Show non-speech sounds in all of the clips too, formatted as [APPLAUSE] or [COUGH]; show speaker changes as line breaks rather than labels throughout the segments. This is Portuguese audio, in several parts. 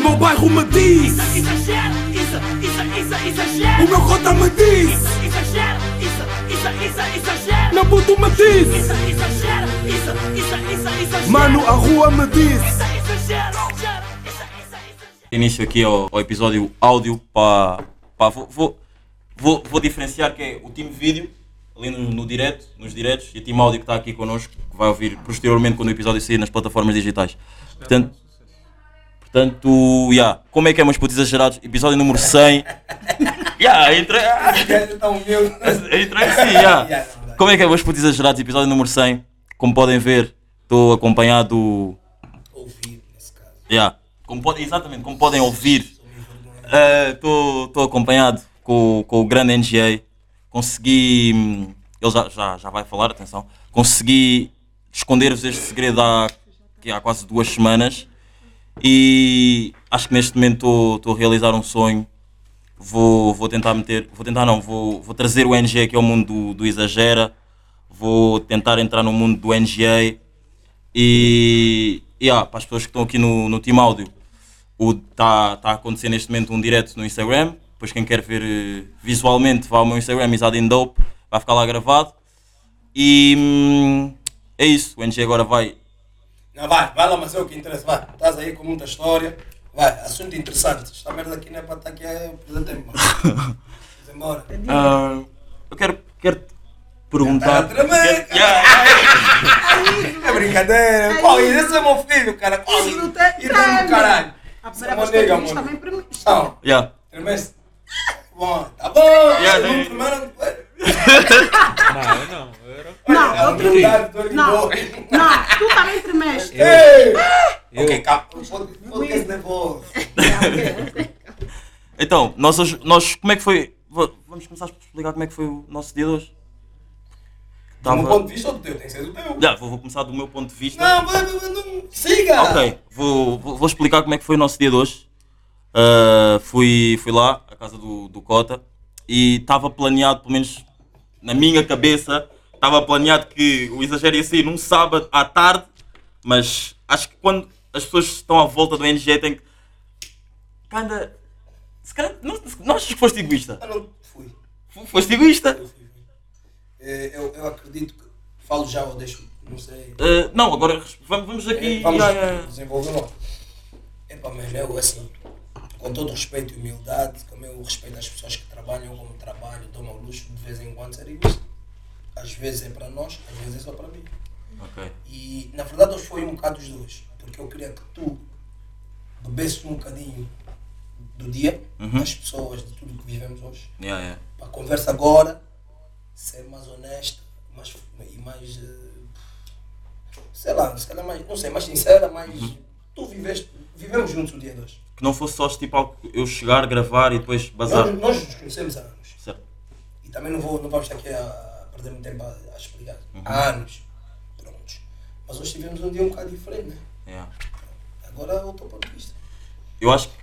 meu bairro me diz.
Isso, exagero, isso, isso, isso, exagero
O meu cota me diz.
Isso, exagero, isso, isso, isso, exagero
Meu puto me diz.
Isso, exagero, isso, isso, isso, exagero
Mano, a rua me diz.
Isso, exagero,
Início aqui ao, ao episódio áudio para. Vou, vou, vou, vou diferenciar que é o time vídeo, ali no, no direto, nos diretos, e o time áudio que está aqui connosco, que vai ouvir posteriormente quando o episódio sair nas plataformas digitais. Portanto, portanto yeah. como é que é, meus putos exagerados? Episódio número 100. [LAUGHS] yeah, entrei.
Humilde.
Entrei sim, yeah. [LAUGHS] Como é que é, meus putos exagerados? Episódio número 100. Como podem ver, estou acompanhado.
Ouvir, nesse caso.
Yeah. Como podem, exatamente, como podem ouvir, estou acompanhado com, com o grande NGA. Consegui. hum, Ele já, já, já vai falar, atenção. Consegui esconder-vos este segredo há, há quase duas semanas. E acho que neste momento estou a realizar um sonho. Vou, vou tentar meter. Vou tentar não, vou, vou trazer o NGA aqui ao mundo do, do Exagera. Vou tentar entrar no mundo do NGA. E, e ah, para as pessoas que estão aqui no, no Team Áudio, está tá a acontecer neste momento um direto no Instagram. Depois, quem quer ver eh, visualmente, vá ao meu Instagram, Isadindope, vai ficar lá gravado. E hum, é isso. O NG agora vai.
Não, vai, vai lá, mas é o que interessa. Vai, estás aí com muita história. Vai, assunto interessante. Esta merda aqui não é para estar aqui a perder tempo. mano. Vamos embora.
ah, eu quero, quero te
Tá
perguntar.
a tremer,
Quero- Yeah. [LAUGHS]
É brincadeira. Qual isso? Esse é meu filho, cara. Qual
Isso
isso?
não tem-
Irmão do caralho.
A
é
primeira vez que eu também para mim.
Não,
Yeah.
tremeste. Bom, tá bom.
Yeah,
não tremeram depois. [LAUGHS]
Não, eu não. Eu era...
Não,
É
eu tremi. Não, não, tu também tremeste.
Ei!
Eu,
Ok, calma. Podcast nervoso. [LAUGHS]
Então, nós, nós, como é que foi? va- Vamos começar a explicar como é que foi o nosso dia de hoje.
Do meu
Tava-
ponto de vista ou do teu? Tem que ser do teu.
Já, vou, vou começar do meu ponto de vista.
Não, vai, vai, vai, não. Siga!
Ok, vou, vou, vou explicar como é que foi o nosso dia de hoje. Ah, fui, fui lá, à casa do, do Cota, e estava planeado, pelo menos na minha cabeça, estava planeado que o exagero ia sair num sábado à tarde, mas acho que quando as pessoas estão à volta do NG têm que. Kinda. Se calhar, não, não achas que foste egoísta?
Eu não fui.
Foste egoísta?
Eu fui. Eh, Eu, eu acredito que. Falo já ou deixo. Não sei.
Ah, não, agora vamos, vamos aqui.
Eh, Vamos
ya.
desenvolver logo. Epá, mas eu assim. Com todo respeito e humildade, como eu respeito as pessoas que trabalham como trabalho, tomam o luxo de vez em quando ser egoísta. Às vezes é para nós, às vezes é só para mim.
Ok.
E na verdade hoje foi um bocado os dois. Porque eu queria que tu bebesses um bocadinho do dia,
Uhum.
das pessoas, de tudo que vivemos hoje.
Ya.
Para a conversa agora ser mais honesta mais, e mais. eh, sei lá, se calhar mais. não sei, mais sincera, mais.
Uhum.
Tu viveste. Vivemos juntos o dia de hoje.
Que não fosse só tipo algo eu chegar, gravar e depois bazar.
Nós, nós nos conhecemos há anos.
Certo.
E também não, vou, não vamos estar aqui a perder muito tempo a, a explicar.
Uhum.
Há anos. Prontos. Mas hoje tivemos um dia um bocado diferente, né?
Ya.
Agora o teu ponto de vista.
Eu acho que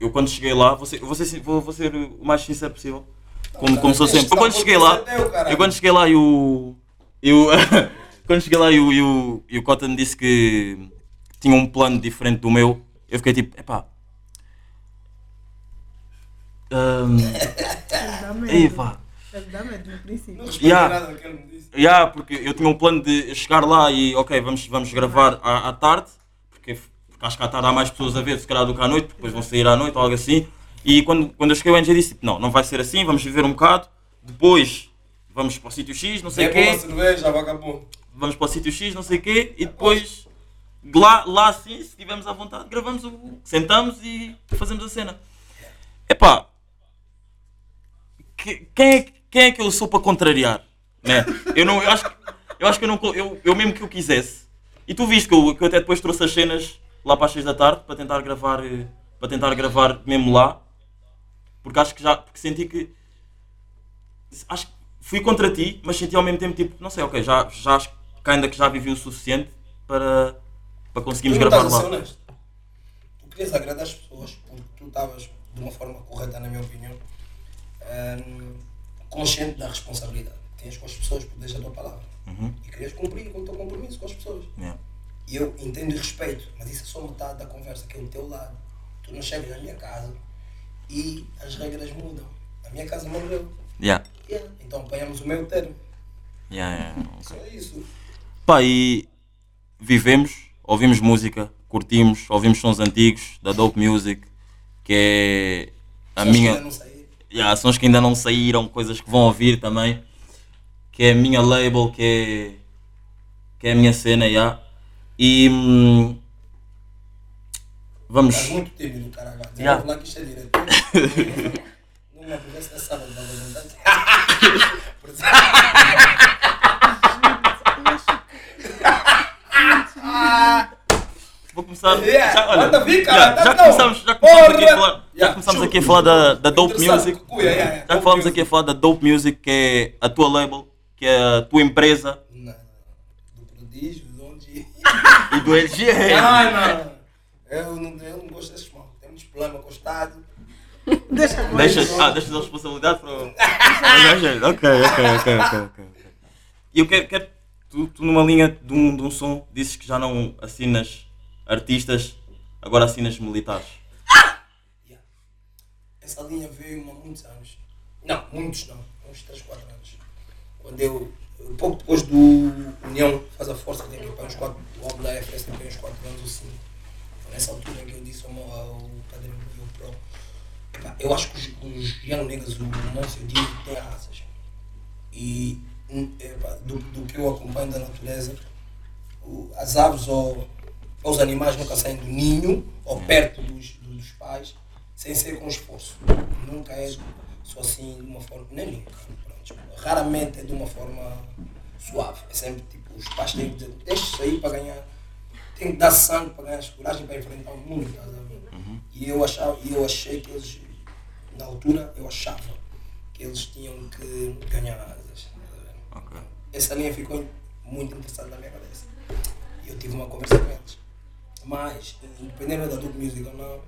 eu quando cheguei lá, vou ser, vou ser, vou, ser o mais sincero possível. Como,
cara,
como sou sempre. Eu quando
estar,
cheguei lá,
é
eu quando cheguei lá e o. E o [LAUGHS] quando cheguei lá e o, e o, e o Cotton disse que tinha um plano diferente do meu, eu fiquei tipo, epá. Um,
Dá medo.
ei, pá.
Dá medo no princípio.
Não respeito
Ya.
nada do que ele me disse.
Yeah, porque eu tinha um plano de chegar lá e ok, vamos, vamos gravar à, à tarde, porque, porque acho que à tarde há mais pessoas a ver se calhar do que à noite, depois vão sair à noite ou algo assim. E quando, quando eu cheguei o NG disse, tipo, não, não vai ser assim, vamos viver um bocado, depois vamos para o sítio X, não sei o
É
quê,
cerveja,
vamos para o sítio X, não sei o quê, e depois lá, lá sim, se estivermos à vontade, gravamos, o, sentamos e fazemos a cena. Epá, que- quem, é, que- quem é que eu sou para contrariar? Né? Eu, não, eu, acho, eu acho que eu não. Eu, eu mesmo que eu quisesse. E tu viste que eu, que eu até depois trouxe as cenas lá para as 6 da tarde para tentar gravar. eh, Para tentar gravar mesmo lá. Porque acho que já. Porque senti que. Acho que fui contra ti, mas senti ao mesmo tempo tipo, não sei, ok, já, já acho que ainda que já vivi o suficiente para, para conseguirmos
Tu não
gravar
estás a ser
lá.
honesto. Tu querias agradar as pessoas porque tu estavas de uma forma correta, na minha opinião, hum, consciente da responsabilidade que tens com as pessoas por deixar a tua palavra.
Uhum.
E querias cumprir com o teu compromisso com as pessoas.
Yeah.
E eu entendo e respeito, mas isso é só metade da conversa, que é o teu lado. Tu não chegas na minha casa e as regras mudam. Na minha casa morreu.
Yeah.
Yeah. Então apanhamos o meu termo.
Yeah, yeah.
Só isso.
Pá, e vivemos, ouvimos música, curtimos, ouvimos sons antigos da Dope Music, que é a
que
minha.
ainda não saí.
Yeah, sons que ainda não saíram, coisas que vão ouvir também, que é a minha label, que é, que é a minha cena, yeah. E hum, vamos.
Estás muito tímido, caralho.
Yeah.
lá que isto é direto. Não me apetece nessa sábado, dá vontade. Por isso-
Vou começar.
Yeah,
já, olha,
cara,
já,
tá
começamos, já começamos aqui a falar, já
Yeah,
começamos aqui a falar da, da Dope Music.
yeah, yeah,
Já
Dope
falamos
Music.
aqui a falar da Dope Music, que é a tua label, que é a tua empresa
Não, do prodígio, de onde.
e do LG.
Não, não. Eu não, eu não gosto desses mal. Temos problema com o Estado.
Deixa com
Deixa, ah, deixa a responsabilidade para o. [LAUGHS] ok, ok, ok, ok, ok. ok. E eu quero, quero tu, tu numa linha de um, de um som, dizes que já não assinas artistas, agora assinas militares.
Yeah. Essa linha veio há muitos anos. Não, muitos não. Uns 3, 4 anos. Quando eu, pouco depois do União faz a força, tem que para uns 4, o álbum da FS tem uns 4 anos ou 5. Foi nessa altura que eu disse ao, ao padre ao Pro. "Epá, Eu acho que os, os young niggas, o Monstro o Diego, têm asas. E do, do que eu acompanho da natureza, as aves ou, ou os animais nunca saem do ninho ou perto dos, dos pais sem ser com esforço. Nunca é só assim de uma forma. Nem nunca. pronto, tipo, raramente é de uma forma suave. É sempre tipo, os pais têm que dizer, deixa isso aí para ganhar. Tem que dar sangue para ganhar coragem para enfrentar o mundo. ver? E eu achava, eu achei que eles, na altura, eu achava que eles tinham que ganhar asas. estás a ver?
Ok.
essa linha ficou muito interessante na minha cabeça. E eu tive uma conversa com eles. Mas, independente da Duke Music ou não,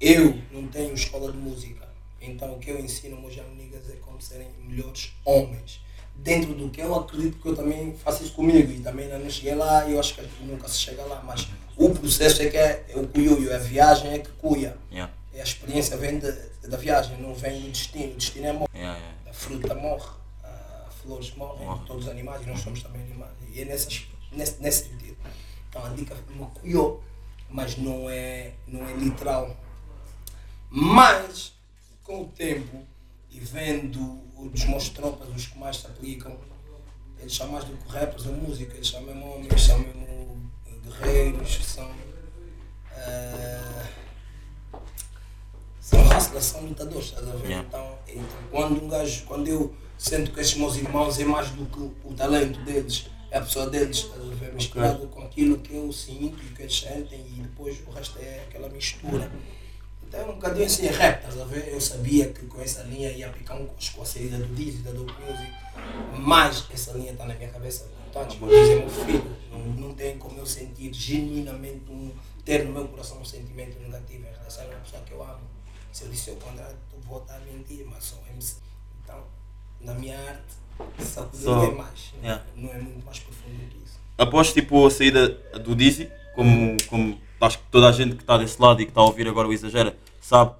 eu não tenho escola de música. Então o que eu ensino young niggas é como serem melhores homens. Dentro do que eu acredito que eu também faço isso comigo. E também não cheguei lá e eu acho que nunca se chega lá. Mas o processo é que é, é o cuiuio, a viagem é que cuia.
Yeah,
E a experiência vem de- da viagem, não vem do destino. O destino é morte
yeah, yeah.
a fruta morre, flores morrem,
Morre.
todos os animais, nós somos também animais. E é nessas, nesse, nesse sentido. Então a dica me cuiou, mas não é, não é literal. Mas, com o tempo e vendo os meus tropas, os que mais se aplicam, eles são mais do que rappers, a música, eles são mesmo homens, são mesmo guerreiros, são. eh, são hustlers, são lutadores, estás a ver?
Yeah.
Então, então, quando um gajo, quando eu sinto que esses meus irmãos é mais do que o talento deles, é a pessoa deles, estás a ver? Misturado com aquilo que eu sinto e que eles sentem e depois o resto é aquela mistura. Então é um bocadinho assim rap, estás a ver? Eu sabia que com essa linha ia picar um com a saída do Dizzy, da Dope Music, mas essa linha está na minha cabeça. Então, tipo, o Dizzy é meu filho, não, não tem como eu sentir genuinamente, um, ter no meu coração um sentimento negativo em relação a uma pessoa que eu amo. Se eu disser o contrário, eu vou estar a mentir, mas sou MC. Então, na minha arte, só
Só-
é mais, não,
yeah.
não é muito mais profundo que isso.
Após tipo, a saída do Dizzy, como, como acho que toda a gente que está desse lado e que está a ouvir agora o Exagera sabe,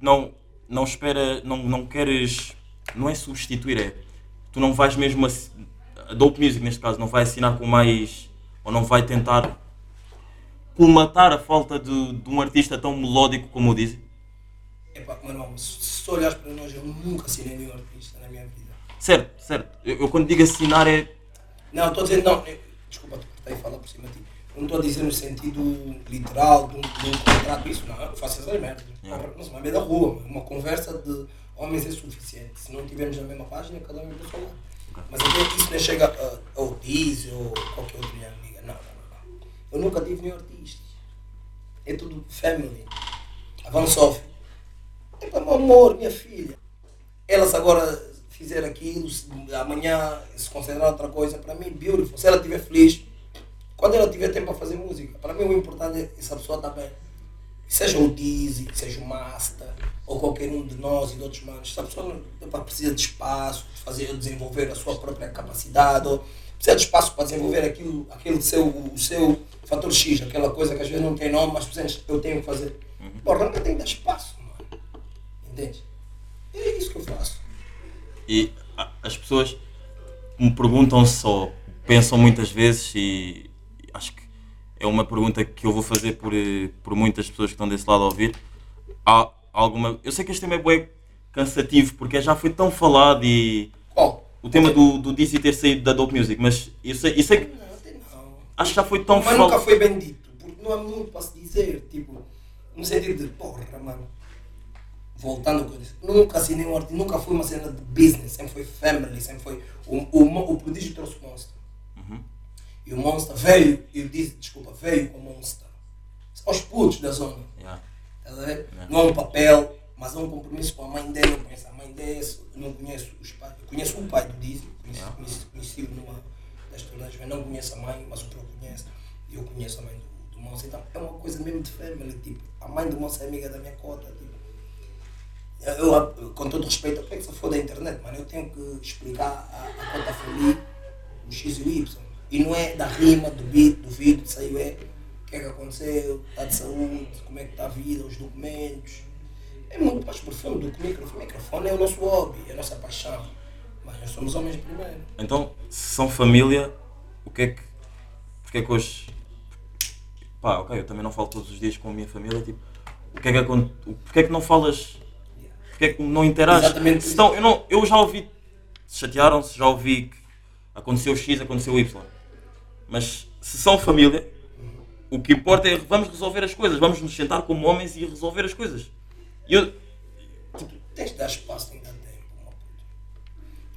não, não espera, não, não queres, não é substituir, é tu não vais mesmo, a Dope Music neste caso, não vai assinar com mais, ou não vai tentar colmatar a falta de, de um artista tão melódico como o Dizzy.
Epá, meu irmão, se se olhares para nós, eu nunca assinei nenhum artista na minha vida.
Certo, certo. Eu, eu quando digo assinar é.
Não, estou a dizer, não, eu- desculpa, te cortei e falar por cima de ti. Não estou a dizer no sentido literal de um, de um contrato, isso não, eu faço essas merdas.
Yeah.
Não, uma meia da rua, uma conversa de homens é suficiente. Se não tivermos na mesma página, cada um é para o seu lado. Mas até isso não chega a- ao Diz ou qualquer outro nigga. Não, não, não, não. Eu nunca tive nenhum artista. É tudo family. A Sophie. É para meu amor, minha filha. Elas agora fizeram aquilo, amanhã se considerar outra coisa, para mim, beautiful. Se ela estiver feliz, quando ela tiver tempo para fazer música, para mim o importante é essa pessoa estar bem. Seja o Dizzy, seja o Master, ou qualquer um de nós e de outros manos. Se a pessoa precisa de espaço, de fazer, desenvolver a sua própria capacidade, ou precisa de espaço para desenvolver aquilo, aquele seu, o seu fator X, aquela coisa que às vezes não tem nome, mas precisas, eu tenho que fazer. Porra, nunca tem que dar espaço. Entende? É isso que eu faço.
E as pessoas me perguntam só, pensam muitas vezes e acho que é uma pergunta que eu vou fazer por, eh, por muitas pessoas que estão desse lado a ouvir. Há alguma. Eu sei que este tema é bué cansativo porque já foi tão falado e
Qual?
o tema do, do Dizzy ter saído da Dope Music, mas eu sei, eu sei que
Não, tem não.
acho que já foi tão
Mas nunca
falado.
foi bem dito, porque não há muito para se dizer, tipo, no sentido de, porra, mano, voltando que eu disse, nunca assinei um artista, nunca foi uma cena de business, sempre foi family, sempre foi, o, o, o prodígio trouxe o Monster. E o Monster veio, eu disse, desculpa, veio com o Monster. São os putos da zona.
Yeah.
Ver?
Yeah.
Não é um papel, mas é um compromisso com a mãe dele. Eu conheço a mãe eu não conheço os pais. Eu conheço o pai do Dizzy, conheci,
Yeah.
conheci, conheci-o numa das torneiras, mas não conheço a mãe, mas o outro conhece. E eu conheço a mãe do, do Monster. Então é uma coisa mesmo de family. Tipo, a mãe do Monster é amiga da minha cota. Eu, com todo respeito, eu que se da internet, mano, eu tenho que explicar a, a cota feliz, o X e o Y. E não é da rima, do beat, do vídeo, saiu é o que é que aconteceu, está de saúde, como é que está a vida, os documentos. É muito mais profundo do que o microfone. O microfone é o nosso hobby, é a nossa paixão. Mas nós somos homens primeiro.
Então, se são família, o que é que. Porque é que hoje. Pá, ok, eu também não falo todos os dias com a minha família, tipo. O que é que acontece? Porque é que não falas. Porque é que não interages?
Exatamente
Se estão- eu, não, eu já ouvi. Se chatearam-se, já ouvi que aconteceu X, aconteceu Y. Mas se são família, o que importa é vamos resolver as coisas, vamos nos sentar como homens e resolver as coisas. E eu.
Tens de dar espaço, tem que dar tempo.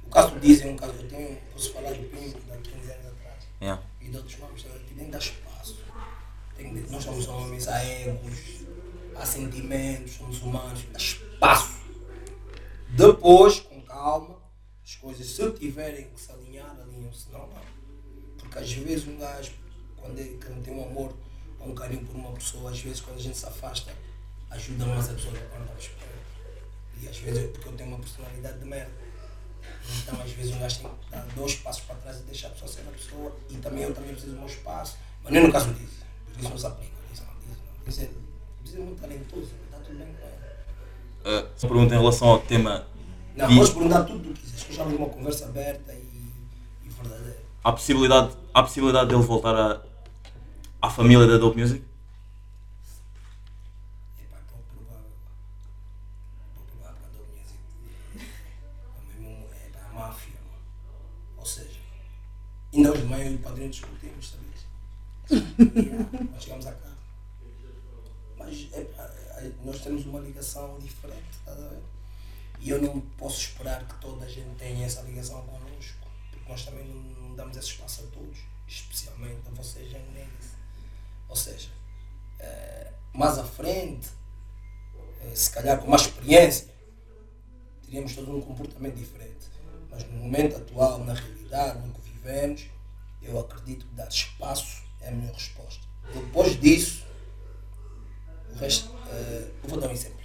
O caso do Dizem um caso, eu tenho, posso falar do Pimpo de há 15 anos atrás.
Yeah.
e de outros nomes, que tem que dar espaço. Tem que- nós somos homens, há egos, há sentimentos, somos humanos, dá espaço. Depois, com calma, as coisas, se tiverem que se alinhar, alinham-se, não, não. Porque às vezes um gajo, quando, é, quando tem um amor ou um carinho por uma pessoa, às vezes quando a gente se afasta, ajuda mais a pessoa do que quando estava. E às vezes, eu- porque eu tenho uma personalidade de merda. Então, às vezes, um gajo tem que dar dois passos para trás e deixar a pessoa ser a pessoa. E também eu também preciso do meu espaço. Mas nem no caso disso. Porque isso não se aplica. Diz não, diz não. Diz é, diz é muito talentoso. Está tudo bem com ele.
Uh, só pergunta em relação ao tema.
Não,
Di-
podes perguntar tudo o que quiseres. que Eu já uma conversa aberta e, e verdadeira.
Há possibilidade, há possibilidade dele voltar à, à família da Dope Music?
É pouco provável. Pouco provável para a Dom Music. É mesmo é, pá, a máfia. mano. Ou seja, ainda hoje de manhã eu e o padrinho discutimos, sabias? Yeah, [LAUGHS] nós chegamos a casa. Mas é, pá, é, nós temos uma ligação diferente, estás a ver? E eu não posso esperar que toda a gente tenha essa ligação connosco, porque nós também não, damos esse espaço a todos, especialmente a vocês, young. Ou seja, eh, mais à frente, eh, se calhar com mais experiência, teríamos todo um comportamento diferente. Mas no momento atual, na realidade, no que vivemos, eu acredito que dar espaço é a melhor resposta. Depois disso, resto, eh, eu vou dar um exemplo.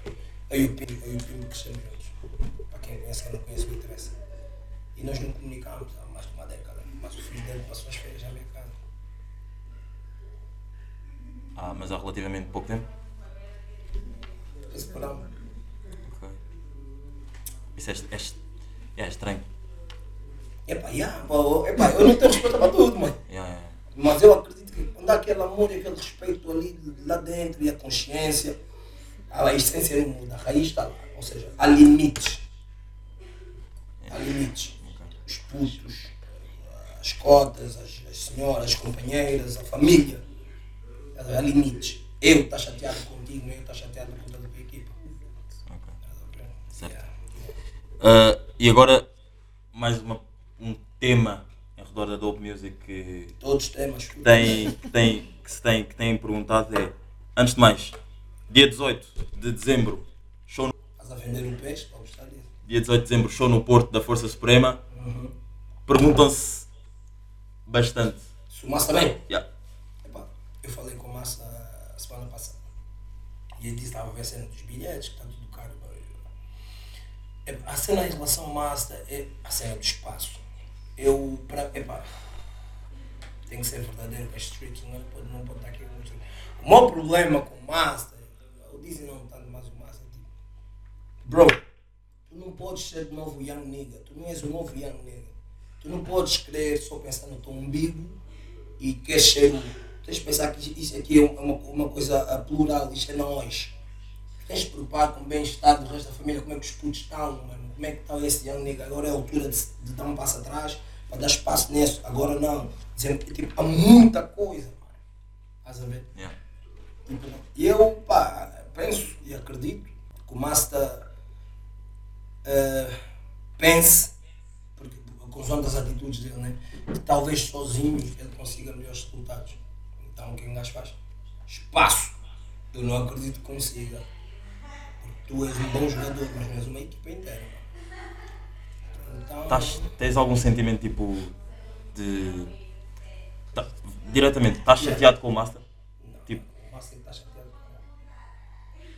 E o Pimpo, eu e o Pimpo crescemos juntos. Para quem conhece, quem não conhece, me interessa. E nós não comunicámos há mais de uma década. Mas o filho dele passou as férias à minha casa.
Ah, mas há relativamente pouco tempo.
Verão.
Ok. Isso é, é, é estranho.
Epá, yeah, pô, epá, eu não tenho respeito para tudo, mano.
Yeah, yeah.
Mas eu acredito há aquele amor e aquele respeito ali lá dentro e a consciência, a essência não muda, a raiz está lá. Ou seja, há limites. Há limites. Os putos, as cotas, as, as senhoras, as companheiras, a família. Há limites. Eu estou chateado contigo, eu estou chateado com toda a tua equipa.
Ok.
Estás a ver?
Certo.
Yeah.
Ah, e agora, mais uma, um tema em redor da Dope Music que
Todos os temas.
tem, que, tem, que, se tem, que têm perguntado é, antes de mais, dia 18 de dezembro, show no,
Estás a vender um peixe, gostar disso.
dia 18 de dezembro, show no Porto da Força Suprema. Perguntam-se bastante.
Se o Massa também.
Yeah.
Epá, eu falei com o Massa a semana passada. E ele disse que estava a ver a cena dos bilhetes, que está tudo caro. A cena em relação ao Massa é a cena do espaço. Eu, epá, tem que ser verdadeiro este street, não pode, não pode estar aqui muito. O maior problema com o Master, o Dizzy não tanto mais o Master, tipo, bro, tu não podes ser de novo young nigga, tu não és o novo young nigga. Tu não podes querer só pensar no teu umbigo e queres ser. Tens de pensar que isso aqui é uma, uma coisa plural, isto é nós. Tens de preocupar com o bem-estar do resto da família, como é que os putos estão, mano, como é que está esse young nigga. Agora é a altura de, de dar um passo atrás para dar espaço nisso, agora não. Dizendo que tipo, há muita coisa, mano. Estás a ver?
Yeah.
Tipo, eu, pá, penso e acredito que o Master eh, pense, porque, consoante as atitudes dele, né, que talvez sozinho ele consiga melhores resultados. Então o que um gajo faz? Espaço. Eu não acredito que consiga. Tu és um bom jogador, mas não és uma equipa inteira. Então,
Tás- tens algum sentimento tipo de. Tá- diretamente, estás chateado com o Master?
não,
Tipo,
o Master está chateado com ele.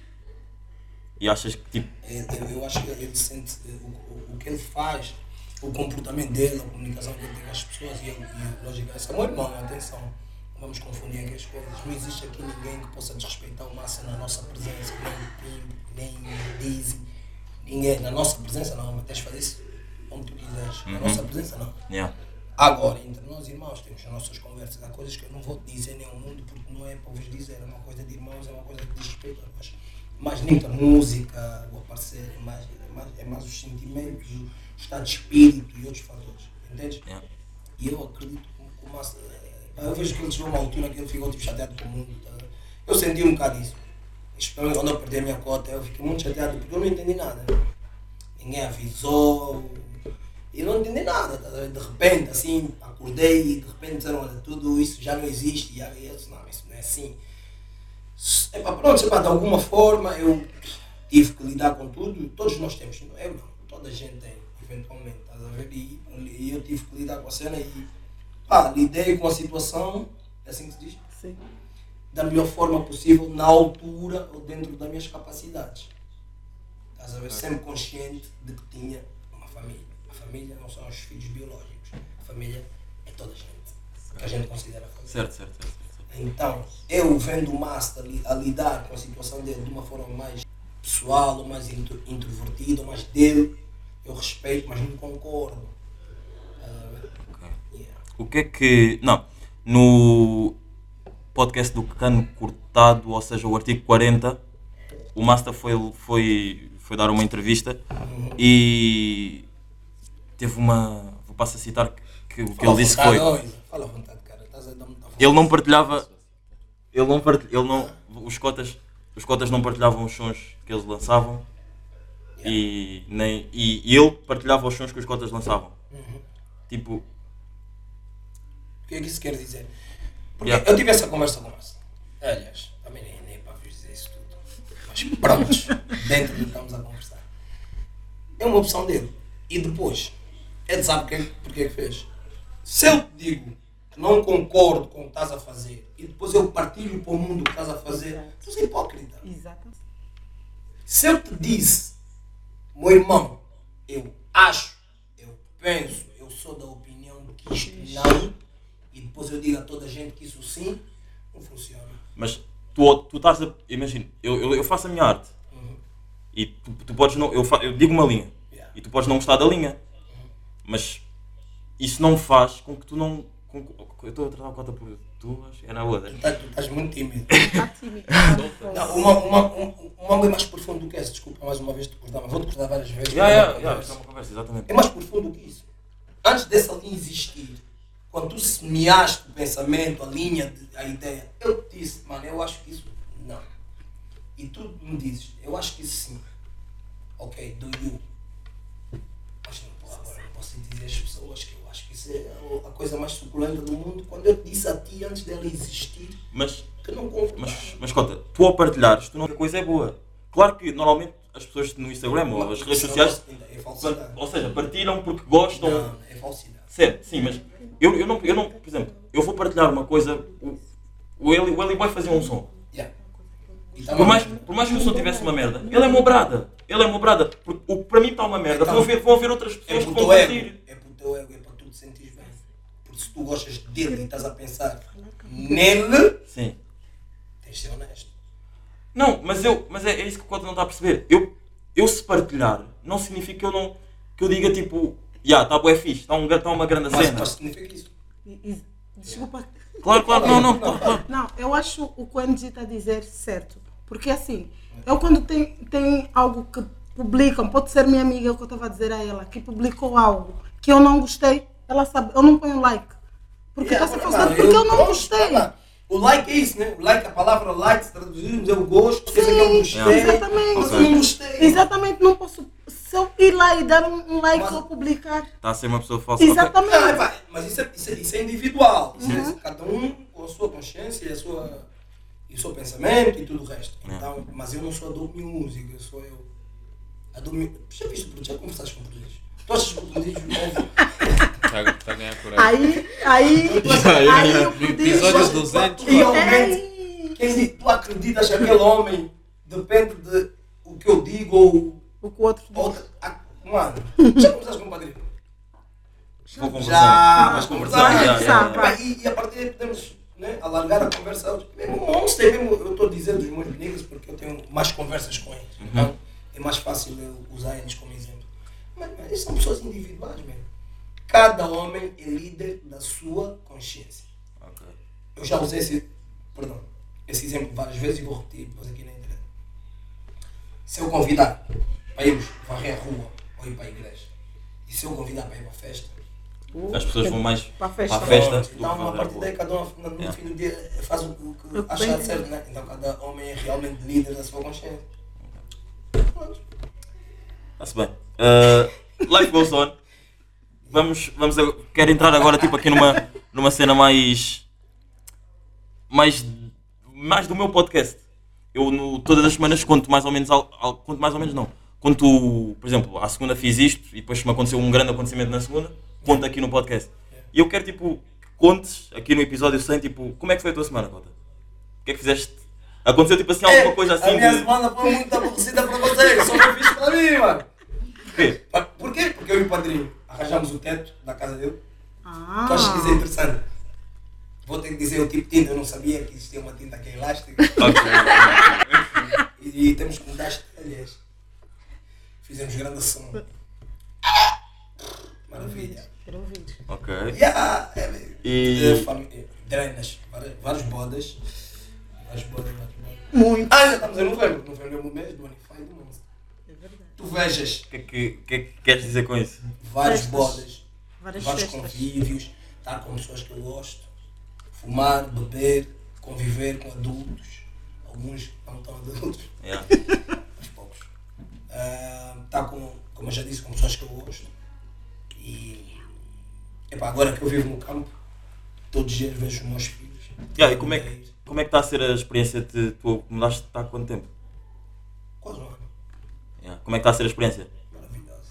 e achas que tipo.
É, Eu, eu acho que ele sente eh, o, o, o que ele faz, o comportamento dele, a comunicação que ele tem com as pessoas e, ele, e lógico, esse é meu irmão, atenção, vamos confundir aqui as coisas. Não existe aqui ninguém que possa desrespeitar o Massa na nossa presença, nem o Pimp, nem o Dizzy, ninguém. Na nossa presença não, mas tens de fazer isso onde tu quiseres. Na nossa presença não.
Yeah.
Agora, entre nós irmãos, temos as nossas conversas, há coisas que eu não vou te dizer nem ao mundo, porque não é para vos dizer, é uma coisa de irmãos, é uma coisa que diz respeito a nós. Mas nem a música, o aparecer, é mais, é mais, é mais os sentimentos, o estado de espírito e outros fatores, entendes?
Yeah.
E eu acredito que o Massa, eu vejo que ele chegou a uma altura que ele ficou tipo, chateado com o mundo. Tá? Eu senti um bocado isso. Especialmente quando eu perdi a minha cota, eu fiquei muito chateado porque eu não entendi nada. Ninguém avisou. Eu não entendi nada. Tá? De repente, assim, acordei e de repente disseram, olha, tudo isso já não existe. E aí eu disse, não, isso não é assim. Epá, pronto, epá, de alguma forma eu tive que lidar com tudo. Todos nós temos. Eu não, toda a gente tem, eventualmente. Estás? E, e eu tive que lidar com a cena e pá, lidei com a situação, é assim que se diz?
Sim.
da melhor forma possível, na altura ou dentro das minhas capacidades. Estás a ver? Sempre consciente de que tinha uma família. A família não são os filhos biológicos. A família é toda a gente. Que a gente considera família.
Certo, certo, certo. certo.
Então, eu vendo o Master a lidar com a situação dele de uma forma mais pessoal, ou mais intro- introvertida, ou mais dele, eu respeito, mas não concordo. Estás a ver?
Ok.
Yeah.
O que é que. Não. No podcast do Cano Cortado, ou seja, o artigo 40, o Master foi, foi, foi dar uma entrevista e teve uma. Vou passar a citar que, o que
Fala
ele disse
vontade,
foi.
Fala à vontade, cara. Estás a dar muita
Ele não partilhava. Ele não partilhava. Ele não, os, cotas, os cotas não partilhavam os sons que eles lançavam e, nem, e, e ele partilhava os sons que os cotas lançavam. Tipo,
O que é que isso quer dizer? Porque
Yeah.
eu tive essa conversa com essa. Aliás, também nem, nem para vos dizer isso tudo. Mas prontos, [LAUGHS] dentro do que estamos a conversar. É uma opção dele. E depois, ele sabe que, porque é que fez. Se eu te digo que não concordo com o que estás a fazer e depois eu partilho para o mundo o que estás a fazer, tu és hipócrita.
Exato.
Se eu te disse, meu irmão, eu acho, eu penso, eu sou da opinião que isto não, depois eu digo a toda a gente que isso sim, não funciona.
Mas tu, tu estás a. Imagina, eu, eu, eu faço a minha arte e tu, tu podes não. Eu, fa, eu digo uma linha
Yeah.
e tu podes não gostar da linha, mas isso não faz com que tu não. Com, eu estou a tratar a cota por tu, acho é na outra.
Tu, estás- tu estás muito tímido.
Está tímido.
Não, uma, uma, um, um ângulo é mais profundo do que esse, desculpa mais uma vez te cortar, mas vou-te cortar várias vezes.
Yeah, yeah, yeah, é uma conversa, exatamente.
É mais profundo que isso. Antes dessa linha existir, quando tu semeaste o pensamento, a linha, a ideia, eu te disse, mano, eu acho que isso não. E tu me dizes, eu acho que isso sim. Ok, do you. Mas não, agora não posso dizer às pessoas que eu acho que isso é a coisa mais suculenta do mundo quando eu te disse a ti antes dela existir
Mas,
que não concordo.
mas, mas cota, tu ao partilhares, tu não a coisa é boa. Claro que normalmente as pessoas no Instagram ou as redes sociais,
É falsidade.
ou seja, partilham porque gostam.
Não, é falsidade.
Certo, sim, mas eu, eu, não, eu não, por exemplo, eu vou partilhar uma coisa, o, o, Eli, o Eli Boy fazia um som.
Yeah. Tá
Por mais, por mais que o som tivesse uma merda, ele é mobrada. Ele é mobrada. Porque o que para mim está uma merda,
Então,
vão haver, vão haver outras
É
pessoas que
pro
vão partir.
É pro teu ego, é para tu te sentires bem. Porque se tu gostas dele e estás a pensar nele,
Sim.
tens de ser honesto.
Não, mas, eu, mas é, é isso que o Cota não está a perceber. Eu, eu se partilhar, não significa que eu não. que eu diga tipo, já, está bué fixe, está um, tá uma grande
Mas
cena.
mas significa isso.
Desculpa.
Claro, claro, não, não, claro, claro.
Não, eu acho o que o NG está a dizer certo. Porque assim, eu quando tem, tem algo que publicam, pode ser minha amiga, o que eu estava a dizer a ela, que publicou algo que eu não gostei, ela sabe, eu não ponho like. Porque
Yeah,
está-se a
mano,
fazer porque eu não
pronto,
gostei.
mano. O like é isso, né? O like, a palavra like, se traduzirmos, eu gosto, fez
Sim,
aquele gostei,
exatamente.
mas eu não gostei.
Exatamente, não posso. Se eu ir lá e dar um, um like
Mas-
ou publicar.
Está a ser uma pessoa falsa.
Exatamente.
Não, é, mas isso é, isso, é, isso é individual. Isso
Uhum.
é cada um com a sua consciência e, a sua, e o seu pensamento e tudo o resto.
É.
Então, mas eu não sou a do Music, eu sou eu. A do Já viste? Já conversaste com o Prodígio? Tu achas que o ouve?
Está tá a ganhar coragem.
Aí, aí, aí [LAUGHS] o
Episódio
prodígio.
200.
Realmente, quem diz, tu acreditas que aquele homem depende de o que eu digo ou.
O que o outro diz.
ou ah, mano, [LAUGHS] já conversaste com o Padrinho?
Vou conversar.
Já, mas
conversar. já, já, já.
Epá, E, e a partir daí podemos né, alargar a conversa. a. Mesmo monstro, mesmo, eu estou a dizer dos meus amigos porque eu tenho mais conversas com eles. Então é mais fácil eu usar eles como exemplo. Mas, mas eles são pessoas individuais mesmo. Cada homem é líder da sua consciência.
Ok.
Eu já usei esse, perdão, esse exemplo várias vezes e vou repetir depois aqui na internet. Se eu convidar para irmos varrer a rua ou ir para a igreja, e se eu convidar para ir para a festa,
As pessoas vão mais
Para a festa.
para a festa do que
então, a
fazer a
partir daí, cada um no,
Yeah.
fim do dia faz o, que
que
achar certo, né? Então, cada homem é realmente líder da sua consciência. Pronto.
Está-se bem. Uh, life goes on. Vamos, vamos quero entrar agora tipo aqui numa, numa cena mais, mais mais do meu podcast. Eu no, todas as semanas conto mais ou menos al- al- conto mais ou menos não. Conto, por exemplo, à segunda fiz isto e depois me aconteceu um grande acontecimento na segunda, conto aqui no podcast. E eu quero tipo que contes aqui no episódio 100 tipo, como é que foi a tua semana, Cota? O que é que fizeste? Aconteceu tipo assim alguma coisa
A
assim
minha
de...
semana foi muito aborrecida para vocês, só foi fixe para mim, mano.
quê?
Pa- Por quê? Porque eu e o padrinho arranjamos o teto da casa dele.
Ah,
Tu achas que isso é interessante? Vou ter que dizer o tipo de tinta, eu não sabia que existia uma tinta que é elástica.
Ok.
E, e temos que mudar as telhas. Fizemos grande som. Maravilha.
quero ouvir.
Ok.
Yeah, é,
E-
é, é, drenas, várias bodas. Várias bodas.
Muito.
Ah, já estamos em novembro. Novembro é o mês do Unify do Monstro.
É verdade.
Tu vejas
O que, é que, que que queres dizer com isso?
várias
Festas.
bodas,
Várias
vários
festas.
convívios, estar com pessoas que eu gosto, fumar, beber, conviver com adultos, alguns não tão adultos,
Yeah. [LAUGHS]
estar com, como eu já disse, com pessoas que eu gosto. E epá, agora que eu vivo no campo, todos os dias vejo os meus filhos.
Yeah, e como é, que, como é que está a ser a experiência de tu mudaste há quanto tempo?
Quase um ano.
Yeah. Como é que está a ser a experiência?
Maravilhosa.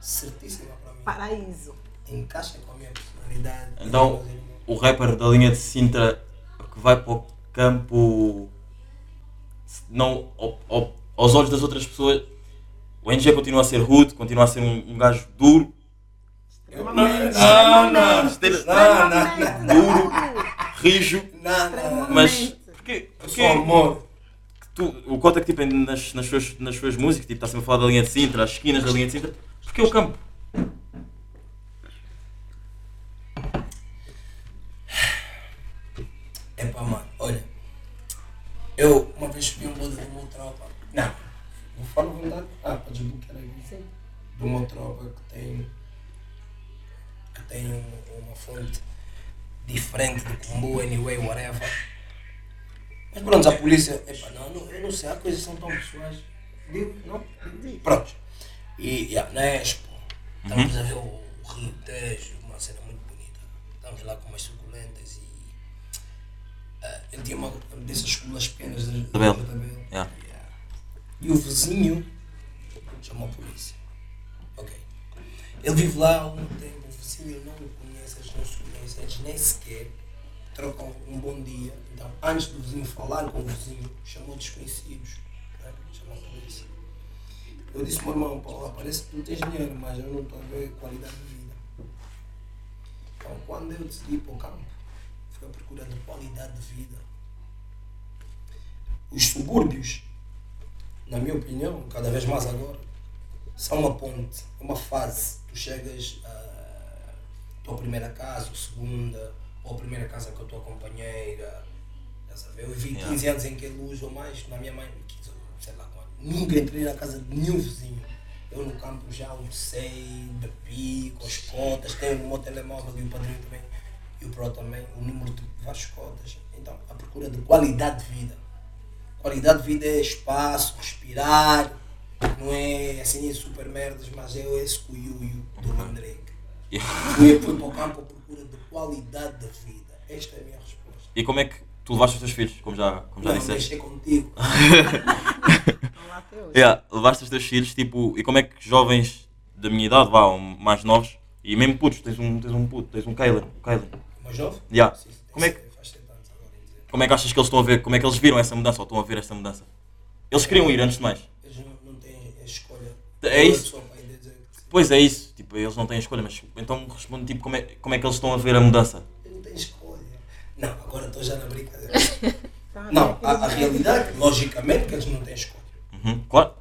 Certíssima para mim.
Paraíso.
Encaixa com a minha personalidade.
Então, o rapper da linha de Sintra que vai para o campo, não, ao- ao- aos olhos das outras pessoas, o NG continua a ser rude, continua a ser um, um gajo duro,
Eu- Não, não, não, não, não, não,
duro, rijo, mas porquê?
Sou amor.
que tu, o Cota que tipo, nas, nas, suas, nas suas músicas tipo, está sempre a falar da linha de Sintra, as esquinas da linha de Sintra, porquê o campo?
Do meu tropa que tem. que tem um- uma fonte diferente do combo, anyway, whatever. Mas pronto, a polícia. Epá, não, eu não sei, há coisas são tão pessoais. Digo, não? Pronto. E yeah, na Expo, estamos a ver o, Rio Tejo, uma cena muito bonita. Estamos lá com umas suculentas e. ah, ele tinha uma dessas escolas pequenas de de Tabela.
Yeah.
Yeah. E o vizinho chamou a polícia. Ele vive lá há algum tempo, o vizinho não o conhece, eles não se conhecem, eles nem sequer trocam um bom dia. Então, antes do vizinho falar com o vizinho, chamou desconhecidos. Né? Chamou. Eu disse, meu irmão, Paulo, parece que tu tens dinheiro, mas eu não estou a ver qualidade de vida. Então, quando eu decidi ir para o campo, fui à procura de qualidade de vida. Os subúrbios, na minha opinião, cada vez mais agora, são uma ponte, uma fase. Tu chegas à tua primeira casa, ou segunda, ou a primeira casa com a tua companheira. Estás a ver? Eu vivi 15 anos em que luz ou mais, na minha mãe, 15, sei lá quando. Nunca entrei na casa de nenhum vizinho. Eu no campo já almocei, bebi com as cotas, tenho no meu telemóvel e o padrinho também, e o Pro também, o número de várias cotas. Então, a procura de qualidade de vida. Qualidade de vida é espaço, respirar, não é assim super merdas, mas é esse cuiuio do Mandrake. Fui, fui para o campo à procura de qualidade de vida. Esta é a minha resposta.
E como é que tu levaste os teus filhos, como já, como já
Não,
disseste?
deixei contigo. [LAUGHS]
Estão lá até hoje.
Yeah, levaste os teus filhos, tipo, e como é que jovens da minha idade, vá, ou mais novos, e mesmo putos, tens um, tens um puto, tens um Kylan, o Kylan.
Mais novo?
Yeah.
Sim,
Como é que-. Como é que achas que eles estão a ver, como é que eles viram essa mudança, ou estão a ver esta mudança? Eles queriam ir, antes de mais.
Eles não, não têm a escolha.
É isso. Pois é isso, tipo, eles não têm escolha, mas então responde tipo como é, como é que eles estão a ver a mudança.
Não têm escolha. Não, agora estou já na brincadeira. Não, a, a realidade, logicamente, que eles não têm escolha.
Uhum, claro.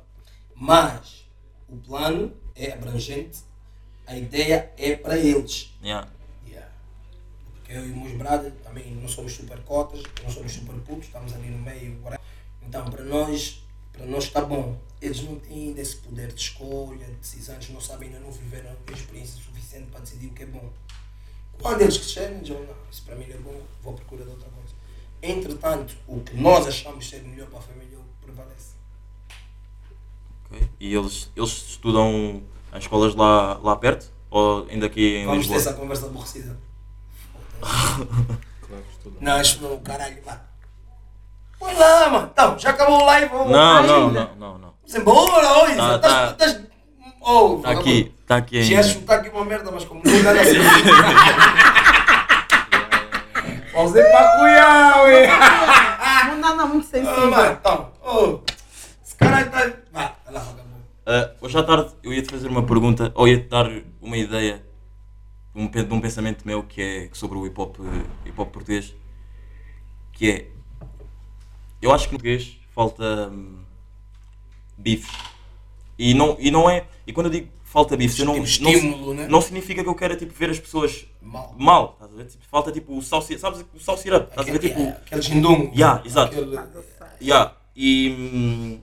Mas o plano é abrangente, a ideia é para eles.
Yeah.
Yeah. Porque eu e os meus brothers também não somos super cotas, não somos super putos, estamos ali no meio. Então, para nós, para nós está bom. Eles não têm ainda esse poder de escolha, de decisões, não sabem, ainda não viveram a experiência suficiente para decidir o que é bom. Quando eles crescerem, dizem, não, isso para mim não é bom, vou à procura de outra coisa. Entretanto, o que nós achamos ser melhor para a família é o que prevalece.
Ok. E eles, eles estudam em escolas lá, lá perto? Ou ainda aqui em
Vamos ter
Lisboa?
essa conversa aborrecida. [LAUGHS]
Claro, estuda.
Não, acho não, caralho, vá. Põe lá, mano. Então, já acabou o live. vamos-
Não, não, não, não, não.
Embora, olha.
Tá, tá.
estás- Oh,
Está aqui, está aqui
Já
ainda.
chutar aqui uma merda, mas como não dá assim. [LAUGHS] Vamos ir para Cunhal, ué.
Não dá não, muito
Oh,
sensível.
mano, então. Oh, esse caralho está. Vá, lá.
Ah, hoje à tarde eu ia-te fazer uma pergunta, ou ia-te dar uma ideia um, de um pensamento meu que é sobre o hip hop, eh, hip -hop português, que é eu acho que no português falta hum, bife. E não, e não é. E quando eu digo falta bife, eu não,
Tipo
não,
estímulo, né?
não significa que eu quero tipo, ver as pessoas
Mal.
mal. Estás a ver? Tipo, falta tipo o sal, si- sabes o sal syrup? Estás a ver?
Aquele,
Tipo,
aquele gindungo.
Yeah, exato.
Aquele-
Yeah. E hum,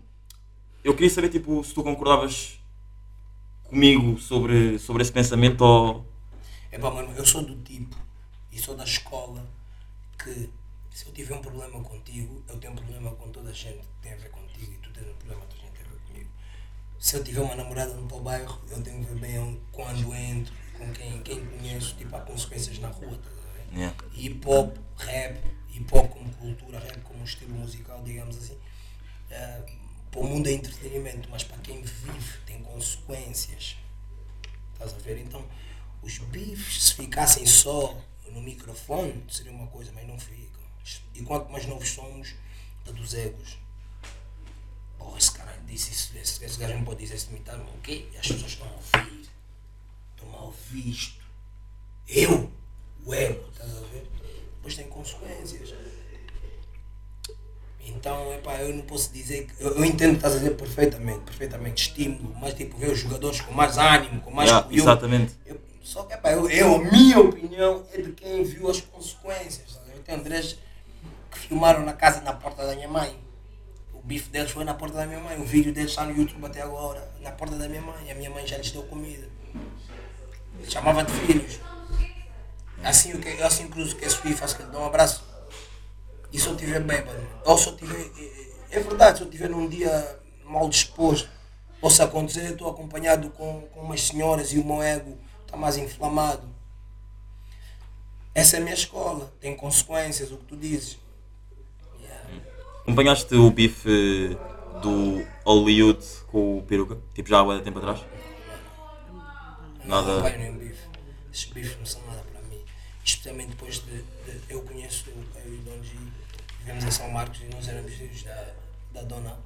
eu queria saber tipo, se tu concordavas comigo sobre, sobre esse pensamento ou.
Epá, mano, eu sou do tipo e sou da escola que se eu tiver um problema contigo, eu tenho um problema com toda a gente que tem a ver contigo e tu tens um problema com toda a gente que tem a ver comigo. Se eu tiver uma namorada no teu bairro, eu tenho que ver bem quando entro, com quem, quem conheço, tipo, há consequências na rua, estás a ver?
Yeah.
hip hop, rap, hip hop como cultura, rap como estilo musical, digamos assim. eh, para o mundo é entretenimento, mas para quem vive tem consequências. Estás a ver? Então, os bifes, se ficassem só no microfone, seria uma coisa, mas não ficam. E quanto mais novos somos, dos egos. Porra, esse cara disse isso, esse, esse gajo não pode dizer isso de mim, tá? O quê? As pessoas estão a ouvir. Estão mal visto. Eu, o ego, estás a ver? Depois tem consequências. Então, epá, eu não posso dizer que. Eu, eu entendo que estás a dizer perfeitamente, perfeitamente estímulo, mas tipo, ver os jogadores com mais ânimo, com mais
Yeah,
cuidado.
exatamente.
Eu- só que, epá, eu, eu, a minha opinião é de quem viu as consequências. sabe? Eu tenho Andrés que filmaram na casa na porta da minha mãe. O bife deles foi na porta da minha mãe. O vídeo deles está no YouTube até agora, na porta da minha mãe. A minha mãe já lhes deu comida. Chamava de filhos. Assim, eu assim cruzo que esse bife, faço que ele dá um abraço. E se eu estiver bêbado, ou se eu tiver. É verdade, se eu estiver num dia mal disposto, possa acontecer, eu estou acompanhado com, com umas senhoras e o meu ego está mais inflamado. Essa é a minha escola, tem consequências, o que tu dizes.
Acompanhaste o bife do Hollywood com o peruca? Tipo já há de tempo atrás?
Não
Nada.
acompanho nenhum bife. Esses bifes não são nada para mim. Especialmente depois de, de- eu conheço eu e o Don G, vivemos em São Marcos e nós éramos filhos da, da dona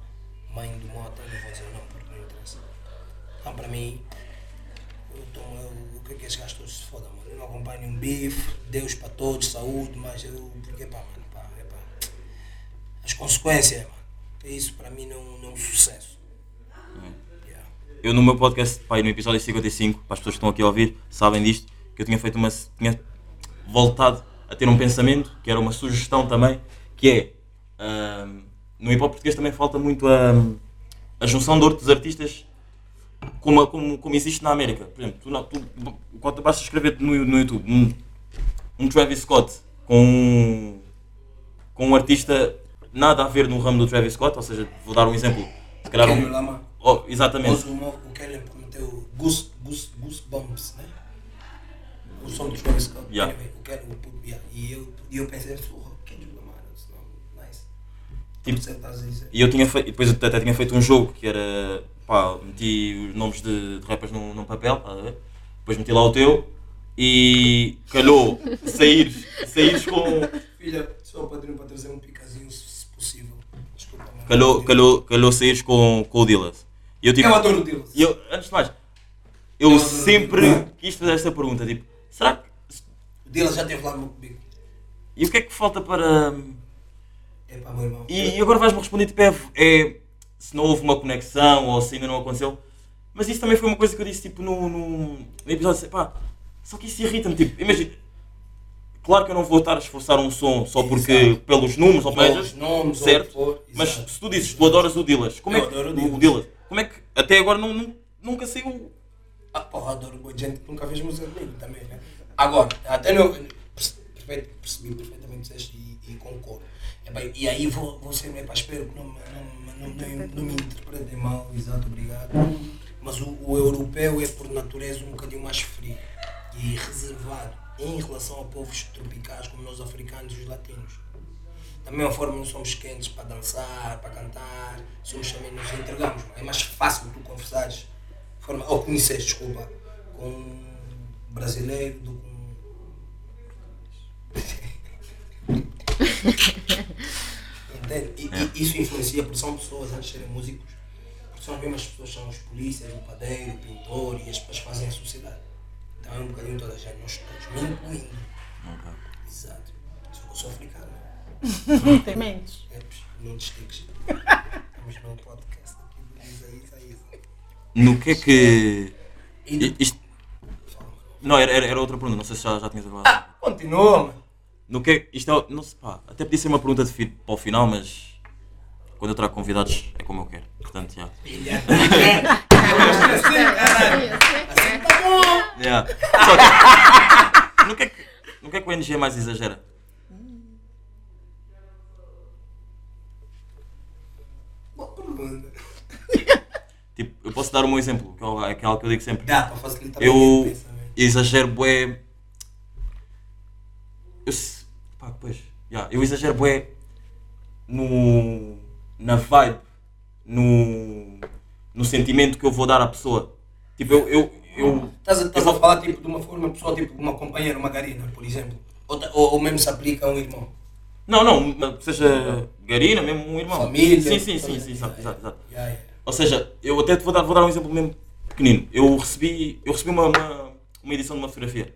mãe do Mota, não vou dizer o nome porque não interessa. Então para mim, Eu tô, eu, o que é que esses gajos todos se fodam, mano? Eu não acompanho nenhum bife, Deus para todos, saúde, mas eu. Porque, pá, mano, é. As consequências, mano. Isso para mim não, é um sucesso. Yeah.
Eu no meu podcast, pai, no episódio 55, para as pessoas que estão aqui a ouvir, sabem disto, que eu tinha feito uma. tinha voltado a ter um pensamento, que era uma sugestão também, que é. ahm, no hip hop português também falta muito a, a junção de outros artistas como, como, como existe na América. Por exemplo, tu, não- tu, quando tu basta escrever no, no YouTube um, um Travis Scott com um, com um artista nada a ver no ramo do Travis Scott, ou seja, vou dar um exemplo. Se calhar um,
Lamar.
oh, exatamente.
O, o Kellen prometeu Goose, Goose, Goosebumps, né? O som do Travis Scott.
Yeah.
Anyway, o Kellen, o, yeah. e, eu, e eu pensei, porra, Kendrick Lamar, nice.
Tipo,
tá.
E eu tinha feito, depois eu até tinha feito um jogo que era, pá, meti os nomes de, de rappers num, num papel, estás a ver? Depois meti lá o teu e calhou saíres, saíres com,
Filha, só o padrinho para trazer um picazinho, se se possível. Desculpa, mano.
Calhou, calhou, calhou saíres com, com o Dillas. E eu tipo,
Eu adoro o Dillas.
eu, antes de mais, eu,
Eu adoro o
sempre quis fazer esta pergunta, tipo, será que,
O Dillas já teve lá comigo.
e o que é que falta para...
É para meu irmão.
E, e agora vais-me responder, tipo, é, é se não houve uma conexão ou se ainda não aconteceu. Mas isso também foi uma coisa que eu disse, tipo, no, no, no episódio, pá, só que isso irrita-me, tipo, imagina, claro que eu não vou estar a esforçar um som só porque,
Exato.
pelos números ou
Pelos
pelas,
nomes, ou
certo?
o que for,
mas se tu dizes, tu adoras o Dillas, como
Eu
é que,
adoro o
o
Dillas.
Dillas, como é que, até agora não, não- nunca saiu,
Ah, porra, adoro boa gente que nunca fez música comigo também, né? Agora, até não. perfeito, Percebi perfeitamente o que disseste e, e concordo. É bem, e aí vou, vou ser, epá, espero que não, me- não, me- não, não, não me interpretem mal, exato, obrigado. Mas o, o europeu é por natureza um bocadinho mais frio e reservado em relação a povos tropicais como nós africanos e os latinos. Da mesma forma, não somos quentes para dançar, para cantar, somos também nos entregamos. É mais fácil tu conversares, forma, ou conheceres, desculpa, com um brasileiro do que um. [LAUGHS] Entende? E, e isso influencia, porque são pessoas antes de serem músicos, porque são as mesmas pessoas, são os polícias, o padeiro, o pintor e as pessoas fazem a sociedade. Então é um bocadinho toda a gente, nós todos, me incluindo. Exato. Só que eu sou africano.
Tem mentes.
É, não destiques. Estamos num podcast aqui do Isaías, Isaías.
no que é que,
E
isto, não, era, era, era outra pergunta, não sei se já, já tinhas acabado.
Ah, continua, mano.
No que é, isto é, não sei, pá, até podia ser uma pergunta de para o final, mas quando eu trago convidados é como eu quero, portanto, já.
Filha. [LAUGHS] assim, caralho. Assim tá bom.
Yeah. Só que, [LAUGHS] no, que é que, no que é que o NG mais exagera?
Boa pergunta.
Tipo, eu posso dar um bom exemplo, que é aquela que eu digo sempre.
Facilitar
Eu
pensamento.
exagero bué. Eu, pá, pois, yeah, eu exagero bué no, na vibe, no, no sentimento que eu vou dar à pessoa. Tipo, eu, eu, eu,
Estás a, estás a falar tipo, de uma forma pessoal, tipo uma companheira, uma garina, por exemplo. Ou, ou, ou mesmo se aplica a um irmão.
Não, não, seja Garina, mesmo um irmão.
Família.
Sim, sim, sim, sim, exato, exato. Ou seja, eu até te vou dar, vou dar um exemplo mesmo pequenino. Eu recebi, eu recebi uma, uma, uma edição de uma fotografia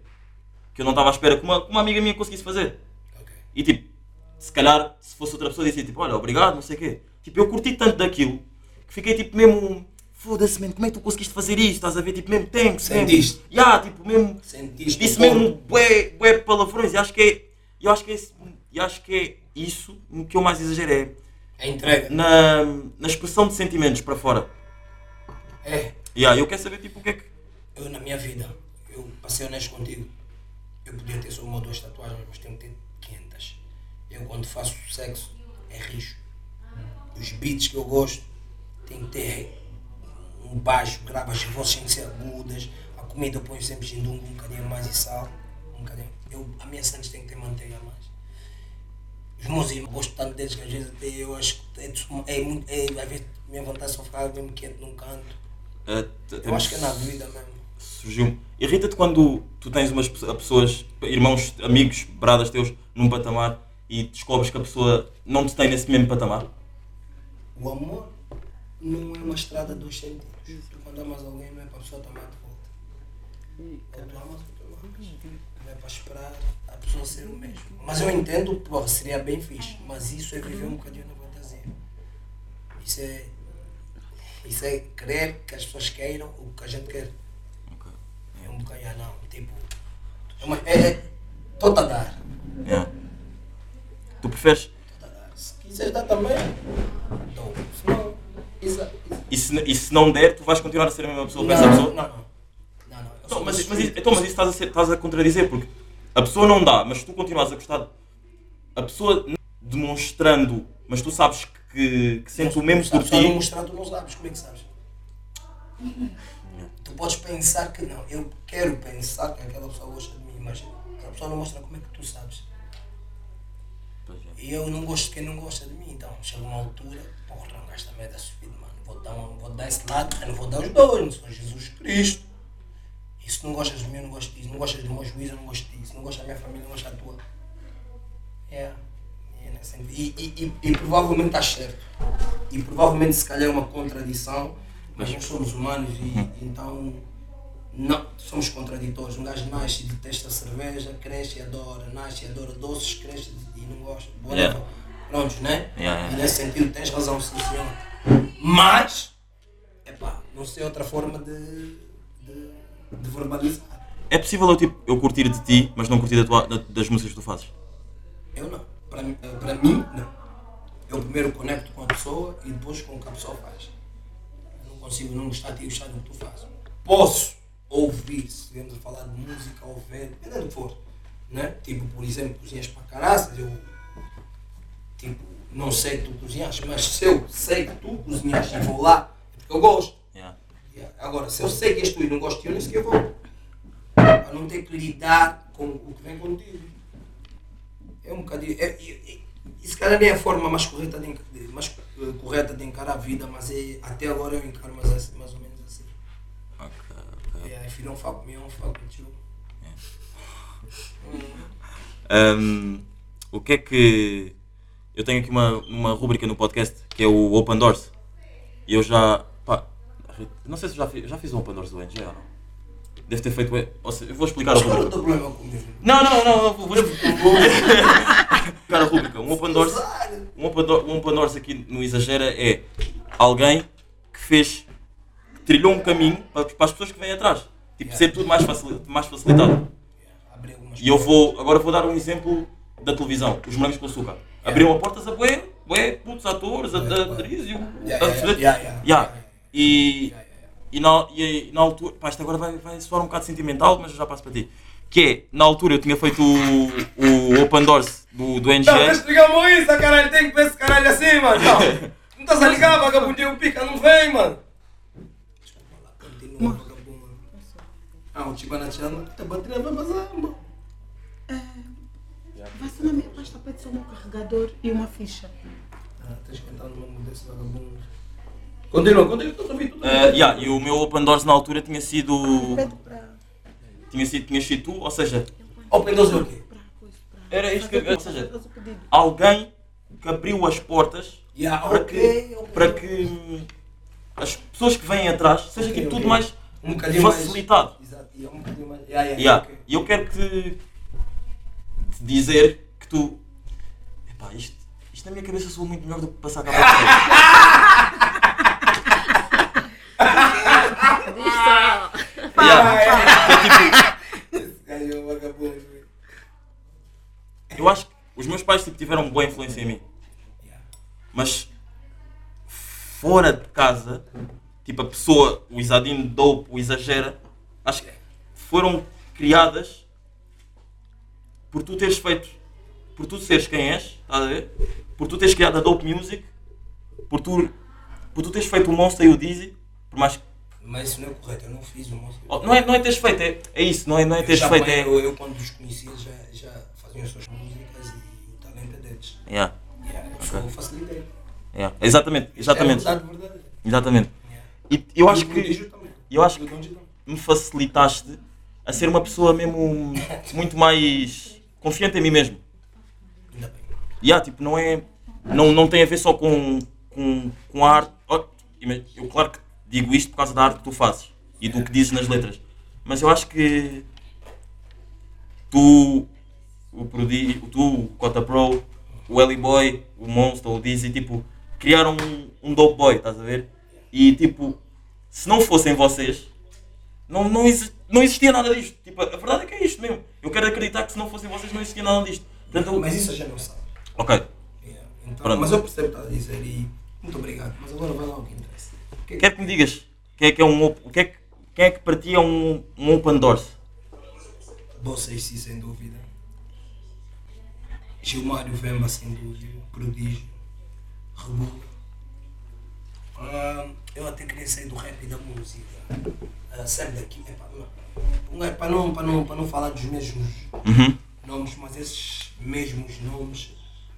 que eu não estava à espera que uma, uma amiga minha conseguisse fazer.
Ok.
E tipo, se calhar, se fosse outra pessoa, dizia tipo, olha, obrigado, não sei o quê. Tipo, eu curti tanto daquilo que fiquei tipo mesmo, foda-se, man, como é que tu conseguiste fazer isto? Estás a ver? Tipo, mesmo mesmo.
Sentiste?
Yeah, tipo, mesmo.
Sentiste
Disse mesmo bué, bué palavrões. E acho que é, eu acho que é, eu acho que é isso que eu mais exagerei.
A entrega.
Na, na expressão de sentimentos para fora.
É.
Yeah, eu quero saber tipo o que é que.
Eu na minha vida, eu passei honesto contigo. Eu podia ter só uma ou duas tatuagens, mas tenho que ter 500. Eu quando faço sexo, é rijo. Os beats que eu gosto, tem que ter um baixo, grava as vozes sem ser agudas. A comida ponho sempre gindungo, um bocadinho mais e sal. Um bocadinho. Eu, a minha sandes tem que ter manteiga mais. Os meus irmãos, gosto tanto deles que às vezes até eu acho que é, é, muito- é, às vezes minha vontade é só ficar mesmo quieto num canto.
t-
Eu acho que é na vida mesmo.
surgiu. Irrita-te quando tu tens umas pe- pessoas, irmãos, amigos, bradas teus, num patamar e descobres que a pessoa não te tem nesse mesmo patamar?
O amor não é uma estrada dos sentidos. Tu quando amas alguém não é para a pessoa tomar de volta. Ou tu amas ou tu não amas. Não é para esperar a pessoa ser o mesmo. Mas eu entendo, porra, seria bem fixe. Mas isso é viver um bocadinho na fantasia. Isso é. Isso é querer que as pessoas queiram o que a gente quer.
Ok.
É um bocadinho, ah, não. Tipo. É uma. É. Estou-te a dar.
Yeah. Tu preferes?
Tô-te a dar. Se quiseres dar também, dou. Se não. Isso.
E se, e se não der, tu vais continuar a ser a mesma pessoa
Não,
essa pessoa?
não. não. Não, não.
Então, mas, mas, isso- então, mas isso estás a, ser- estás a contradizer, porque a pessoa não dá, mas tu continuas a gostar. A pessoa n- demonstrando, mas tu sabes que, que sente o mesmo por
pessoa não
ti.
mostrar, tu não sabes. Como é que sabes? Tu podes pensar que não. Eu quero pensar que aquela pessoa gosta de mim, mas a pessoa não mostra, como é que tu sabes?
É.
E eu não gosto de quem não gosta de mim, então chega uma altura, porra, não gasta merda subido, mano. Vou dar, um, vou dar esse lado, eu não vou dar os dois, não sou Jesus Cristo. E se não gostas de mim, eu não gosto disso. Não gostas do meu juízo, eu não gosto disso. Não gostas da minha família, eu não gosto da tua. É. é. E, e, e, e provavelmente estás certo. E provavelmente se calhar é uma contradição, mas nós somos humanos e então não, somos contraditórios. Um gajo nasce e detesta cerveja, cresce e adora, nasce e adora doces, cresce e não gosta. Whatever.
Yeah.
Prontos, né?
Yeah, yeah.
E nesse sentido tens razão, sim senhor. Mas, epá, não sei outra forma de, de, de verbalizar.
É possível eu, tipo, eu curtir de ti, mas não curtir da tua- da- das músicas que tu fazes?
Eu não. Para, para mim, não. Eu primeiro conecto com a pessoa e depois com o que a pessoa faz. Eu não consigo não gostar de ti e gostar do que tu fazes. Posso ouvir, se vamos falar de música, ou ver, dependendo do que for. Né? Tipo, por exemplo, cozinhas para caraças, eu tipo, não sei que tu cozinhas, mas se eu sei que tu cozinhas e vou lá, é porque eu gosto.
Yeah.
Yeah. Agora, se eu sei que és tu e não gosto de eu nem sequer vou. Para não ter que lidar com o que vem contigo. É um bocadinho. É, e, e, se calhar nem é a forma mais correta de, mais, eh, correta de encarar a vida, mas é, até agora eu encaro mais, mais ou menos. Yeah, if you don't fuck me, I don't fuck with you.
Um, o que é que. Eu tenho aqui uma, uma rubrica no podcast que é o Open Doors. E eu já. Pá, não sei se já fiz, já fiz um Open Doors do NG ou não. Deve ter feito. Ou seja, eu vou explicar a
Mas qual é o
rubrica. Não, não, não, eu vou, vou explicar a rubrica. [LAUGHS] Um Open Doors. Um open, door, um open doors aqui no Exagera é alguém que fez, trilhou um caminho para, para as pessoas que vêm atrás. Tipo, ser tudo mais, facil, mais facilitado.
Yeah,
E eu vou, agora vou dar um exemplo da televisão, os morangos com açúcar. Abriram a portas a bué, bué, putos atores, a, a atriz e o...
Yeah, yeah, yeah, yeah,
Yeah.
yeah,
E, e, na, e na altura, pá, isto agora vai, vai soar um bocado sentimental, mas eu já passo para ti. Que é, na altura eu tinha feito o, o Open Doors do, do
Não,
NGA.
mas ligamos isso, caralho, tem que ver esse caralho assim, mano. Não, não estás a ligar, vagabundinho pica, não vem, mano. Desculpa lá, continua, vagabundo. Ah, o Tibana te ama, a bateria vai vazar, mano.
Vai ser na minha pasta pede só um carregador e uma ficha.
Ah, tens que entrar nome desse vagabundo. Continua, continua, estou a ouvir tudo.
Uh, yeah, e o meu Open Doors na altura tinha sido.
Para.
Tinha sido, tinha sido tu, ou seja,
Open Doors é o quê?
Era isto que- ou seja, alguém que abriu as portas
Yeah,
para, que,
ok.
para que as pessoas que vêm atrás seja tipo tudo mais
Um bocadinho mais-
facilitado.
Exato, e é um bocadinho mais. Yeah, yeah,
Yeah.
ok.
E eu quero que te dizer que tu. Epá, isto, isto na minha cabeça soa muito melhor do que passar cá para [LAUGHS] yeah. Tipo, [LAUGHS] eu acho que os meus pais tipo, tiveram boa influência em mim. Mas fora de casa, tipo a pessoa, o Isadinho dope, o exagera, acho que foram criadas por tu teres feito, por tu seres quem és, estás a ver? Por tu teres criado a Dope Music, por tu, por tu teres feito o Monster e o Dizzy, por mais que-
Mas isso não é correto, eu não fiz o moço.
oh, não, é, não é teres feito, é, é isso, não é, não é teres feito, é.
eu, eu quando os conhecia já, já faziam as suas músicas e o talento é deles.
Yeah,
Yeah, eu só facilitei.
Yeah. Exatamente, exatamente,
É verdade.
exatamente.
Yeah.
E eu acho
E
que. eu acho
E
que- me facilitaste a ser uma pessoa mesmo [LAUGHS] muito mais confiante em mim mesmo.
Ainda bem.
E yeah, tipo, não é. Não, não tem a ver só com, com, com a arte. Oh, Eu claro que digo isto por causa da arte que tu fazes e do que dizes nas letras. Mas eu acho que tu, o Prodígio, tu, o Cota Pro, o Ellie Boy, o Monster, o Dizzy, tipo, criaram um, um dope boy, estás a ver? E tipo, se não fossem vocês, não, não, exi- não existia nada disto. Tipo, a verdade é que é isto mesmo. Eu quero acreditar que se não fossem vocês não existia nada disto. Portanto,
Mas isso a gente não sabe.
Ok.
Yeah. Então, mas eu percebo o que estás a dizer e muito obrigado. Mas agora vai lá o que interessa. O que é que-
Quero que me digas quem é que é um o que é que, quem é que para ti é um, um open doors?
Vocês sim, sem dúvida. Gilmário Vemba, sem dúvida. Prodígio. Ah, eu até queria sair do rap e da música. Sabe daqui? É para não, não, para não falar dos mesmos
Uhum.
nomes, mas esses mesmos nomes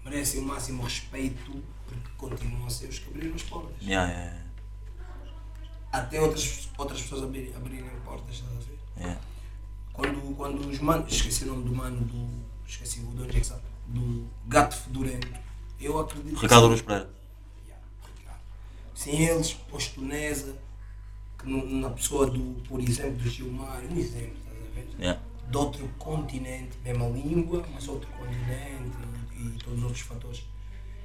merecem o máximo respeito porque continuam a ser os que abriram as portas.
Yeah, yeah,
Até outras, outras pessoas abrirem, abrirem portas, estás a ver? Quando, quando os manos, esqueci o nome do mano do. Esqueci o sabe? Do gato fedorento. Eu acredito
Ricardo Aruz Pereira.
Sim, eles, Postonesa, que na pessoa do, por exemplo, do Gilmar, um exemplo, estás a ver?
Yeah.
De outro continente, mesma língua, mas outro continente e, e todos os outros fatores.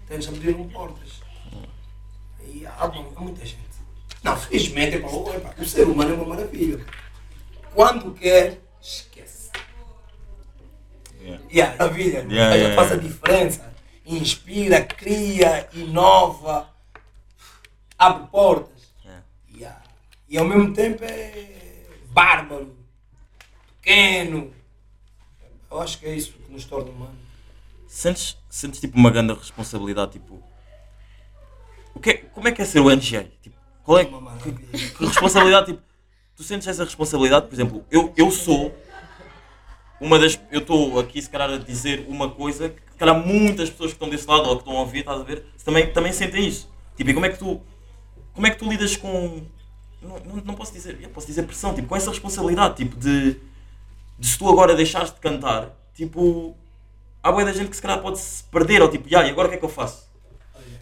Então eles abriram portas. E há, há muita gente. Não, felizmente, oh, epá, o ser humano é uma maravilha. Quando quer, esquece.
Yeah.
E a maravilha,
Yeah,
yeah, faz a diferença. Inspira, cria, inova, abre portas.
Yeah.
Yeah. E ao mesmo tempo é bárbaro, pequeno. Eu acho que é isso que nos torna humanos.
Sentes, sentes tipo uma grande responsabilidade, tipo. O que é- como é que é ser o NGA? Tipo, qual é
maravilha.
que responsabilidade, tipo, tu sentes essa responsabilidade, por exemplo, eu, eu sou uma das, eu estou aqui se calhar a dizer uma coisa que se calhar muitas pessoas que estão desse lado ou que estão a ouvir, estás a ver, também, também sentem isso. Tipo, e como é que tu, como é que tu lidas com, não, não, não posso dizer, posso dizer pressão, tipo, com essa responsabilidade, tipo, de, de se tu agora deixares de cantar, tipo, há boa da gente que se calhar pode se perder, ou tipo, "Ya, e agora o que é que eu faço?
Olha,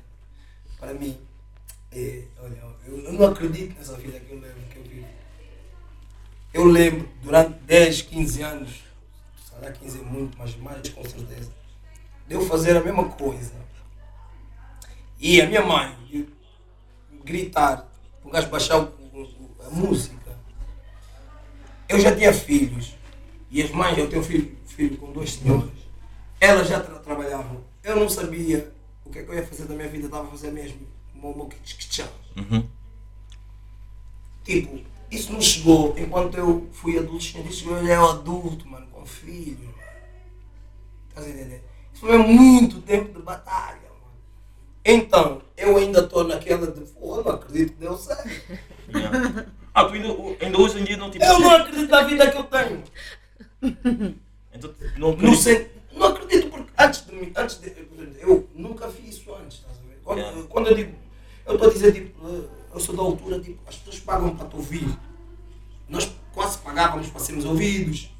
para mim, é, olha, eu, não acredito nessa vida que eu lembro, que eu vivo. Eu lembro, durante 10, 15 anos, se calhar 15 é muito, mas mais com certeza, de eu fazer a mesma coisa. E a minha mãe gritar, o gajo baixar a música. Eu já tinha filhos, e as mães, eu tenho filho, filho com duas senhoras, elas já tra trabalhavam. Eu não sabia o que é que eu ia fazer da minha vida, estava a fazer mesmo o meu.
Uhum.
Tipo, isso não chegou enquanto eu fui adolescente, isso chegou eu adulto, mano, Estás a entender? Isso foi muito tempo de batalha, mano. Então, eu ainda estou naquela de, porra, não acredito que deu certo.
Yeah. [LAUGHS] Ah, tu ainda, ainda hoje em dia não tipo.
Eu não acredito na vida que eu tenho.
Então, não acreditas-
sei, não acredito porque antes de mim, antes de, eu nunca fiz isso antes, ver? Quando,
Yeah.
quando eu digo, eu estou a dizer tipo, eh, eu sou da altura, tipo, as pessoas pagam para te ouvir. Nós quase pagávamos para sermos ouvidos.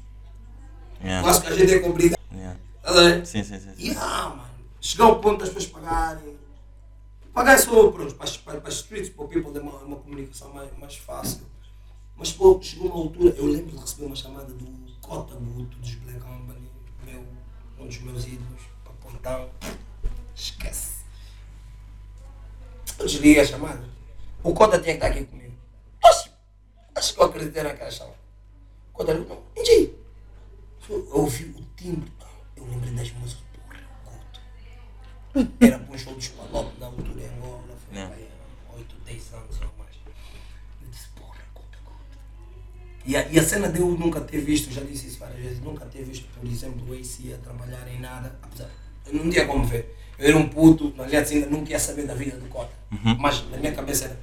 Yeah.
Quase que a gente é obrigado.
Yeah.
Ver?
Sim, sim, sim. sim.
E ah, mano, chegar ao ponto das pessoas pagarem. Pagar só para, as- para, para streets, para o people, é uma, uma comunicação mais, mais fácil. Mas pô, chegou uma altura, eu lembro de receber uma chamada do Cota Guto, dos Black Company, meu, um dos meus ídolos, para Pontão. Esquece. Eu desliguei a chamada. O Cota tinha que estar aqui comigo. Acho, acho que eu acreditei naquela chamada. O Cota disse, não, entendi. Eu ouvi o timbre, eu lembrei das músicas do Guto. Era para um show dos Palop na altura em Angola, foi
Yeah.
yeah. 8, 10 anos ou mais. Eu disse, porra, Guto, Guto. E a, e a cena de eu nunca ter visto, já disse isso várias vezes, nunca ter visto, por exemplo, o AC a trabalhar em nada, apesar, eu não tinha como ver. Eu era um puto, na realidade ainda não queria saber da vida do Cota. Mas na minha cabeça era,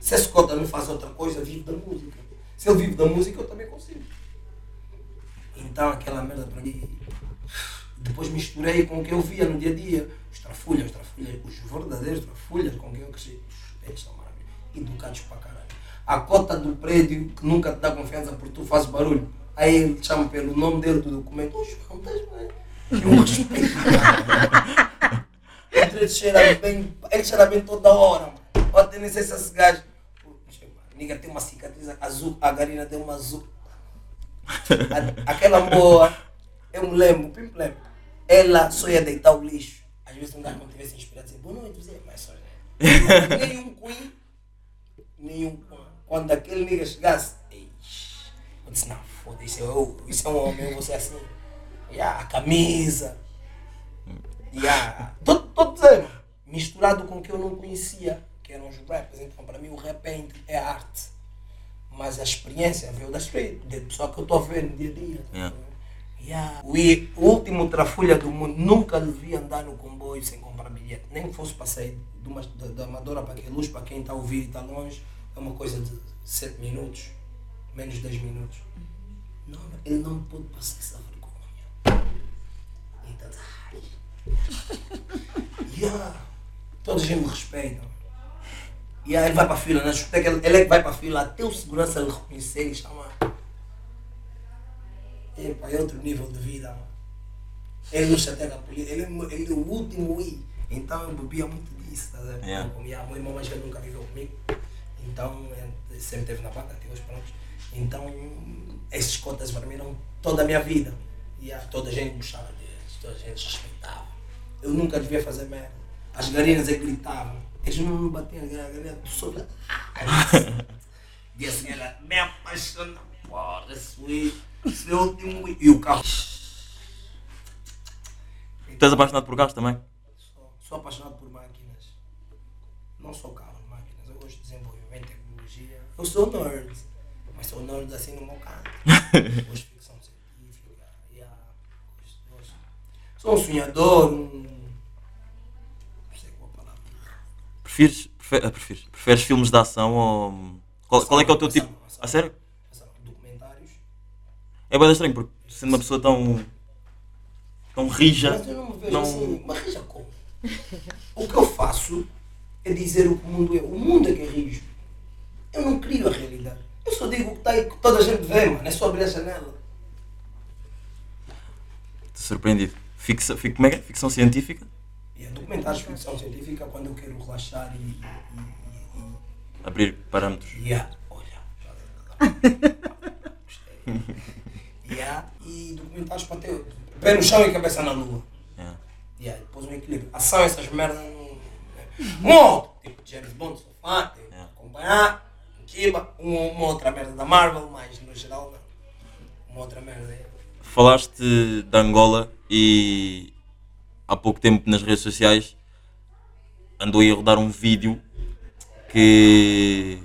se esse Cota não faz outra coisa, vive da música. Se ele vive da música, eu também consigo. Então aquela merda para mim. Depois misturei com o que eu via no dia a dia. Os trafulhas, os trafulhas, os verdadeiros trafulhas com quem eu cresci. Eles são maravilhosos. Educados para caralho. A cota do prédio que nunca te dá confiança porque tu fazes barulho. Aí ele te chama pelo nome dele do documento. Ô João, estás bem? Eu respeito. [LAUGHS] Ele cheira bem, ele cheira bem toda hora, nem sei se esse gajo. Niga tem uma cicatriz azul, a Garina deu uma azul. Aquela boa, eu me lembro, pim, lembro, ela só ia deitar o lixo. Às vezes um gajo não tivesse inspirado, dizia, boa noite, dizia, mas só [LAUGHS] nenhum queen, nenhum. Quando aquele nigga chegasse, "Eish", eu disse, não, foda, isso é, eu, isso é um homem, eu vou ser assim. Yeah, a camisa. Yeah. Tô, tô dizendo, misturado com o que eu não conhecia, que eram os rappers. Então, para mim, o rap é, é arte. Mas a experiência veio da street, pessoa que eu estou a ver no dia a dia.
Yeah.
Yeah. O, i- o último trafulha do mundo, nunca lhe vi andar no comboio sem comprar bilhete. Nem que fosse para sair de uma, da, da Amadora para Queluz, para quem está a ouvir e está longe, é uma coisa de 7 minutos, menos 10 minutos. Não, ele não pôde passar essa vergonha. Então, ai. [LAUGHS] yeah. Toda a gente me respeita. E aí ele vai para a fila, na discoteca, ele, ele é que vai para a fila, até o segurança lhe reconhecer e chamar. Epa, é outro nível de vida. mano. Ele não chateia com a polícia, ele, é ele é o último ir. Então eu bebia muito disso, tá vendo?
Yeah.
Eu comia, meu irmão mais velho nunca viveu comigo. Então ele sempre teve na banda, até hoje pronto. Então esses cotas para mim eram toda a minha vida. E toda a gente gostava deles, toda a gente respeitava. Eu nunca devia fazer merda. As garinas é que gritavam. Eles não me batiam, [LAUGHS] a garina do sol. E assim ela me apaixona, porra, é o último. E o carro.
Estás apaixonado por carros também?
Sou, sou apaixonado por máquinas. Não sou carro, máquinas. Eu gosto de desenvolvimento, tecnologia. Eu sou nerd. Mas sou nerd assim no meu canto. [LAUGHS] gosto de ficção científica. Yeah. Gosto, gosto. Sou um sonhador, um.
Preferes, prefer, ah, preferes, preferes filmes de ação ou. Qual, qual é que é o teu tipo?
ação.
A sério?
Ação, Documentários.
É bem estranho, porque sendo uma pessoa tão. tão rija.
Mas eu não me vejo
não-
assim. Mas rija como? O que eu faço é dizer o que o mundo é. O mundo é que é rijo. Eu não crio a realidade. Eu só digo o que está aí, que toda a gente vê, mano. É só abrir a janela.
Estou surpreendido. Fixa, fic, como é que é? Ficção científica?
E é documentários de ficção científica quando eu quero relaxar e. e, e, e,
Abrir parâmetros.
yeah, olha. Gostei. [LAUGHS] Yeah, e documentários para ter pé no chão e cabeça na lua.
Yeah.
Yeah, depois um equilíbrio. Ação, essas merdas não. Moto! Tipo James Bond, sou fã, tenho que
Yeah.
acompanhar. Kiba, uma, uma outra merda da Marvel, mas no geral não. Uma outra merda. é.
Falaste de Angola e há pouco tempo nas redes sociais andou aí a rodar um vídeo que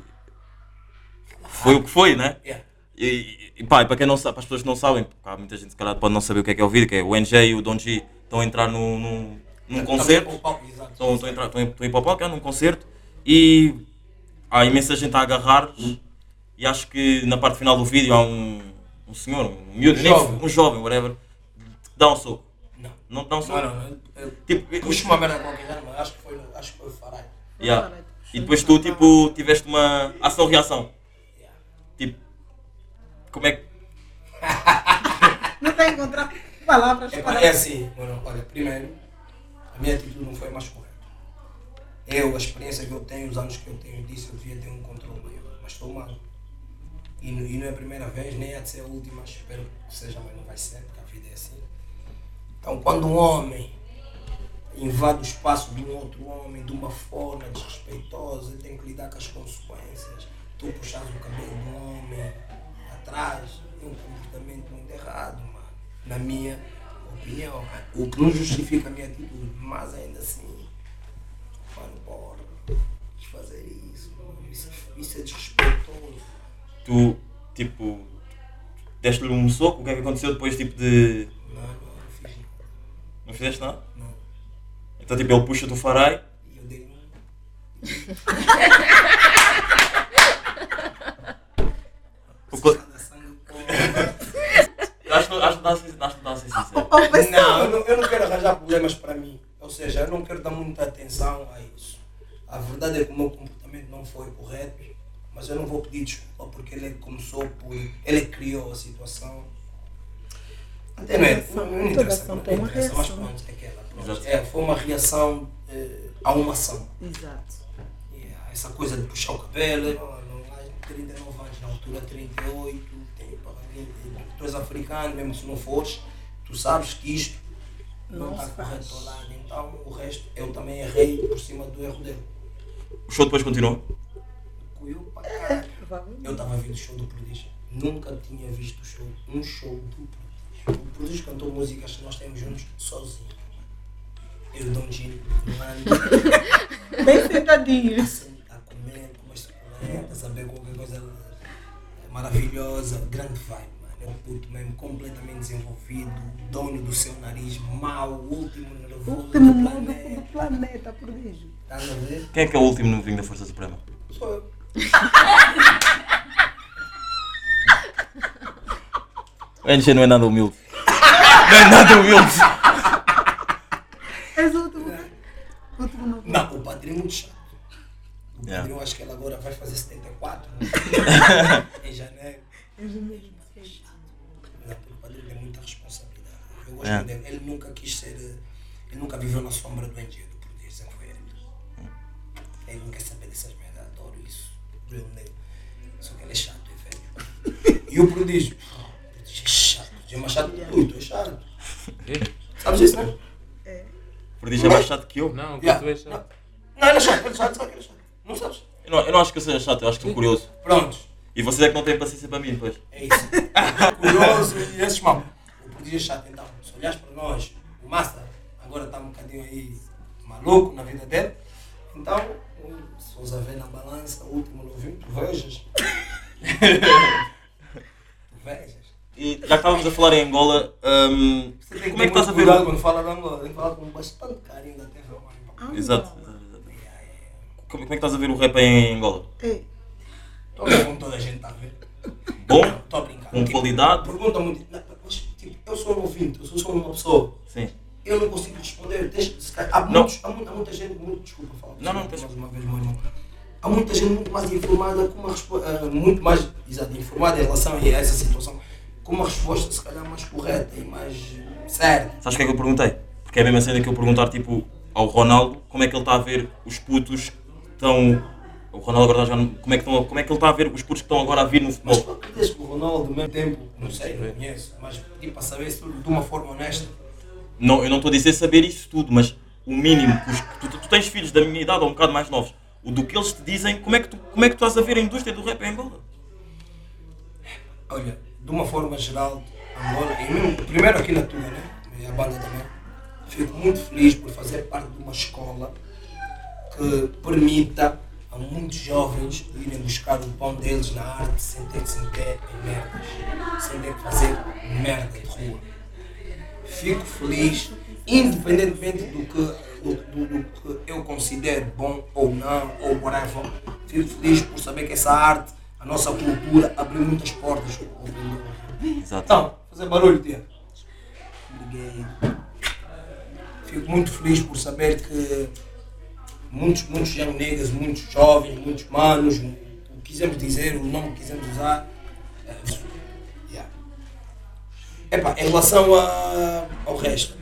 foi o que foi, né?
Yeah.
E, e pá, e para quem não sabe, para as pessoas que não sabem, porque há muita gente que calhar pode não saber o que é que é o vídeo, que é o NG e o Don G estão a entrar num, num, num concerto.
Também, o palco, exato.
Estão, estão, a entrar, estão, estão a ir para o palco, é num concerto e há imensa gente a agarrar e acho que na parte final do vídeo há um, um senhor, um miúdo,
Um jovem.
um jovem, whatever, que dá um soco.
Não.
Não?
Não, não. Eu,
Tipo,
puxo uma merda qualquer, mas acho que foi, acho que foi o Farai.
yeah. E depois tu tipo, tiveste uma ação-reação.
Yeah.
Tipo, como é que. [LAUGHS]
Não está a encontrar palavras
É,
para.
é assim, mano, olha, primeiro, a minha atitude não foi mais correta. Eu, a experiência que eu tenho, os anos que eu tenho disso, eu devia ter um controle maior, mas estou mal. E, não- e não é a primeira vez, nem há de ser a última, espero que seja, mas não vai ser, porque a vida é assim. Então, quando um homem invade o espaço de um outro homem de uma forma desrespeitosa, ele tem que lidar com as consequências. Tu puxas o cabelo do homem atrás, é um comportamento muito errado, mano. Na minha opinião. O que não justifica a minha atitude, mas ainda assim, mano, quis fazer isso, mano. Isso, isso é desrespeitoso.
Tu, tipo, deste-lhe um soco? O que é que aconteceu depois, tipo, de.
Não, não, não fiz nada.
Não fizeste nada?
Não.
Então, tipo, ele puxa-te o farai.
E eu dei um. [LAUGHS] [LAUGHS]
Acho que que dá sincero.
Oh, pessoal,
Não, eu não, eu não quero arranjar problemas para mim. Ou seja, eu não quero dar muita atenção a isso. A verdade é que o meu comportamento não foi correto, mas eu não vou pedir desculpa porque ele é que começou por. Ele é que criou a situação. Até não é. Não, não
Toda
interessa,
ação
não
tem uma reação.
é pronto. É, foi uma reação eh, a uma ação.
Exato.
Yeah, essa coisa de puxar o cabelo, não, 39 anos na altura. altura 38, tem, pá, tu és africano, mesmo se não fores, tu sabes que isto não está correto ao lado, então o resto eu também errei por cima do erro dele.
O show depois continuou?
Cuiu para caralho. Eu estava a ver o show do Prodígio. Nunca tinha visto o show, um show do Prodígio. O Prodígio cantou músicas que nós temos juntos sozinho. Eu e o Dom Gino,
Bem sentadinhos.
a comer, comer chocolate, a saber qualquer coisa maravilhosa, grande vibe, mano. É um puto mesmo completamente desenvolvido, dono do seu nariz, mau, o último nervoso
Último
do planeta.
do planeta, prodígio.
Estás a ver?
Quem é que é o último novinho da Força Suprema?
Sou eu. [LAUGHS]
O NG não é nada humilde. [LAUGHS] Não é nada humilde.
És o último. Último novo.
Não, o padrinho é muito chato. O
Yeah.
padrinho acho que ele agora vai fazer 74 né? [LAUGHS] em janeiro. Mas o padrinho tem muita responsabilidade. Eu gosto
Yeah.
dele. Ele nunca quis ser. eh, Ele nunca viveu na sombra do NG do Português, sempre foi ele. Ele não quer saber dessas merdas, adoro isso. Real nele. Só que ele é chato, é velho. [LAUGHS] E? O prodígio é chato. O prodígio é mais chato que tu, tu [LAUGHS] é chato. Sabes isso, não é?
O Prodígio é mais chato que eu.
Não, que
Yeah.
tu és chato.
Não, ele é chato, ele é chato, sabe que ele é chato. Não sabes?
Eu não, eu não acho que eu seja chato, eu acho que sou curioso.
Prontos.
E vocês é que não têm paciência para mim, pois.
É isso. [LAUGHS] Curioso e esses mal. O prodígio é chato, então. Se olhares para nós, o Massa agora está um bocadinho aí maluco na vida dele. Então, se fores a ver na balança, o último novinho, tu vejas. [LAUGHS] tu vejas.
E já que estávamos a falar em Angola,
Você tem
como é que estás a ver
quando fala de Angola? Tem que falar com bastante carinho da terra. mano.
Exato. exato, exato. Como, como é que estás a ver o rap em Angola?
Estou a ver como toda a gente está a ver.
Bom?
Estou a brincar.
Com qualidade?
Pergunta muito. tipo, eu sou um ouvinte, eu sou só uma pessoa.
Sim.
Eu não consigo responder. Há,
Não.
muitos, há, muita, há muita gente muito. Desculpa falar.
Não, não, tens-
mais uma vez, meu irmão. Há muita gente muito mais informada, com uma resposta. muito mais exato, informada em relação a essa situação, com uma resposta se calhar mais correta e mais certa.
Sabes o que é que eu perguntei? Porque é a mesma cena que eu perguntar tipo ao Ronaldo como é que ele está a ver os putos que estão. O Ronaldo agora já não- como é que estão, como é que ele está a ver os putos que estão agora a vir no
Mas
futebol?
acreditas que o Ronaldo, ao mesmo tempo, não sei, não conheço, mas tipo, para saber isso de uma forma honesta.
Não, eu não estou a dizer saber isso tudo, mas o mínimo que os- tu, tu- tu tens filhos da minha idade ou um bocado mais novos, o do que eles te dizem, como é que tu, como é que tu estás a ver a indústria do rap em Angola?
Olha, de uma forma geral, Angola, e mesmo, primeiro aqui na tua, né? E a banda também, fico muito feliz por fazer parte de uma escola que permita a muitos jovens irem buscar o pão deles na arte sem ter que se meter em merdas, sem ter que fazer merda de rua. Fico feliz, independentemente do que, do, do- do que eu considero bom ou não, ou whatever, fico feliz por saber que essa arte, a nossa cultura, abriu muitas portas.
Exato.
Então, fazer barulho, tia. Liguei. Fico muito feliz por saber que muitos, muitos young niggas, muitos jovens, muitos manos, o que quisermos dizer, o nome que quisermos usar. é, yeah. Epá, em relação a, ao resto,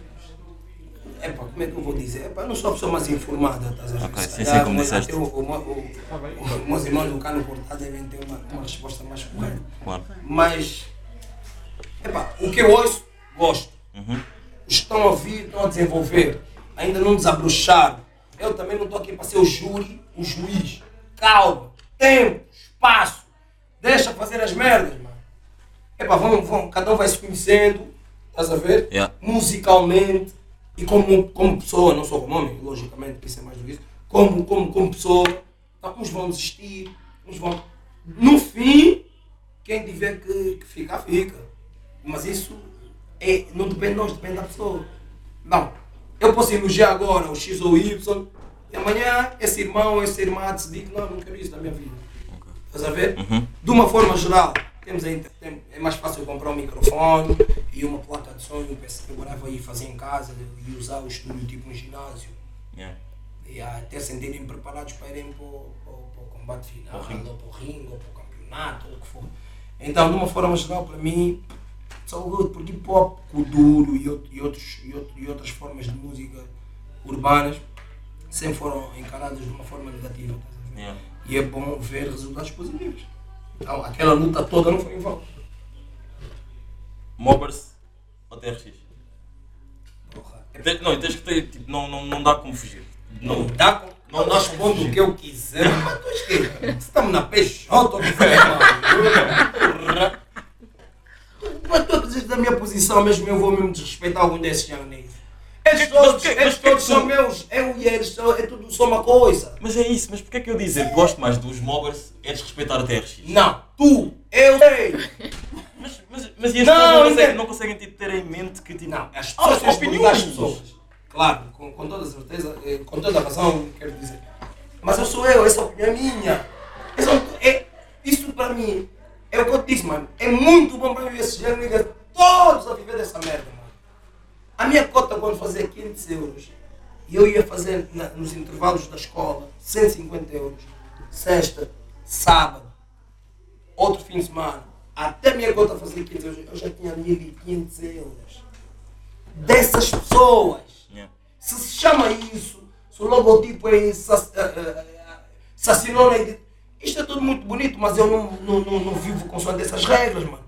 epá, como é que eu vou dizer? Epá, eu não sou a pessoa mais informada, estás a ver?
Ok,
Se
sim, sim, como
né,
disseste.
até o- o- o- o- Meus irmãos do Cano Cortado devem ter uma, uma resposta mais correta.
Claro.
Mas, epá, o que eu ouço, gosto.
Uhum.
Estão a vir, estão a desenvolver, ainda não desabrocharam. Eu também não estou aqui para ser o júri, o juiz. Calma, tempo, espaço. Deixa fazer as merdas, mano. Epá, vão, vão, cada um vai se conhecendo, estás a ver?
Yeah.
Musicalmente e como, como pessoa, não só como homem, logicamente, que isso é mais do que isso. Como, como, como pessoa, então, uns vão desistir, uns vão. No fim, quem tiver que, que ficar, fica. Mas isso é, não depende de nós, depende da pessoa. Não. Eu posso elogiar agora o X ou o Y e amanhã esse irmão, essa irmã decidir que não, não quero isso na minha vida. Estás a ver?
Uhum.
De uma forma geral, temos a inter- tem- é mais fácil eu comprar um microfone e uma placa de som e um PC que agora vou ir fazer em casa e usar o estúdio tipo um ginásio.
Yeah.
E até sentirem preparados para irem para o, para o- para o combate final, ou para o ringue, ou para o campeonato, ou o que for. Então, de uma forma geral, para mim, sou good, porque hip hop, o duro e, out- e, outros, e, outro- e outras formas de música urbanas sempre foram encaradas de uma forma negativa.
Yeah.
E é bom ver resultados positivos. Não, aquela luta toda não foi em vão.
Mobbers ou TRX?
Porra.
Não, tens que ter, tipo, não, não, não dá como fugir. Não,
Dá com.
Não
Não,
como
respondo o que eu quiser. Mas tu esquece. Estamos na PJ, tu acreditas da minha posição mesmo, eu vou mesmo desrespeitar algum desses niggas. Eles
Mas
todos, eles todos são meus. Eu e eles, é tudo só uma coisa.
Mas é isso, mas porquê é que eu dizer que gosto mais dos mobbers é desrespeitar a TRX?
Não, tu, eu sei.
Mas, mas, mas e as
Não,
pessoas não conseguem, não conseguem tipo, ter em mente que tipo.
Não, as
Ah,
pessoas têm
opiniões.
as pessoas. Claro, com, com toda certeza, eh, com toda a razão, quero dizer. Mas eu sou eu, essa opinião é minha. Essa é, isso para mim, é o que eu disse, mano. É muito bom para mim esses young niggas todos a viver dessa merda, mano. A minha cota quando fazia 500 euros, e eu ia fazer na- nos intervalos da escola 150 euros, sexta, sábado, outro fim de semana, até a minha conta fazer 500 euros, eu já tinha 1500 euros. Dessas pessoas.
Yeah.
Se se chama isso, se o logotipo é sac- eh, eh, eh, Sacinona, e- isto é tudo muito bonito, mas eu não, não, não, não vivo consoante essas regras, mano.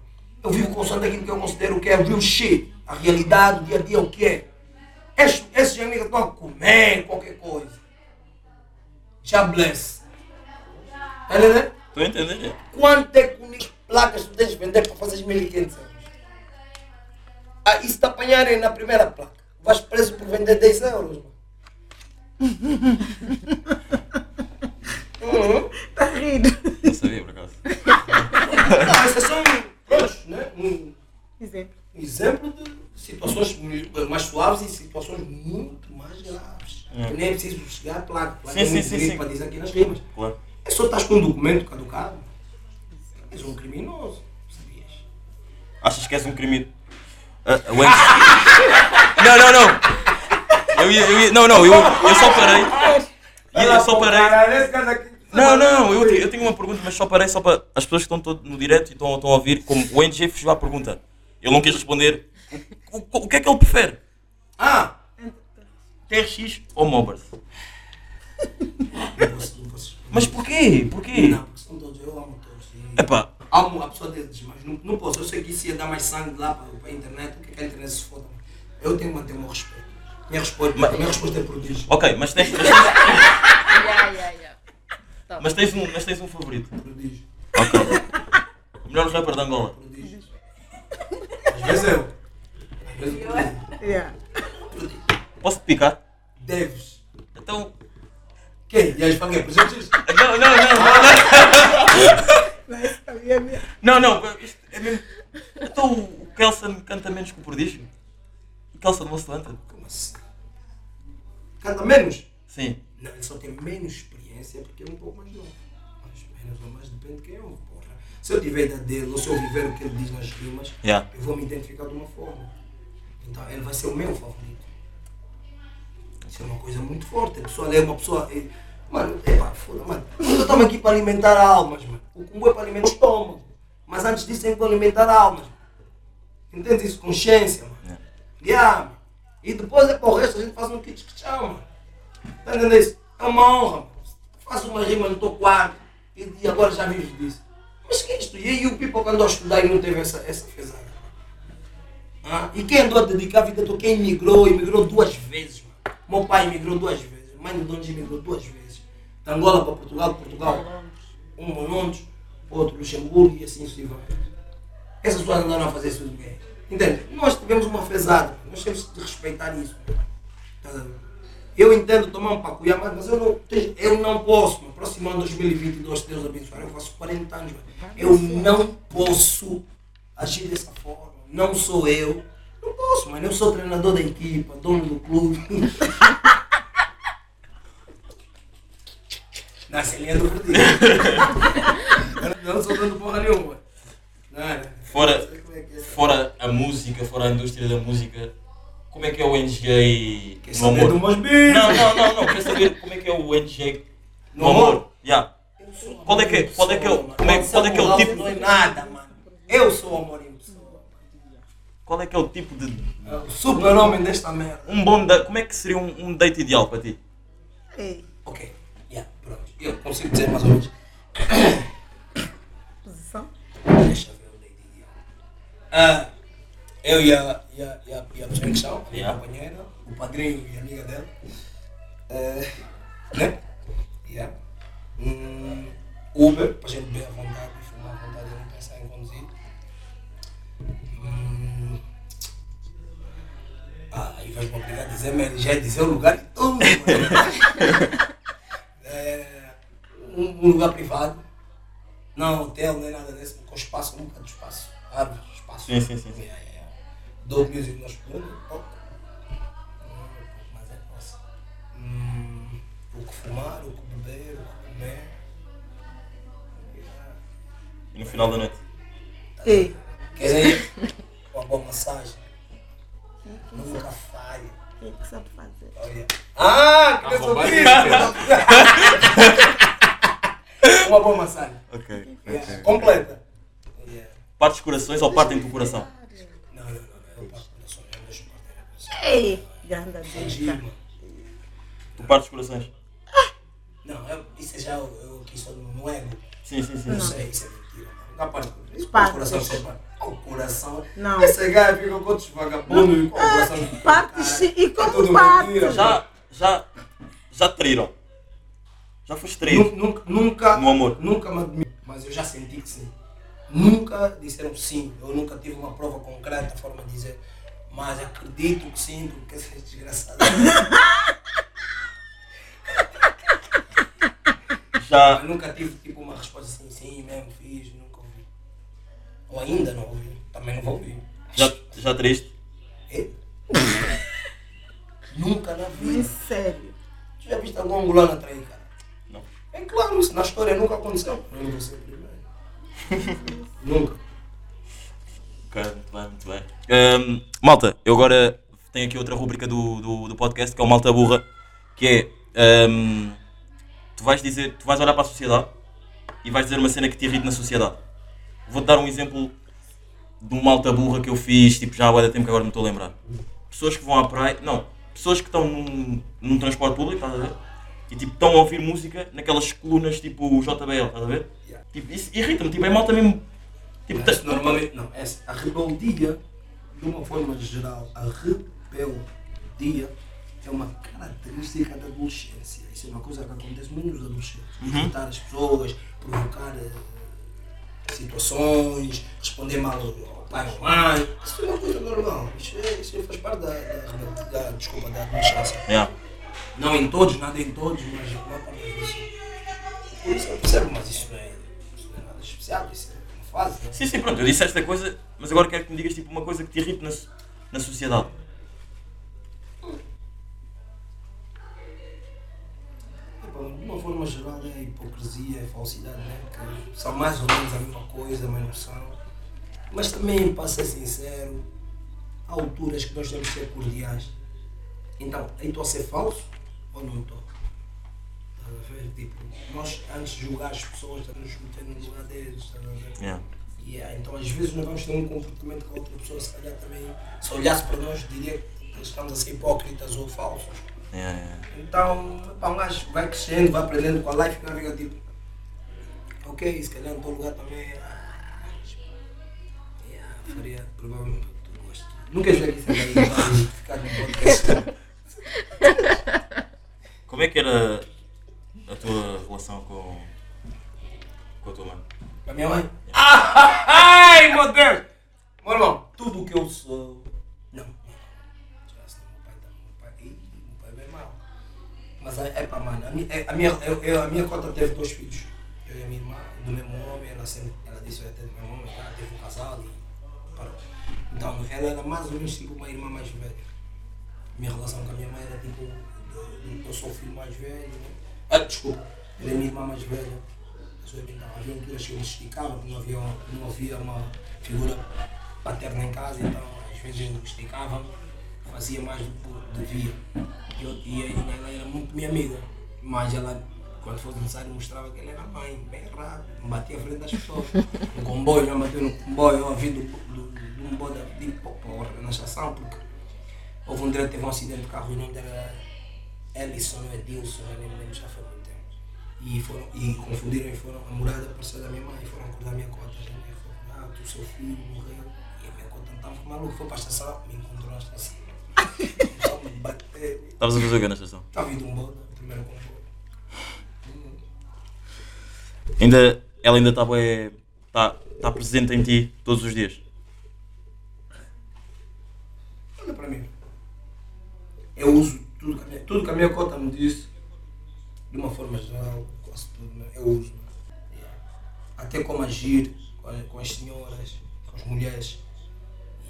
Eu vivo consoante aquilo que eu considero que é real shit, a realidade, o dia a dia, o que é. Esses, esses amigos estão a comer qualquer coisa. Já bless. Tá entendendo?
Entender? é.
Quanto é que placas tu tens de vender para fazer 1500 euros? Ah, e se te apanharem na primeira placa? Vais preso por vender 10 euros. mano. Uhum.
Está a rir.
Não sabia por acaso.
Não, essas são né? um
Exemplo.
exemplo de situações mais suaves e situações muito mais graves. Que nem é preciso chegar à placa. placa
Sim,
é
sim, sim, sim.
para dizer aqui nas rimas.
Claro.
É só estás com um documento caducado. És um criminoso. Sabias?
Achas que és um criminoso? Ah, o Enzo- [LAUGHS] não, não, não. Eu ia, eu ia, não, não, eu, eu só parei. Eu só parei. Não, não, eu, eu tenho uma pergunta, mas só parei só para as pessoas que estão todo no direto e estão, estão a ouvir, como o NG fugiu à pergunta. Ele não quis responder. O, o- o que é que ele prefere?
Ah!
TRX ou Mobbers?
Não posso, não posso.
Mas porquê? Porquê?
Não, porque são todos, eu amo todos. E
Epá,
Amo a pessoa deles, mas não, não posso. Eu sei que isso ia dar mais sangue lá para, para a internet, o que é que a internet se foda. Eu tenho que manter o meu respeito. Minha resposta,
Mas-
minha resposta é prodígio.
ok, mas tens, mas [LAUGHS] tens,
Yeah, yeah, yeah. Top.
mas tens um, mas tens um favorito.
Prodígio.
Ok. O melhor rapper de Angola.
Prodígio. Às vezes eu. Às vezes eu.
Yeah.
Posso te picar?
Deves.
Então.
Quem? E aí, falei, presentes?
Não, não, não, não.
Não, é. [LAUGHS]
Não, não, isto é mesmo. Então o Kelson canta menos que o Prodígio? O Kelson não se levanta?
Como assim? Canta menos?
Sim.
Não, ele só tem menos experiência porque é um pouco mais novo. Mas menos ou mais depende de quem é, porra. Se eu tiver a idade dele, ou se eu viver o que ele diz nas rimas,
Yeah.
eu vou me identificar de uma forma. Então ele vai ser o meu favorito. Isso é uma coisa muito forte. A pessoa é uma pessoa. é- Mano, epá, foda, mano. Nós estamos aqui para alimentar almas, mano. O combo é para alimentar o estômago. Mas antes disso é para alimentar almas. Entende isso? Consciência, mano. Yeah, mano. E depois é para o resto a gente faz um kit que chama. Tá entendendo? É uma honra. Faço uma rima no teu quarto e, agora já vives disso. Mas que é isto? E aí o people que andou a estudar e não teve essa, essa fezada? Ah, e quem andou a dedicar a vida toda, quem imigrou, imigrou duas vezes, mano. Meu pai imigrou duas vezes, a mãe do Dom imigrou duas vezes. De Angola para Portugal, de Portugal, um a Londres, outro Luxemburgo e assim sucessivamente. Essas pessoas andaram a fazer isso de. Entende? Nós tivemos uma fezada, nós temos de respeitar isso. Tá a? Eu entendo tomar um pacuia, mas eu não, eu não posso, no próximo ano 2022, se Deus abençoar, eu faço 40 anos, eu não posso agir dessa forma. Não sou eu. Não posso, mano. Eu sou treinador da equipa, dono do clube. [LAUGHS] Nasce linha do Fredinho. Eu não sou dono de porra nenhuma. Nada.
Fora-
é é
Fora a música, fora a indústria da música, como é que é o NGA
Quer
no amor? Não, não, não, não. Quer saber como é que é o NGA no
No amor?
amor? Yeah.
Eu sou amor
Qual é que é- qual é que é o-
pessoa,
como é- qual é que é o
Moral
tipo-
Não é nada, mano. Eu sou amor em pessoa.
Qual é que é o tipo de.
É o super-homem desta merda.
Um bom da... Como é que seria um, um date ideal para ti?
Ei,
Ok, yeah, pronto. Eu consigo dizer mais ou menos.
São?
Deixa eu ver o Lady Di. Ah, eu e a, e, a, e, a, e a pessoa em questão, a minha companheira, o padrinho e a amiga dela. eh, né? Yeah. Hum, Uber, para a gente beber à vontade fumar à vontade e não pensar em conduzir. Hum, ah, e vais me obrigar a dizer, mas já é dizer o lugar tudo. mano. É, [LAUGHS] um, um lugar privado. Não hotel, nem nada desse, com espaço, um bocado de espaço. Árvores, espaço.
Sim, sim, sim, sim.
Nós podemos, toca. Mas é nossa. Hum, o que fumar, o que beber, o que comer.
E no final da noite.
Ei,
Quer dizer, uma boa massagem. Nunca falha.
o que é que sabe fazer?
Olha. Ah, que isso! [LAUGHS] Uma boa massagem.
Ok.
Yeah, Completa. Yeah.
Partes corações ou partem do coração?
Não, não, não, não. Eu passo coração, eu não deixo partir a coração.
Ei, grande dica.
Tu partes corações?
Não, eu, isso é já eu, eu aqui sou no ego.
Sim, sim, sim.
Não sei, isso é mentira. Nunca parte. Isso
Parte.
o coração você parte. O coração.
Não.
Esse gajo fica com outros vagabundos com o coração.
Partes sim, e como
É
parte?
mentira.
Já, já, já traíram? Já foste traído?
Nu- Nunca, nunca,
No amor.
nunca me admiro, mas eu já senti que sim. Nunca disseram sim. Eu nunca tive uma prova concreta, a forma de dizer, mas acredito que sim, porque esse é desgraçado. [LAUGHS]
Já,
Mas nunca tive tipo uma resposta assim, sim, mesmo fiz, nunca ouvi. Ou ainda não ouvi, também não vou ouvir.
já, já traíste?
É? [LAUGHS] nunca na
Em
vida.
sério.
Tu já viste algum angolano atrair, cara?
Não.
É claro, isso na história nunca aconteceu. Eu não vou ser primeiro. [LAUGHS] nunca.
Muito bem, muito bem. Ahm, malta, eu agora tenho aqui outra rúbrica do, do, do podcast que é o Malta Burra, que é ahm, tu vais dizer, tu vais olhar para a sociedade e vais dizer uma cena que te irrita na sociedade. Vou-te dar um exemplo de um malta burra que eu fiz, tipo, já há de tempo que agora me estou a lembrar. Pessoas que vão à praia, não, pessoas que estão num, num transporte público, estás a ver? E tipo, estão a ouvir música naquelas colunas tipo JBL, estás a ver? Tipo, isso irrita-me, tipo, é malta mesmo. Tipo,
Mas,
tá-
normalmente, não, essa, a rebeldia, de uma forma geral, a rebeldia é uma característica da adolescência. Isso é uma coisa que acontece muito nos adolescentes. Irritar as pessoas, provocar eh, situações, responder mal ao pai ou mãe. Isso é uma coisa normal. Isso, é, isso faz parte da, da, da, desculpa, da adolescência.
Yeah.
Não em todos, nada em todos, mas a maior parte das vezes. Por isso eu percebo, mas isso não é, isso não é nada especial, isso
Sim, sim, pronto, eu disse esta coisa, mas agora quero que me digas tipo, uma coisa que te irrite na, na sociedade.
De uma forma geral é a hipocrisia, a falsidade, né? que são mais ou menos a mesma coisa, mas não são. Mas também, para ser sincero, há alturas que nós temos que ser cordiais. Então, aí estou a ser falso ou não estou? Tipo, nós antes de julgar as pessoas, estamos nos metendo no lugar deles, estás a ver?
Yeah.
Yeah, então às vezes nós vamos ter um comportamento que a outra pessoa se calhar também, se olhasse para nós, diria que estamos a ser hipócritas ou falsos.
Yeah, yeah.
Então, pá, um gajo vai crescendo, vai aprendendo com a life, que fica tipo, ok, se calhar no teu lugar também, ah, yeah, faria provavelmente o que tu gostas. Nunca joguei isso aí, [LAUGHS] ficar no podcast.
Como é que era a tua relação com, com a tua mãe?
Com a minha mãe? Ai, meu Deus! Meu irmão, tudo o que eu sou. Não, não. Já sei, meu pai tá. Meu pai, meu pai é bem mau. Mas é, é pá, mano. A minha, é- a, minha, eu, eu- a minha cota teve dois filhos. Eu e a minha irmã, do mesmo homem. Ela, sempre, ela disse que eu ia ter do mesmo homem. Ela teve um casal e parou. Então, ela era mais ou menos tipo uma irmã mais velha. Minha relação com a minha mãe era tipo. de- Eu sou o filho mais velho. Ah, desculpa. Ela é minha irmã mais velha. Sou eu, Então, havia alturas que eu me esticava, porque não havia, não havia uma figura paterna em casa, então às vezes eu esticava, fazia mais do que devia. E, ela era muito minha amiga, mas ela, quando fosse necessário, mostrava que ela era mãe, bem rápido, me batia à frente das pessoas. No comboio, já bateu no comboio, eu ouvi do, do, do comboio da de porra, na estação, porque houve um que teve um acidente de carro e o nome dela era Ellison, não é Dilson, eu nem lembro, já foi muito tempo. E, foram, e confundiram e foram, a morada pareceu da minha mãe e foram acordar a minha cota. Já. o seu filho morreu. E a minha cota estava maluco, foi para a estação, me encontrou na estação. Só me bater.
Estavas a fazer o que na estação?
Estava indo um bode, o primeiro comboio.
Ainda, ela ainda está tá, tá presente em ti todos os dias.
Olha para mim. Eu uso tudo que tudo que a minha cota me disse, de uma forma geral, quase tudo, né? eu uso. Yeah. Até como agir com, com as senhoras, com as mulheres.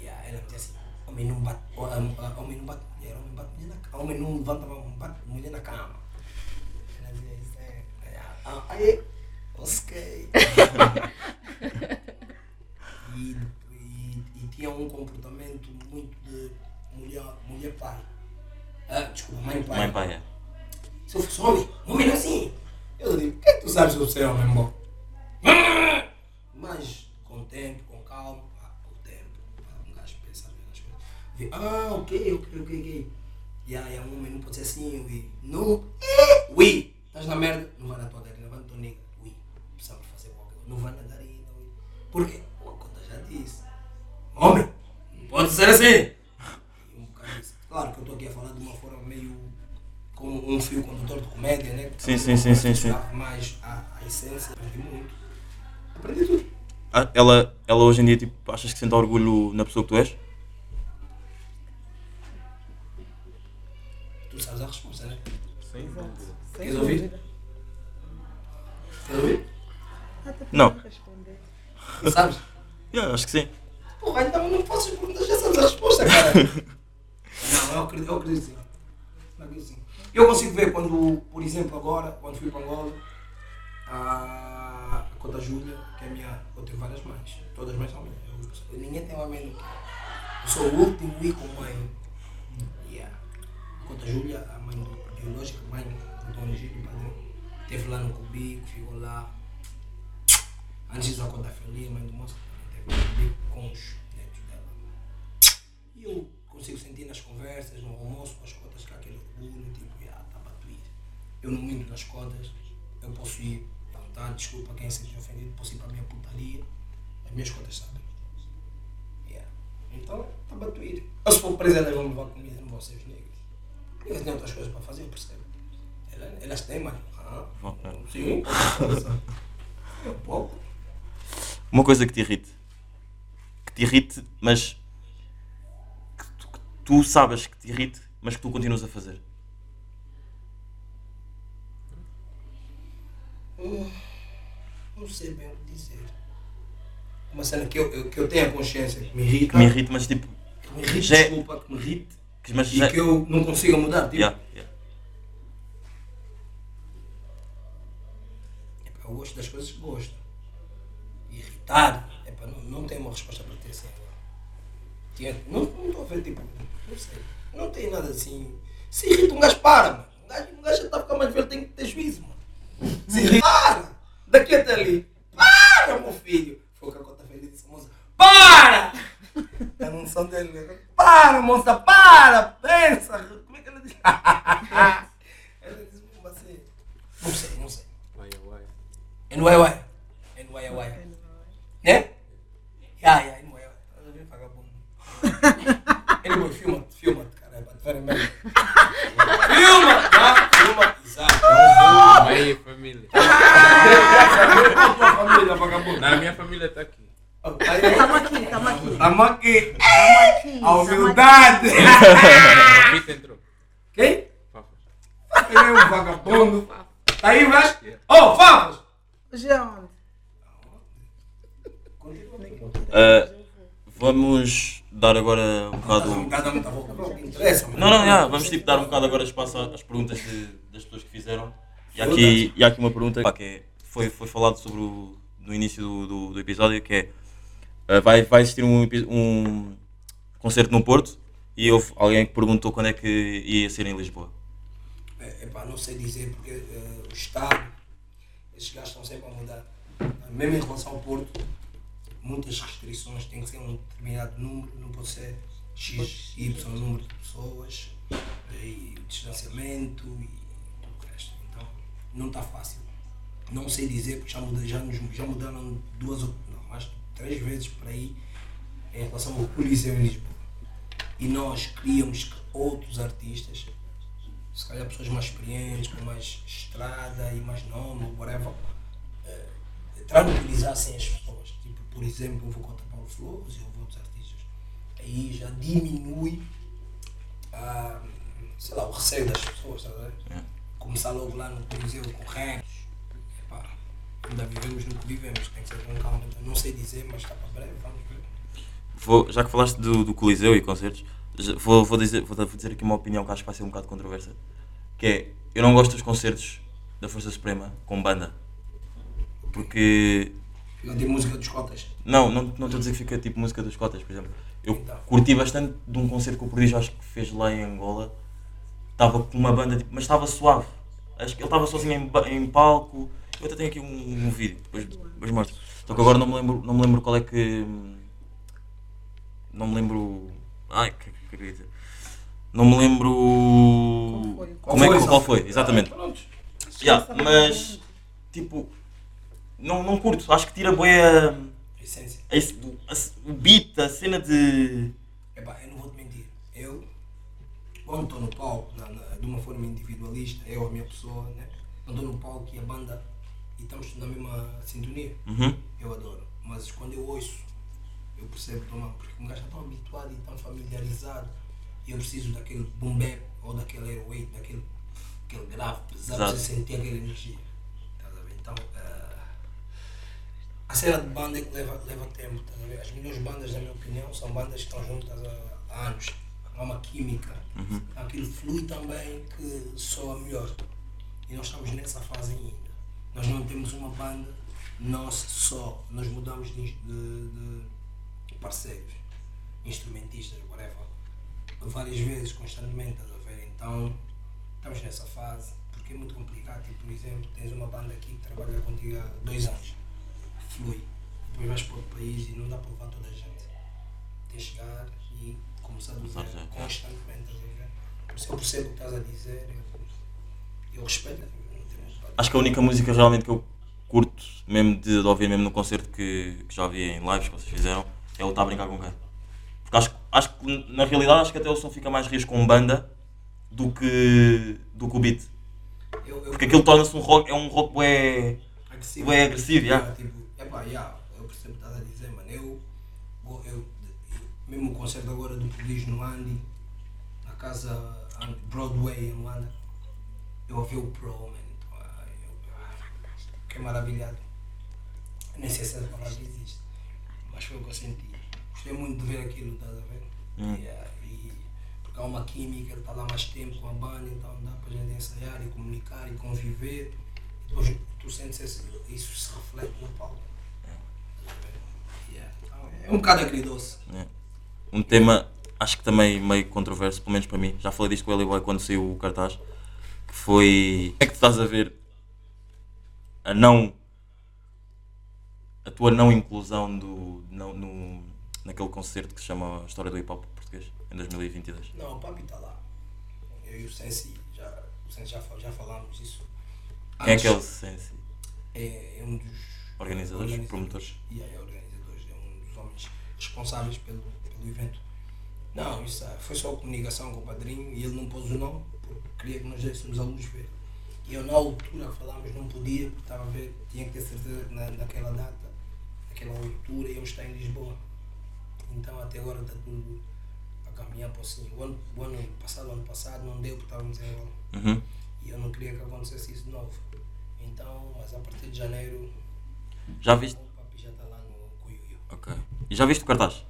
Yeah. Ela me diz assim, homem não bate, ah, ah, homem não bate mulher, homem bate mulher na homem não levanta bate mulher na cama. Ela dizia isso, é. Ah, Aí, ok. [LAUGHS] e, e, e tinha um comportamento muito de mulher, mulher pai. Ah, desculpa, mãe pai.
Mãe pai, é.
Se eu fosse homem, homem é assim. Eu digo, o que é que tu sabes sobre ser homem, bom? [LAUGHS] Mas com o tempo, com calma, ah, com o tempo, ah, um gajo pensa nas coisas. Vê, ah, ok, ok, ok, ok. E aí, um homem não pode ser assim, ui. Não, é, ui. Estás na merda, não vai na tua galinha, vai na tua nega, ui. Precisamos fazer qualquer coisa. Não vai na galinha, ui. Por quê? O conta já disse. Homem, não pode ser assim. [LAUGHS] E um bocado isso. Claro que eu estou aqui a falar de uma forma meio como um fio condutor de comédia, né?
Sim, sim, sim, sim, sim.
Mas a, a essência, aprendi muito. Aprendi tudo.
Ah, Ela, ela hoje em dia, tipo, achas que sente orgulho na pessoa que tu és?
Tu sabes a resposta, né?
Sim,
Queres ouvir? Queres ouvir?
Não.
Não sabes?
Yeah, acho que sim.
Porra, então não faças perguntas, já sabes a resposta, cara. [LAUGHS] não, eu acredito, eu acredito sim. Eu acredito sim. Eu consigo ver quando, por exemplo, agora, quando fui para Angola, a, a Cota Júlia, que é minha. Eu tenho várias mães. Todas as mães são minhas. Eu- ninguém tem uma mãe. Eu sou o último e com mãe. Yeah. A Cota Júlia, a mãe biológica, mãe do Dom Egito, padrão. Esteve lá no Cubico, ficou lá. Antes da Cota Feliz, mãe do moço, teve no Cubico com os netos dela. E eu consigo sentir nas conversas, no almoço, com as cotas, que aquele orgulho, tipo. Eu não minto nas cotas, eu posso ir vontade, desculpa quem se sentir ofendido, posso ir para a minha putaria, as minhas cotas sabem. Yeah. Então, tá batuído. Eu se for preso, elas vão me levar comida, não vão ser os negros. Têm outras coisas para fazer, eu percebo. Elas, elas têm, mano. Ah,
é.
sim, [LAUGHS] é um pouco.
Uma coisa que te irrite. Que te irrite, mas. Que tu, que tu sabes que te irrite, mas que tu continuas a fazer.
Não sei bem o que dizer. Uma cena que eu, eu- que eu tenho a consciência que me irrita.
Que me irrita, mas tipo.
que me irrita,
Já é-
desculpa, que me irrite.
que- Mas
E
já.
que eu não consiga mudar. Tipo,
Yeah, yeah.
epá, eu gosto das coisas que gosto. Irritar, epá, não, não tenho uma resposta para ter assim não estou a ver, tipo, não sei. Não tem nada assim. Se irrita um gajo para, mano. Um gajo, um gajo já está a ficar mais velho, tem que ter juízo, mano. Se para! Daqui até ali. Para, meu filho! Foi o que a Cota feliz disse, moça. Para! É um som dele, né? Para, moça, para! Pensa! Como é que ela diz? [LAUGHS] ela diz assim. Não sei, não sei.
Vai, vai.
É no Uai Uai. É no Uai Uai. Né? Ya, ya, é no Uai Uai. Estás a ver, vagabundo? Ele, boy, filma-te, filma-te, caralho, para te verem mesmo. Filma! Filma, exato.
Aí, família. [LAUGHS] Na minha família tá aqui.
Estamos aqui, estamos aqui.
Estamos aqui.
Estamos aqui.
A humildade.
O Rita entrou.
Quem?
Fafas.
Ele é um vagabundo. Tá aí, mas? Oh, Fafas!
Hoje é onde?
Ah, vamos dar agora um bocado.
Um tá. Não,
não, já, vamos tipo, dar um bocado agora espaço às perguntas de- das pessoas que fizeram. E há aqui, e há aqui uma pergunta pá, que é- foi, foi falado sobre o, no início do, do, do episódio, que é ah, vai, vai existir um, um concerto no Porto e houve alguém que perguntou quando é que ia ser em Lisboa.
É, epá, não sei dizer porque eh, o Estado, esses gajos estão sempre a mudar. Mesmo em relação ao Porto, muitas restrições, tem que ser um determinado número, não pode ser X, Y número de pessoas, e distanciamento e não está fácil. Não sei dizer porque já, muda, já, já mudaram duas ou mais três vezes por aí em relação ao Coliseu em Lisboa. E nós queríamos que outros artistas, se calhar pessoas mais experientes, com mais estrada e mais nome, whatever, eh, tranquilizassem as pessoas. Tipo, por exemplo, eu vou contar Paulo Flores e outros artistas. Aí já diminui a, sei lá, o receio das pessoas, tá?
É.
Começar logo lá no Coliseu com. Epá, ainda vivemos no que vivemos, tem que ser com calma. Então, não sei dizer, mas está para breve, vamos ver.
Vou- já que falaste do, do Coliseu e concertos, vou, vou, dizer, vou vou dizer aqui uma opinião que acho que vai ser um bocado controversa. Que é, eu não gosto dos concertos da Força Suprema com banda. Porque
Eu de música dos cotas.
Não, não não estou a dizer que fica tipo música dos cotas, por exemplo. Eu
Então.
curti bastante de um concerto que o Prodígio acho que fez lá em Angola. Estava com uma banda, tipo, mas estava suave. Acho que ele estava sozinho em, em palco. Eu até tenho aqui um, um vídeo, depois, depois mostro. Só que agora não me lembro, não me lembro qual é que. Não me lembro. Ai, que queria dizer? Não me lembro.
Qual foi?
Como é que
Qual
qual
foi?
foi? Exatamente.
Pronto.
Yeah, mas tipo. Não, não curto, acho que tira.
Essência.
O, a- o beat, a cena de.
Epá, eu não vou te mentir. Eu, quando estou no palco, na- na- de uma forma individualista, eu, a minha pessoa, né? Estou no palco e a banda e estamos na mesma sintonia,
Uhum.
eu adoro. Mas quando eu ouço, eu percebo toma, porque um gajo está tão habituado e tão familiarizado e eu preciso daquele boom bap ou daquele airweight, daquele aquele grave pesado,
Exato.
você sentir aquela energia. Estás a ver? Então, eh, a cena de banda é que leva, leva tempo. Estás a ver? As melhores bandas, na minha opinião, são bandas que estão juntas há anos. Há uma química. Aquilo flui também que soa melhor. E nós estamos nessa fase ainda. Nós não temos uma banda nossa só. Nós mudamos de, de- de parceiros, instrumentistas, whatever. Várias vezes, constantemente, estás a ver? Então, estamos nessa fase. Porque é muito complicado. Tipo, por exemplo, tens uma banda aqui que trabalha contigo há dois anos. Flui. Depois vais para outro país e não dá para levar toda a gente. Tens de chegar e começar do zero
é.
constantemente. Por isso eu percebo o que estás a dizer. Eu, eu respeito. para
Acho que a única música realmente que eu curto, mesmo de, de ouvir mesmo no concerto que, que já vi em lives que vocês fizeram, é o Tá a Brincar com Quem. Porque acho, acho que na realidade acho que até o som fica mais rijo com banda do que, do que o beat.
Eu, eu,
Porque aquilo torna-se um rock, é um rock bué,
agressivo.
bué agressivo, já.
Tipo, epá, yeah, eu percebo o que estás a dizer, mano. Eu, eu, eu- mesmo o concerto agora do Prodígio no Andy, na casa Broadway em Luanda, eu ouvi o Pro, mano. Ah, eu- ah, Fiquei maravilhado. Eu nem sei se essa palavra existe, mas foi o que eu senti. Gostei muito de ver aquilo, estás a ver?
Hum.
Yeah, e, porque há uma química, ele está lá mais tempo com a banda, então dá para a gente ensaiar e comunicar e conviver. E depois tu sentes esse, isso se reflete no palco. A ver? Yeah. Então, é um bocado agridoce.
É. Um tema, acho que também meio controverso, pelo menos para mim. Já falei disto com o Eli Boy quando saiu o cartaz. Que foi. É que tu estás a ver a não. a tua não inclusão do, não, no, naquele concerto que se chama A História do Hip Hop Português em 2022.
Não, o papi está lá. Eu e o Sensi, já, o Sensi já, já falámos disso.
Quem é que é o Sensi?
é, é um dos
Organizadores, promotores?
E é organizadores, é um dos homens responsáveis pelo, pelo evento. Não, isso ah, foi só comunicação com o padrinho e ele não pôs o nome porque queria que nós dessemos a luz ver. E eu na altura falámos não podia porque estava a ver, tinha que ter certeza que na, naquela data, naquela altura íamos estar em Lisboa. Então até agora está tudo a caminhar para assim. O ano, o ano passado, o ano passado não deu porque estávamos em Angola.
Uhum.
E eu não queria que acontecesse isso de novo. Então, mas a partir de janeiro,
Já viste?
o papi já está lá no Cuiuio.
Ok. E já viste o cartaz?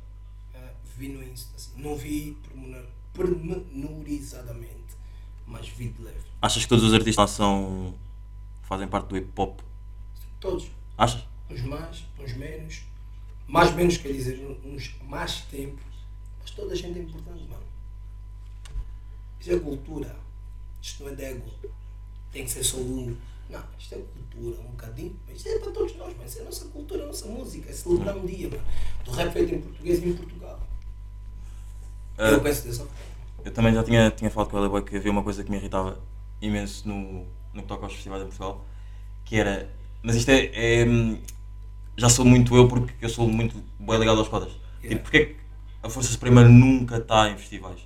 Vi no Insta, assim. não vi pormenor- pormenorizadamente, mas vi de leve.
Achas que todos os artistas lá são. fazem parte do hip hop?
Todos,
Achas?
uns mais, uns menos, mais menos quer dizer, uns mais tempo, mas toda a gente é importante, mano. Isso é cultura, isto não é de ego, tem que ser só um. Não, isto é cultura, um bocadinho, mas isso é para todos nós, mas isso é a nossa cultura, a nossa música, é celebrar um dia, mano. Do rap feito em português e em Portugal.
Ah,
Eu dessa forma.
Eu também já tinha, tinha falado com o Boy que havia uma coisa que me irritava imenso no, no que toca aos festivais em Portugal, que era. Mas isto é. é, já sou muito eu porque eu sou muito bem ligado aos codas. Tipo, porque é que a Força Suprema nunca está em festivais?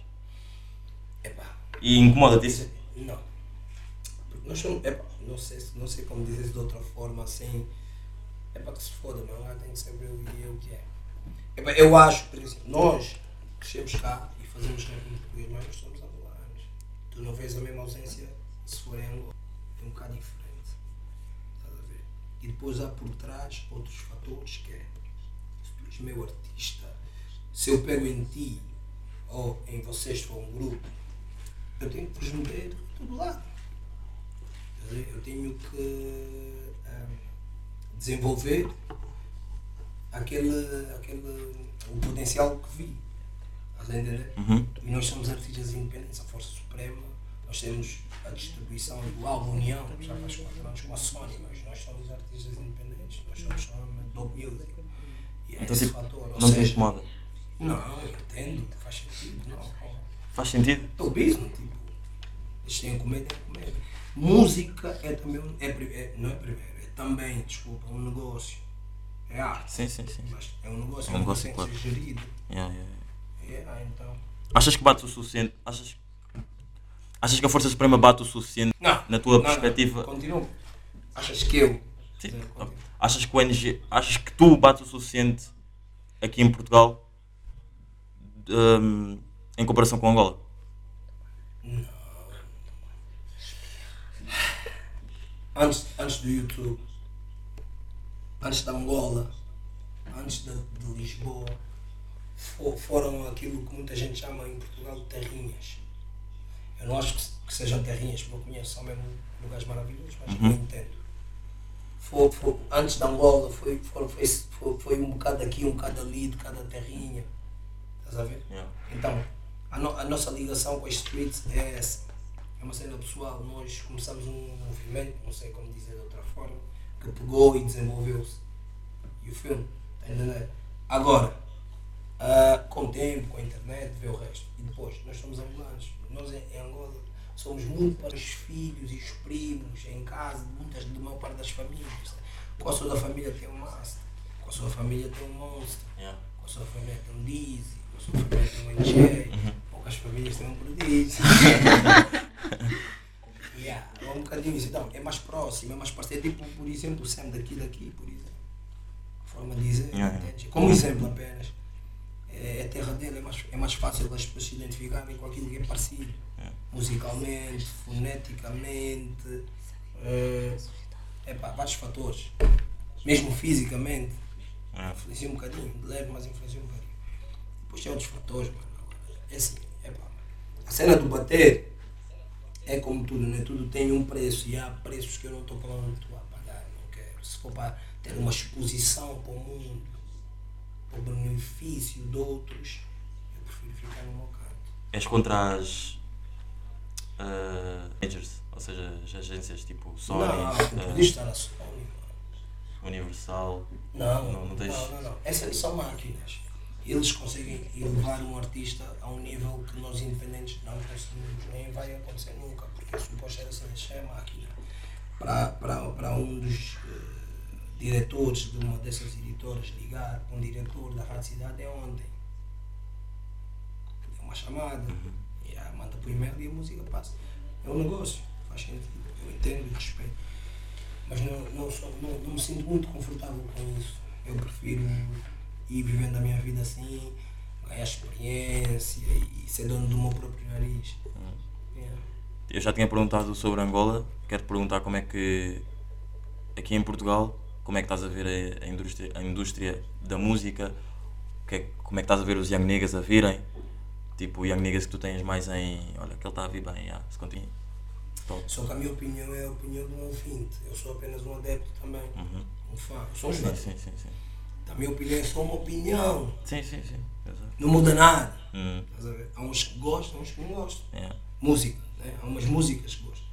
Epá,
E incomoda-te isso?
Não. Porque nós somos. Epá, não sei, se- não sei como dizer de outra forma, assim. É para que se foda, mas lá tem que saber o que é o que é. Epá, eu acho, por exemplo, nós crescemos cá e fazemos rap em português, nós somos angolanos. Tu não vês a mesma ausência se for em Angola. É um bocado diferente. Estás a ver? E depois há por trás outros fatores que é se tu és meu artista, se eu pego em ti ou em vocês for um grupo, eu tenho que vos meter de todo lado. Eu tenho que ahm, desenvolver aquele, aquele o potencial que vi. Estás a entender?
Uhum.
E nós somos artistas independentes, a Força Suprema, nós temos a distribuição do álbum União, já faz quatro anos com a Sony, mas nós somos artistas independentes, nós somos só Dog Music. E é
Então,
esse
tipo,
fator. Ou
não te
seja,
incomoda.
Não, eu entendo, faz sentido, não.
Faz sentido?
É o business, tipo. Eles têm que comer, têm que comer. Música é também é, é- não é primeiro, é também, desculpa, um negócio. É arte.
Sim, sim, sim.
Mas é um negócio,
É um negócio,
tem que ser gerido.
Yeah, yeah, yeah.
É, ah, então.
Achas que bate o suficiente? Achas, achas que a Força Suprema bate o suficiente
Não.
na tua
não,
perspectiva?
Não, continua. Achas que eu.
Sim. Achas que o NG, achas que tu bates o suficiente aqui em Portugal hum, em comparação com Angola?
antes, antes do YouTube, antes da Angola, antes de, de Lisboa, fo- foram aquilo que muita gente chama em Portugal de terrinhas. Eu não acho que, se- que sejam terrinhas, porque eu conheço só mesmo lugares maravilhosos, mas eu entendo. Foi, foi- antes da Angola foi, foi, foi, foi, foi um bocado aqui, um bocado ali, de cada terrinha. Estás a ver?
Yeah.
Então, a, no- a nossa ligação com as streets é essa. É uma cena pessoal. Nós começamos um movimento, não sei como dizer de outra forma, que pegou e desenvolveu-se. E o filme, tá entendendo? Agora, ah, com o tempo, com a internet, vê o resto. E depois, nós somos angolanos. Nós em, Angola somos muito para os filhos e os primos, em casa, muitas, de maior parte das famílias. Com a sua família tem um master, com a sua família tem um monstro
Yeah.
com a sua família tem um Dizzy, com a sua família tem um NJ, poucas famílias têm um prodígio. [LAUGHS] yeah, é um bocadinho isso. Então, é mais próximo, é mais parceiro. Tipo, por exemplo, o Sam daqui, daqui, por exemplo. Forma de dizer,
Yeah, yeah.
Como exemplo apenas. É, é a terra dele, é mais, é mais fácil as pessoas se identificarem com aquilo que é parecido.
Yeah.
Musicalmente, foneticamente, é, epá, vários fatores. Mesmo fisicamente
Yeah.
influencia um bocadinho, de leve, mas influencia um bocadinho. Depois tem outros fatores, mano. É assim, é pá. A cena do bater é como tudo, né? Tudo tem um preço e há preços que eu não estou pronto a pagar, não quero. Se for para ter uma exposição para o mundo, para o benefício de outros, eu prefiro ficar no meu canto.
És contra as uh, majors, ou seja, as agências tipo Sony,
não, não
uh,
podia estar na Sony, mano.
Universal.
Não,
Não, não tens-
não, não. Essas são máquinas. Eles conseguem elevar um artista a um nível que nós independentes não conseguimos, nem vai acontecer nunca, porque suposto era assim, isso é máquina. Para, para, para um dos eh, diretores de uma dessas editoras ligar para um diretor da Rádio Cidade é ontem. É uma chamada, e aí manda por e-mail e a música passa. É um negócio, faz sentido, eu entendo e respeito mas não, não, sou, não, não me sinto muito confortável com isso. Eu prefiro ir vivendo a minha vida assim, ganhar experiência e ser dono do meu próprio nariz. Yeah.
Eu já tinha perguntado sobre Angola, quero te perguntar como é que aqui em Portugal, como é que estás a ver a, indústria, a indústria da música, que é como é que estás a ver os Young Niggas a virem, tipo Young Niggas que tu tens mais em, olha, que ele está a vir bem, yeah, se continua. Top.
Só que a minha opinião é a opinião de um ouvinte. Eu sou apenas um adepto também,
Uhum.
um fã. Sou um
Sim, sim, sim, sim.
A minha opinião é só uma opinião.
Sim, sim, sim. Exato.
Não muda nada.
Hum,
ver? Há uns que gostam, há uns que não gostam.
yeah.
música, né? há umas músicas que gosto.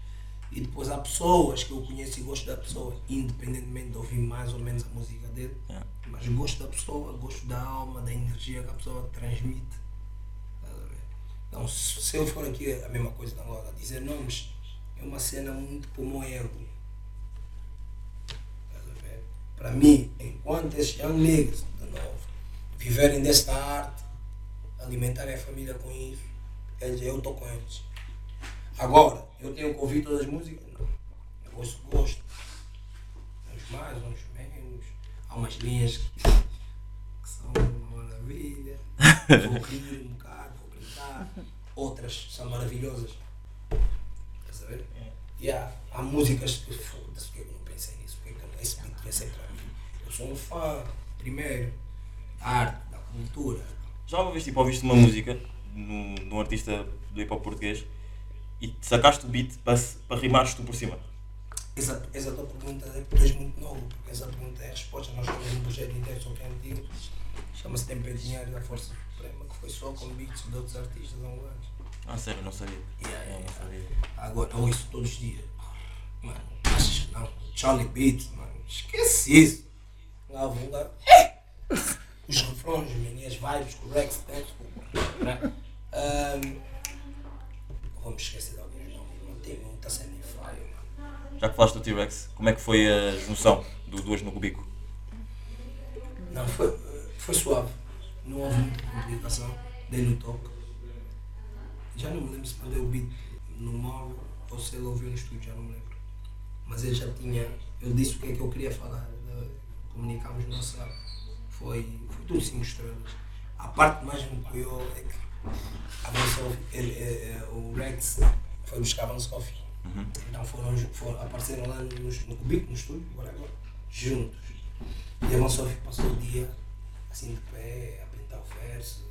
E depois há pessoas que eu conheço e gosto da pessoa, independentemente de ouvir mais ou menos a música dele,
Yeah.
mas gosto da pessoa, gosto da alma, da energia que a pessoa transmite. Então, se eu for aqui a mesma coisa da agora, dizer nomes, é uma cena muito para o meu ego. Para mim, enquanto esses young niggas, de novo, viverem desta arte, alimentarem a família com isso, eles, eu estou com eles. Agora, eu tenho que ouvir todas as músicas? Não. Eu gosto, gosto. Uns mais, uns menos. Há umas linhas que, que são uma maravilha. Vou rir um bocado, vou brincar. Outras são maravilhosas. Estás a ver? Yeah. Há músicas que foda-se, porque eu não pensei nisso? Porque eu, esse beat ia ser para mim. Eu sou um fã, primeiro, da arte, da cultura.
Já uma vez tipo, ouviste uma música num, num artista do hip hop português e te sacaste o beat para, para rimares tu por cima?
Essa, essa tua pergunta é porque és muito novo, porque essa pergunta é a resposta. Nós temos um projeto inteiro, só que é antigo, chama-se Tempo e Dinheiro da Força Suprema, que foi só com beats de outros artistas angolanos.
Ah, sério, não sabia.
Yeah, yeah,
Não sabia.
Agora eu ouço todos os dias. Mano, achas que não? Charlie Beats, mano, esquece isso. Lá vou lá. Os refrões, as vibes o Rex tem. né? Vamos esquecer de alguns nomes, não tem muita fire, mano.
Já que falaste do T-Rex, como é que foi a junção do Duas no Cubico?
Não, foi, foi suave. Não houve muita complicação. Dei-lhe o toque. Já não me lembro se mandei o beat no móvel ou se ele ouviu no estúdio, já não me lembro. Mas ele já tinha. Ele disse o que é que eu queria falar. Comunicámos no WhatsApp. Foi, foi tudo cinco estrelas. A parte mais me apoiou é que a ele, eh, eh, o Rex foi buscar a Sophie. Então foram, foram, apareceram lá no, no cubico, no estúdio, juntos. E a Sophie passou o dia assim de pé, a pintar o verso.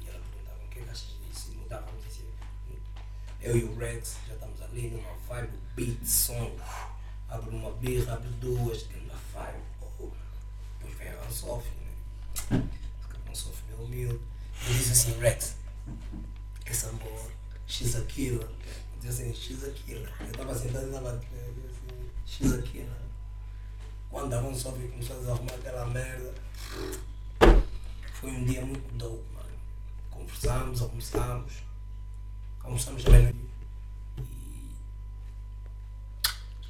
E ela perguntava o que é que achas disso? E mudávamos assim. Eu e o Rex já estamos ali numa vibe, beat, som. Abre uma birra, abre duas, tem uma vibe. Oh. Depois vem a Sophie, né? A Sophie é humilde. Ele diz assim, Rex, essa amor, she's a killer. Diz assim, she's a killer. Eu estava sentado bateria, eu disse assim, she's a killer. Quando a Van Sophie começou a desarrumar aquela merda, foi um dia muito dope, mano. Conversamos, almoçamos, almoçamos também. E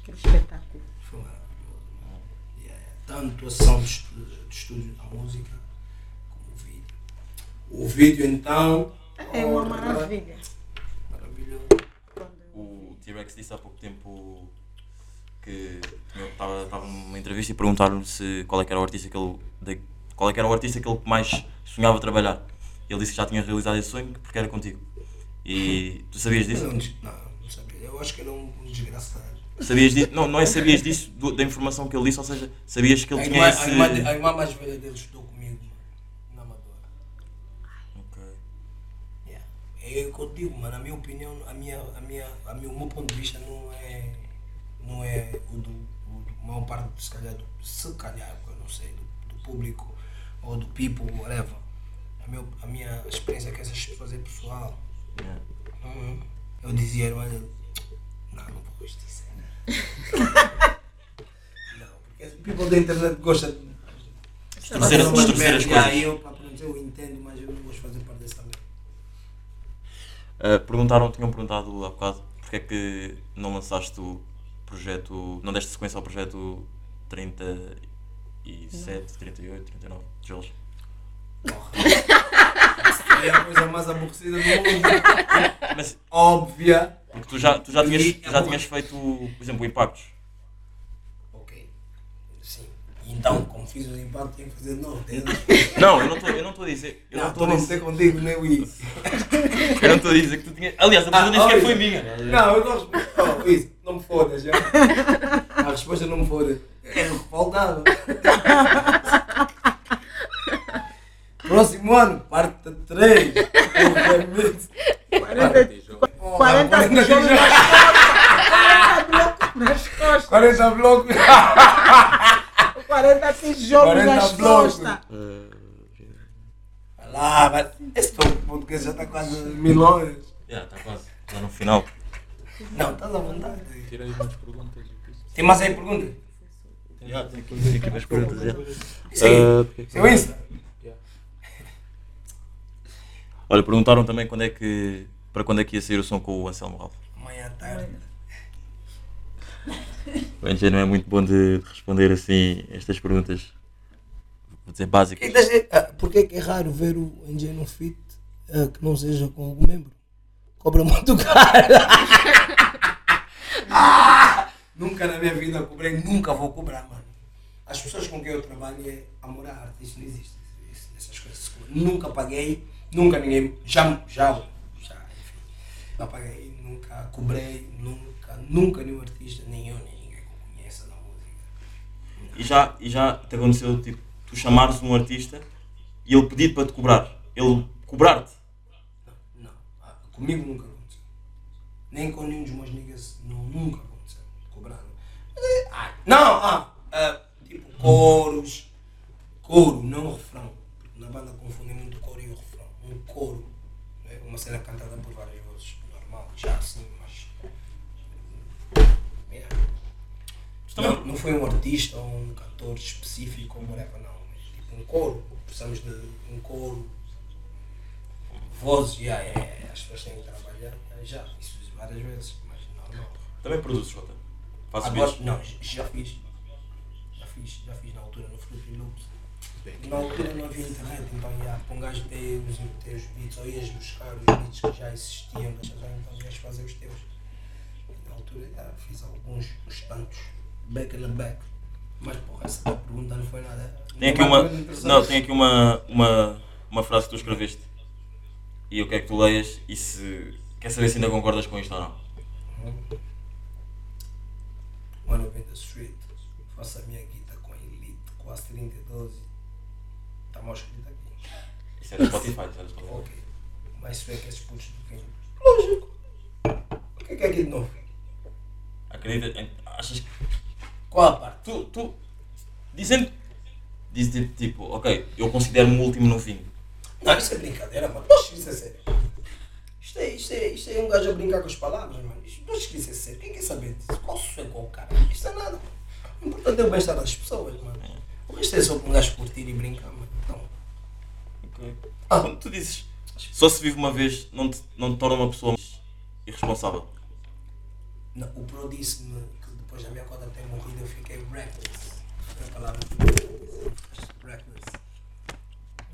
Aquele espetáculo.
foi mano. Yeah, Tanto a sessão de estúdio da música, como o vídeo. O vídeo então.
É uma maravilha.
Maravilhoso.
O T-Rex disse há pouco tempo que estava numa entrevista e perguntaram-lhe se qual é que era o artista que ele de- qual é que era o artista que ele mais sonhava trabalhar. Ele disse que já tinha realizado esse sonho porque era contigo. E tu sabias disso?
não, não, não sabia. Eu acho que era um desgraçado.
Sabias disso? Não, não é sabias disso do- da informação que ele disse, ou seja, sabias que ele
A
tinha
irmã,
esse.
a, irmã, a irmã mais velha dele estudou É o que eu digo, mano, a minha opinião, a minha, a minha, a minha, o meu ponto de vista não é, não é o do, o do maior parte, se calhar, do, se calhar, eu não sei, do, do público ou do people, whatever. A, meu, a minha experiência com essas pessoas é pessoal.
Yeah.
Uhum. Eu dizia, dele, não, não vou dizer. [LAUGHS] não, porque o people da internet gosta de
distorcer as
eu, pá, pronto, eu entendo, mas eu não gosto de fazer parte dessa.
Uh, perguntaram, tinham perguntado há bocado porque é que não lançaste o projeto, não deste sequência ao projeto 37, 38, 39 tijolos.
É a coisa mais aborrecida do mundo.
Mas
Óbvia.
porque tu já, tu já, tinhas, tu já tinhas feito, por exemplo, impactos.
Ok. Sim. Então, como fiz o impacto, tenho que fazer de novo. [LAUGHS]
Não, eu não estou eu não estou a dizer. Eu
Não, estou a
dizer.
contigo, nem isso.
Eu não estou a dizer que tu tinhas. Aliás, a pergunta nem sequer
olha.
foi minha.
Não, eu não respondo. Oh, isso, não me fodas já. A resposta não me foda. É respaldado. [LAUGHS] Próximo ano, parte 3.
40,
Tijolo.
40 tijolos nas costas.
40 blocos.
40 tijolos
40
nas
blocos.
costas.
Lá, mas esse teu podcast já está quase milhões.
Já, está quase. Está no final.
Não, estás à vontade.
Tira aí umas perguntas.
Tem mais aí perguntas?
Já, tenho aqui, tenho aqui umas perguntas. Já.
Isso aí. Seu Insta.
Olha, perguntaram também quando é que. Para quando é que ia sair o som com o Anselmo Ralph.
Amanhã à tarde.
O NG não é muito bom de de responder assim estas perguntas. Vou dizer básicas.
E das- ah, Por que é que é raro ver o NG no fit ah, que não seja com algum membro? Cobra muito caro. [LAUGHS] Ah, nunca na minha vida cobrei, nunca vou cobrar, mano. As pessoas com quem eu trabalho é amor à arte, isso não existe. Isso- essas coisas. Nunca paguei, nunca ninguém. Já, já, já, enfim. Não paguei, nunca cobrei, nunca, nunca nenhum artista, nem eu, nem ninguém que conheça na música.
E já, e já te aconteceu, tipo, tu chamares um artista e ele pedir para te cobrar. Ele cobrar-te.
Não, ah, comigo nunca aconteceu. Nem com nenhum dos meus niggas, não, nunca aconteceu. Eh, ah, não, ah, ah, tipo coros, coro, não refrão. Na banda confundem muito o coro e o refrão. Um coro, né? uma cena cantada por várias vozes, normal, já assim, Não, não foi um artista ou um cantor específico ou whatever, não. Mas, tipo um coro. Precisamos de um coro vozes, yeah, yeah, yeah, as pessoas têm que trabalhar, já, isso várias vezes, mas normal.
Também produzes, Jota. Fazes
Agora,
beats.
não, já fiz, já fiz, já fiz na altura no Fruity Loops. Na altura não havia internet, então já, para um gajo ter os, ter os beats, ou ias buscar os beats que já existiam, mas já então ias fazer os teus. Na altura já fiz alguns, uns tantos, back the back. Mas porra, essa tua pergunta não foi nada.
Tem aqui uma, não, tem aqui uma, uma, uma frase que tu escreveste. E eu quero que tu leias e se. Quer saber se ainda concordas com isto ou não.
Mano, eu venho da street, faço a minha guita com a Elite, quase 32. Está mal escrito aqui.
Isso é do Spotify, isso é do Spotify.
Ok. Mas isso é que esses putos do fim. Lógico. O que é que é aqui de novo?
Acredita? Achas que.
Qual a parte?
Tu. tu dizendo. Diz tipo, tipo, ok, eu considero-me o último no fim.
Não, isso é brincadeira, mano. Poxa, isso é sério. Isto é, isto, é, isto é um gajo a brincar com as palavras, mano. Isto, que isso é sério. Quem quer saber disso? Qual é qual cara? Isto é nada. O importante é o bem-estar das pessoas, mano. O resto é só um gajo curtir e brincar, mano. Então,
Ok.
Ah.
Quando tu dizes só se vive uma vez, não te, não te torna uma pessoa irresponsável.
Não, o Pro disse-me depois da minha conta ter morrido eu fiquei reckless. Foi a palavra que disse. Reckless.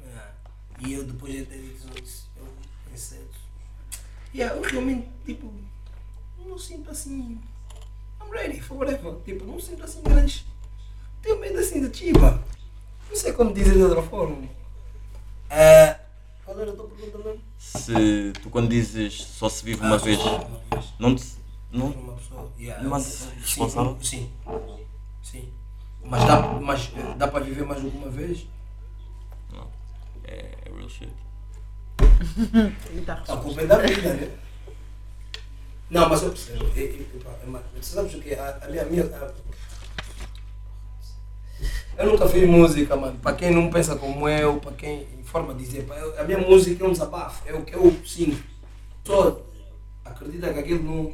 Yeah. E eu depois de ter dito isso, eu pensei. Yeah, eu realmente, tipo, não sinto assim. I'm ready for whatever. Tipo, não sinto assim grandes. Tenho medo assim de chiba. Não sei como dizer de outra forma. Ah, qual era a tua pergunta mesmo?
Se tu quando dizes só se vive uma
Ah,
vez. não te. Não,
uma pessoa. Yeah,
Mas
sim,
responsável?
Sim, sim. Mas dá, mas eh, dá para viver mais do que uma vez?
não. É, é real shit.
Tá
A culpa é da vida, né? Não, mas eu percebo. É Você sabes o que? A, a minha. minha a- Eu nunca fiz música, mano. Para quem não pensa como eu, para quem. Em forma de dizer, pá, eu- a minha música é um desabafo. É o que eu sinto. Só acredita que aquilo não,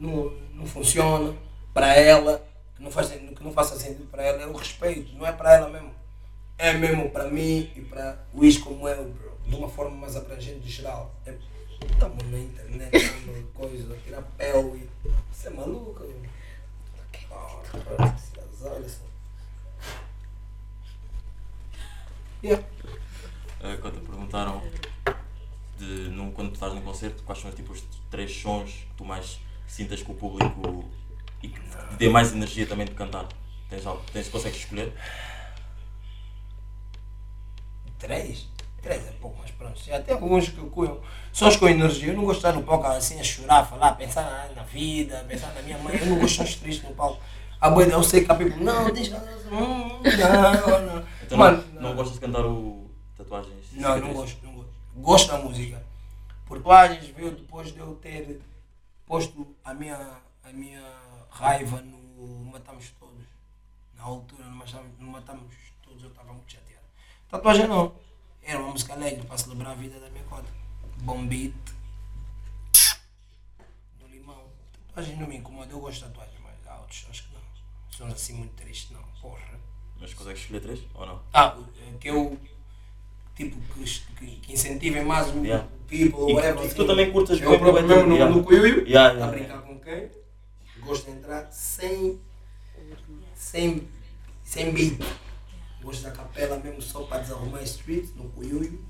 não, não funciona para ela, que não, faz, que não faça sentido para ela. É o respeito, não é para ela mesmo. É mesmo para mim e para o Is como eu, bro. De uma forma mais abrangente e geral. É, estamos na internet, estamos coisa, tirar pele e. Você é maluco? Oh, bro, olha só. Yeah.
Uh, quando te perguntaram de, num, quando tu estás num concerto, quais são tipo, os três sons que tu mais sintas com o público e que te dê mais energia também de cantar? Tens algo? Tens, consegues escolher?
Três? Três é pouco, mas pronto. Tem alguns que eu cunho. Sons com energia. Eu não gosto de estar no palco assim a chorar, a falar, pensar na, na vida, pensar na minha mãe. Eu não gosto de sons tristes no palco. A boa eu sei que a people, não, deixa. Hum, não, não.
Então
Mano,
não, não gostas de cantar o tatuagens?
Não, não gosto, não gosto. Gosto da música. Tatuagens veio depois de eu ter posto a minha, a minha raiva no Matamos Todos. Na altura, no Matamos, no Matamos Todos, eu estava muito chateado. Tatuagem não. Era uma música alegre para celebrar a vida da minha cota. Bom beat. No limão. Tatuagem não me incomoda. Eu gosto de tatuagem, mas há outros acho que não. São assim muito tristes, não. Porra.
Mas consegues escolher três ou não?
Ah, que eu tipo que, que, incentivem mais o
Yeah.
people,
E
whatever.
e que tu também curtas
eu
bem,
próprio
bem,
mesmo no,
yeah.
no cuiuio,
Yeah,
a
yeah,
brincar com quem, gosto de entrar sem sem, sem beat. Gosto da capela mesmo só para desarrumar a street, no cuiuio.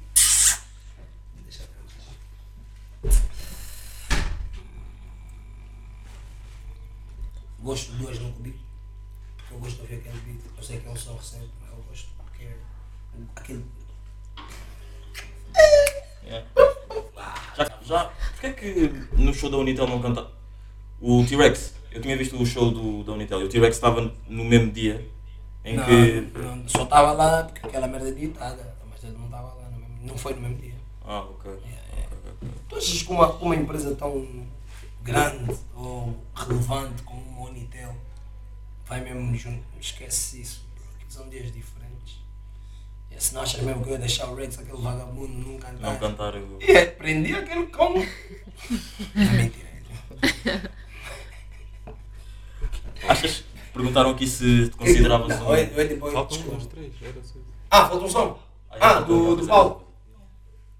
Deixa eu ver. Gosto de duas no cubico. Eu gosto de ouvir aquele beat. Eu sei que é um som recente, mas eu gosto porque é aquele.
Yeah. Já, já, porquê é que no show da Unitel não canta o T-Rex? Eu tinha visto o show do, da Unitel e o T-Rex estava no mesmo dia em
não,
que.
não, só estava lá porque aquela merda é editada, mas ele não estava lá, no mesmo, não foi no mesmo dia.
Ah, ok.
Tu achas que uma, uma empresa tão grande ou relevante como uma Unitel vai mesmo junto? Esquece isso, bro, que são dias diferentes. E se não achas mesmo que eu ia deixar o Rex, aquele vagabundo, não cantar?
Não cantar o.
E é, prendi aquele cão. [LAUGHS] é mentira.
Achas? Perguntaram aqui se te consideravas
Não,
um.
eu, eu depois.
Faltam uns três, era.
Ah, falta um som.
Ah,
Ah, do, do
já
palco.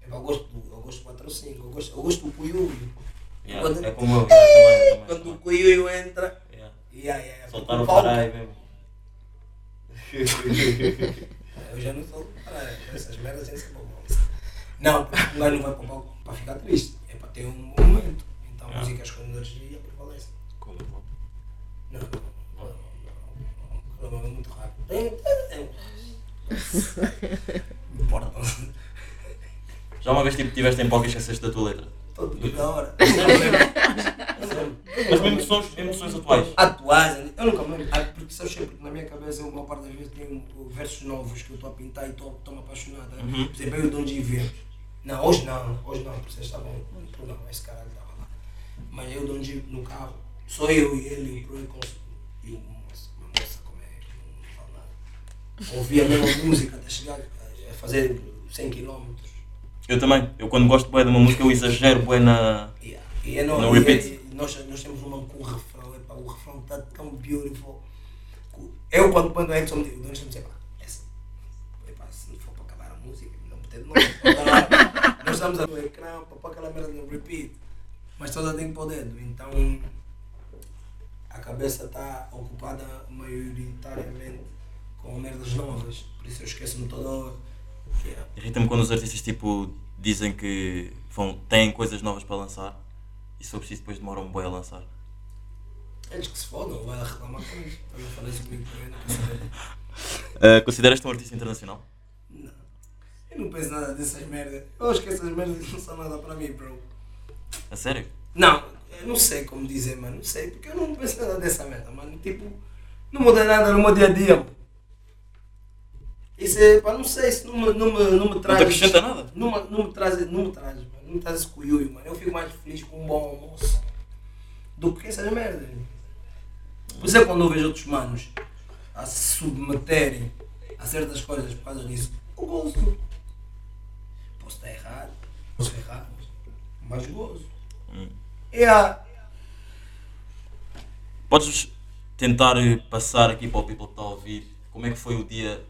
Eu gosto do, do 4 ou 5, eu gosto, eu gosto do Cuiuio.
Yeah,
Quando-
é como eu, yeah, também, também, [LAUGHS]
Quando o
também.
Cuiuio entra,
Yeah.
yeah, yeah,
Soltar
porque
o caralho mesmo. [LAUGHS]
Eu já não sou caralho, essas merdas já são bom. Não, porque um gajo não vai para o para ficar triste, é para ter um momento. Então
Yeah.
músicas com energia prevalecem.
Como é.
Não, não, não, não, não, é muito tem. Não importa.
Já uma vez tipo, estiveste em palco e esqueceste da tua letra?
Dia da hora.
Mas mesmo mesmo sons atuais.
atuais, eu nunca me lembro, ah, porque são sempre que na minha cabeça, uma parte das vezes tem versos novos que eu estou a pintar e estou me apaixonado. né?
Uhum.
Por exemplo, eu de onde vivemos. Não, hoje não, hoje não, porque vocês estavam programa, esse caralho estava lá. Mas eu de onde no carro, só eu e ele e o Pro e moça, uma moça como é, não falo nada. Ouvia a mesma música até chegar a fazer 100 km.
Eu também. Eu quando gosto bem de uma música eu exagero bem na.
Yeah. E é no,
No
e-
repeat.
nós, nós temos uma com o refrão, epa, o refrão está tão beautiful. Eu quando quando é que somos, nós estamos epá, essa, epá, se não for para acabar a música, não pode não, nós estamos no ecrã para aquela merda no repeat, mas toda tem para o dedo, então a cabeça está ocupada maioritariamente com merdas novas, por isso eu esqueço-me toda hora. Yeah.
Irrita-me quando os artistas tipo dizem que vão, têm coisas novas para lançar e se for preciso depois demoram um boi a lançar.
Eles que se fodam, vai reclamar com. Eu não falei isso comigo também.
Uh, [LAUGHS] Consideras-te um artista internacional?
Não. Eu não penso nada dessas merdas. Eu acho que essas merdas não são nada para mim, bro.
A sério?
Não, eu não sei como dizer, mano. Não sei, porque eu não penso nada dessa merda, mano. Tipo, não muda nada no meu dia a dia. Isso é, pá, não sei, isso não me, não me, não me traz.
te acrescenta nada?
Não, me- não me traz, não me traz, mano. Não me traz esse cuiuio, mano. Eu fico mais feliz com um bom almoço do que essas merdas. Por isso é quando eu vejo outros manos a se submeterem a certas coisas por causa disso, eu gosto. Posso estar errado, posso errar, mas gozo. É a.
Podes tentar passar aqui para o people que está a ouvir como é que foi o dia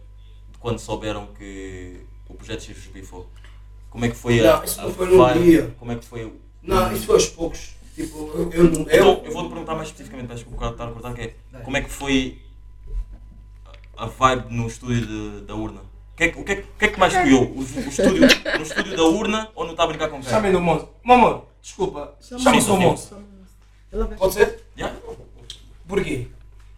quando souberam que o projeto X bifou? Como é que foi a,
Não, isso
a
não foi num
vibe?
dia.
Como é que foi o...
Não, isso foi aos poucos. Tipo, eu, eu, não-
Então,
eu,
eu vou-te perguntar mais especificamente, peço desculpa estar a cortar, que é, como é que foi a vibe no estúdio de- da urna? O que, é, que- o, que é, que- o que é que mais escolheu? O, o estúdio, no estúdio da urna ou não está a brincar com quem?
Chamem do moço. Mamãe, desculpa. Chama o
vai
Pode ser?
Yeah?
Porquê?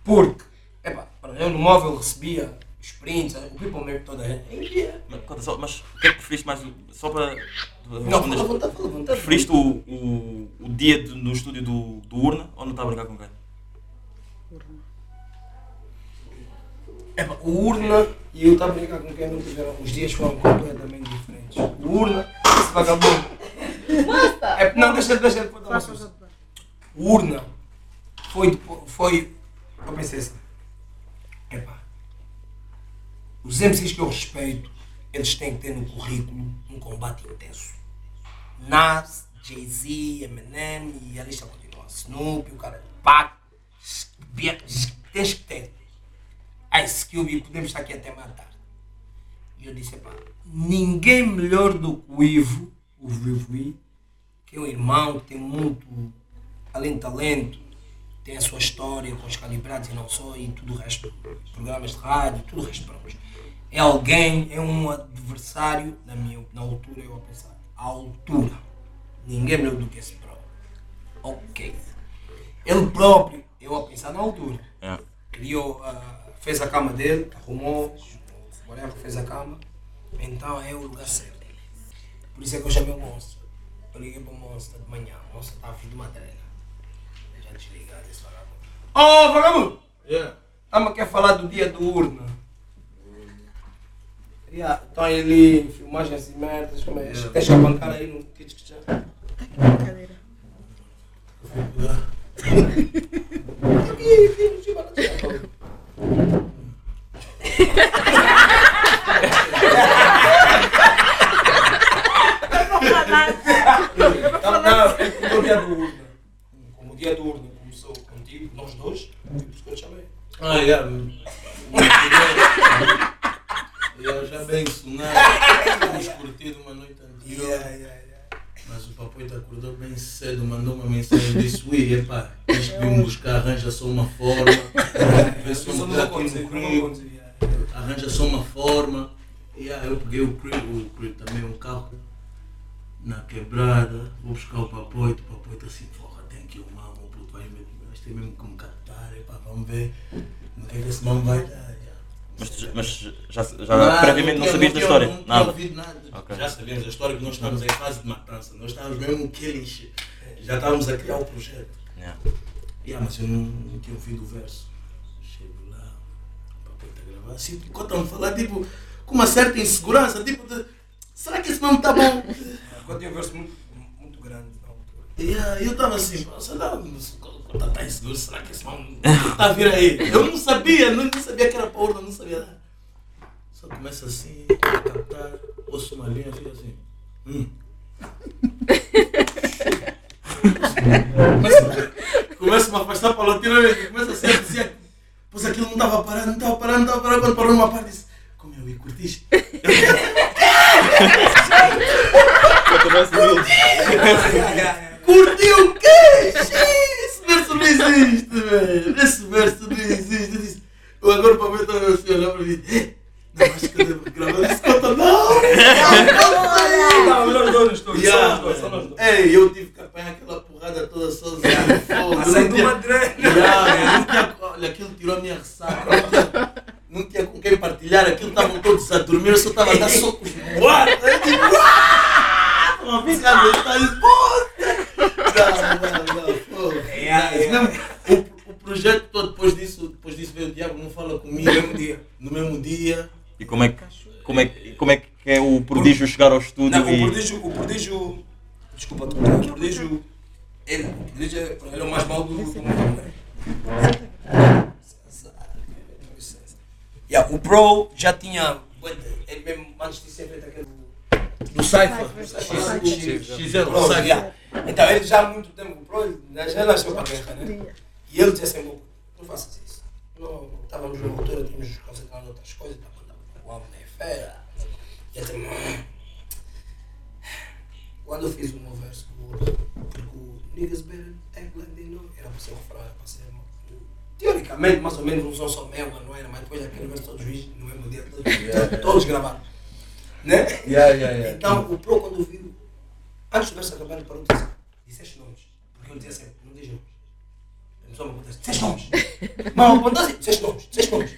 Porque, epá, para eu no móvel recebia os prints, o people mesmo toda em dia.
Mas, conta só, mas o que é que preferiste mais? Só para
Não, fala à vontade, fala vontade.
Preferiste o, o, o dia de- no estúdio do, do urna ou não está a brincar com quem?
Epá, o Urna e eu estava a brincar com quem não tiveram, os dias foram completamente diferentes. O Urna, esse vagabundo. É, não, deixa, deixa ele contar uma. O Urna foi, foi. Eu pensei assim. Epá. Os MCs que eu respeito, eles têm que ter no currículo um combate intenso. Nas, Jay-Z, Eminem e a lista continua. Snoop, o cara. Pac. Bia- Tens que ter. Ice Cube, podemos estar aqui até mais tarde. E eu disse, epá, ninguém melhor do que o Ivo, o Vivi, que é um irmão que tem muito, além de talento, tem a sua história com os calibrados e não só, e tudo o resto, programas de rádio, tudo o resto, pronto. É alguém, é um adversário, na minha na altura, eu a pensar, à altura. Ninguém melhor do que esse bro. Ok. Ele próprio, eu a pensar na altura
É.
criou, ah, fez a cama dele, arrumou, whatever, fez a cama. Então é o lugar certo. Por isso é que eu chamei o monstro. Eu liguei para o monstro de manhã, o monstro estava vindo de uma treina. Já desligado esse vagabundo. Ô, vagabundo!
Yeah.
Tama quer falar do dia do urna. Yeah, Estão ali, filmagens e merdas, mas
Yeah.
deixa a bancar aí no kitchen.
Brincadeira.
Não, não, é como o dia do urna. Como o dia do urna começou contigo, nós dois, por isso que eu te chamei.
Ah, yeah. Eu já bem sonado, tínhamos curtido uma noite anterior,
Yeah, yeah, yeah.
mas o papoito acordou bem cedo, mandou uma mensagem e disse, ui, epá, tens que me buscar, arranja só uma forma, [LAUGHS] vê se
não yeah.
arranja só uma forma. E aí eu peguei o crib, o crib também um carro na quebrada, vou buscar o papoito, o papoito assim, porra, tem aqui o mamo, puto, vai mesmo, mas tem mesmo que me captar, epá, vamos ver no que é que esse mamo vai dar.
Mas, tu mas já, já previamente não sabias da história?
Não
Nada.
nada.
Ok.
Já sabíamos da história que nós estávamos em fase de matança. Nós estávamos mesmo killing shit. Já estávamos a criar o projeto.
Yeah.
Yeah, mas eu não, não tinha ouvido o verso. Chego lá, o papai está a gravar. Assim, enquanto me falar, tipo, com uma certa insegurança, tipo, de, será que esse nome está bom? [LAUGHS]
Quando tinha um verso muito, muito grande na altura.
Yeah, eu estava assim, sei lá, quando está inseguro, será que esse nome está a vir aí? Eu não sabia, não, não sabia que era para urna, não sabia nada. Só começa assim, a captar, ouço uma linha, fica assim. Hum. Começa- a me afastar paulatinamente, começa a ser assim. Pois aquilo não estava parado, não estava parado, não estava parado. Quando parou numa parte, disse: Como eu e curtiste? Curtiu o quê? Verso não existe, velho. Esse verso não existe. Eu disse, eu agora para ver, estava assim, olhar para mim. "Eh, Não, acho que eu devo gravar esse conta, não.
Não, melhor dois, só
Yeah,
nós dois, só nós dois.
Ei, eu tive que apanhar aquela porrada toda sozinho. Não
de uma.
Yeah, não tinha, olha, aquilo tirou a minha ressaca. Não tinha, não tinha com quem partilhar. Aquilo estavam todos a dormir. Eu só estava a dar socos no ar. Ficar está Não, não, não.
Yeah,
Isso
yeah.
mesmo, O, o projeto todo, depois disso, depois disso veio o Diabo, não fala comigo.
No mesmo dia.
No mesmo dia.
E como é que, como é, que- como é que é o prodígio chegar ao estúdio
Não, o
e...
prodígio, o prodígio, desculpa, o prodígio, ele, o prodígio é, ele é o mais mau do do mundo, né? Yeah, o Pro já tinha, ele mesmo, antes de ser feito aquele
Do Cypher.
XL,
Pro, Cypher.
Então ele já há muito tempo, Pro, ele já nasceu para guerra, né? E ele dizia assim, não faças isso. Não, estávamos numa altura, tínhamos nos concentrado em outras coisas, estava o homem é fera. E também, quando eu fiz o meu verso do outro, porque o Niggas Better Act Like They Know era para ser o refrão, era para ser uma- teoricamente mais ou menos um som só meu, não era, mas depois aquele verso todos os no mesmo dia, todos, todos gravados. Né?
Yeah, yeah, yeah.
Então o Pro quando viu, antes do verso acabar, ele parou e disse, disseste nomes. Porque eu dizia sempre, não diz nomes. A pessoa me acontece, disseste nomes. [LAUGHS] Mal apontou assim, disseste nomes, disseste nomes.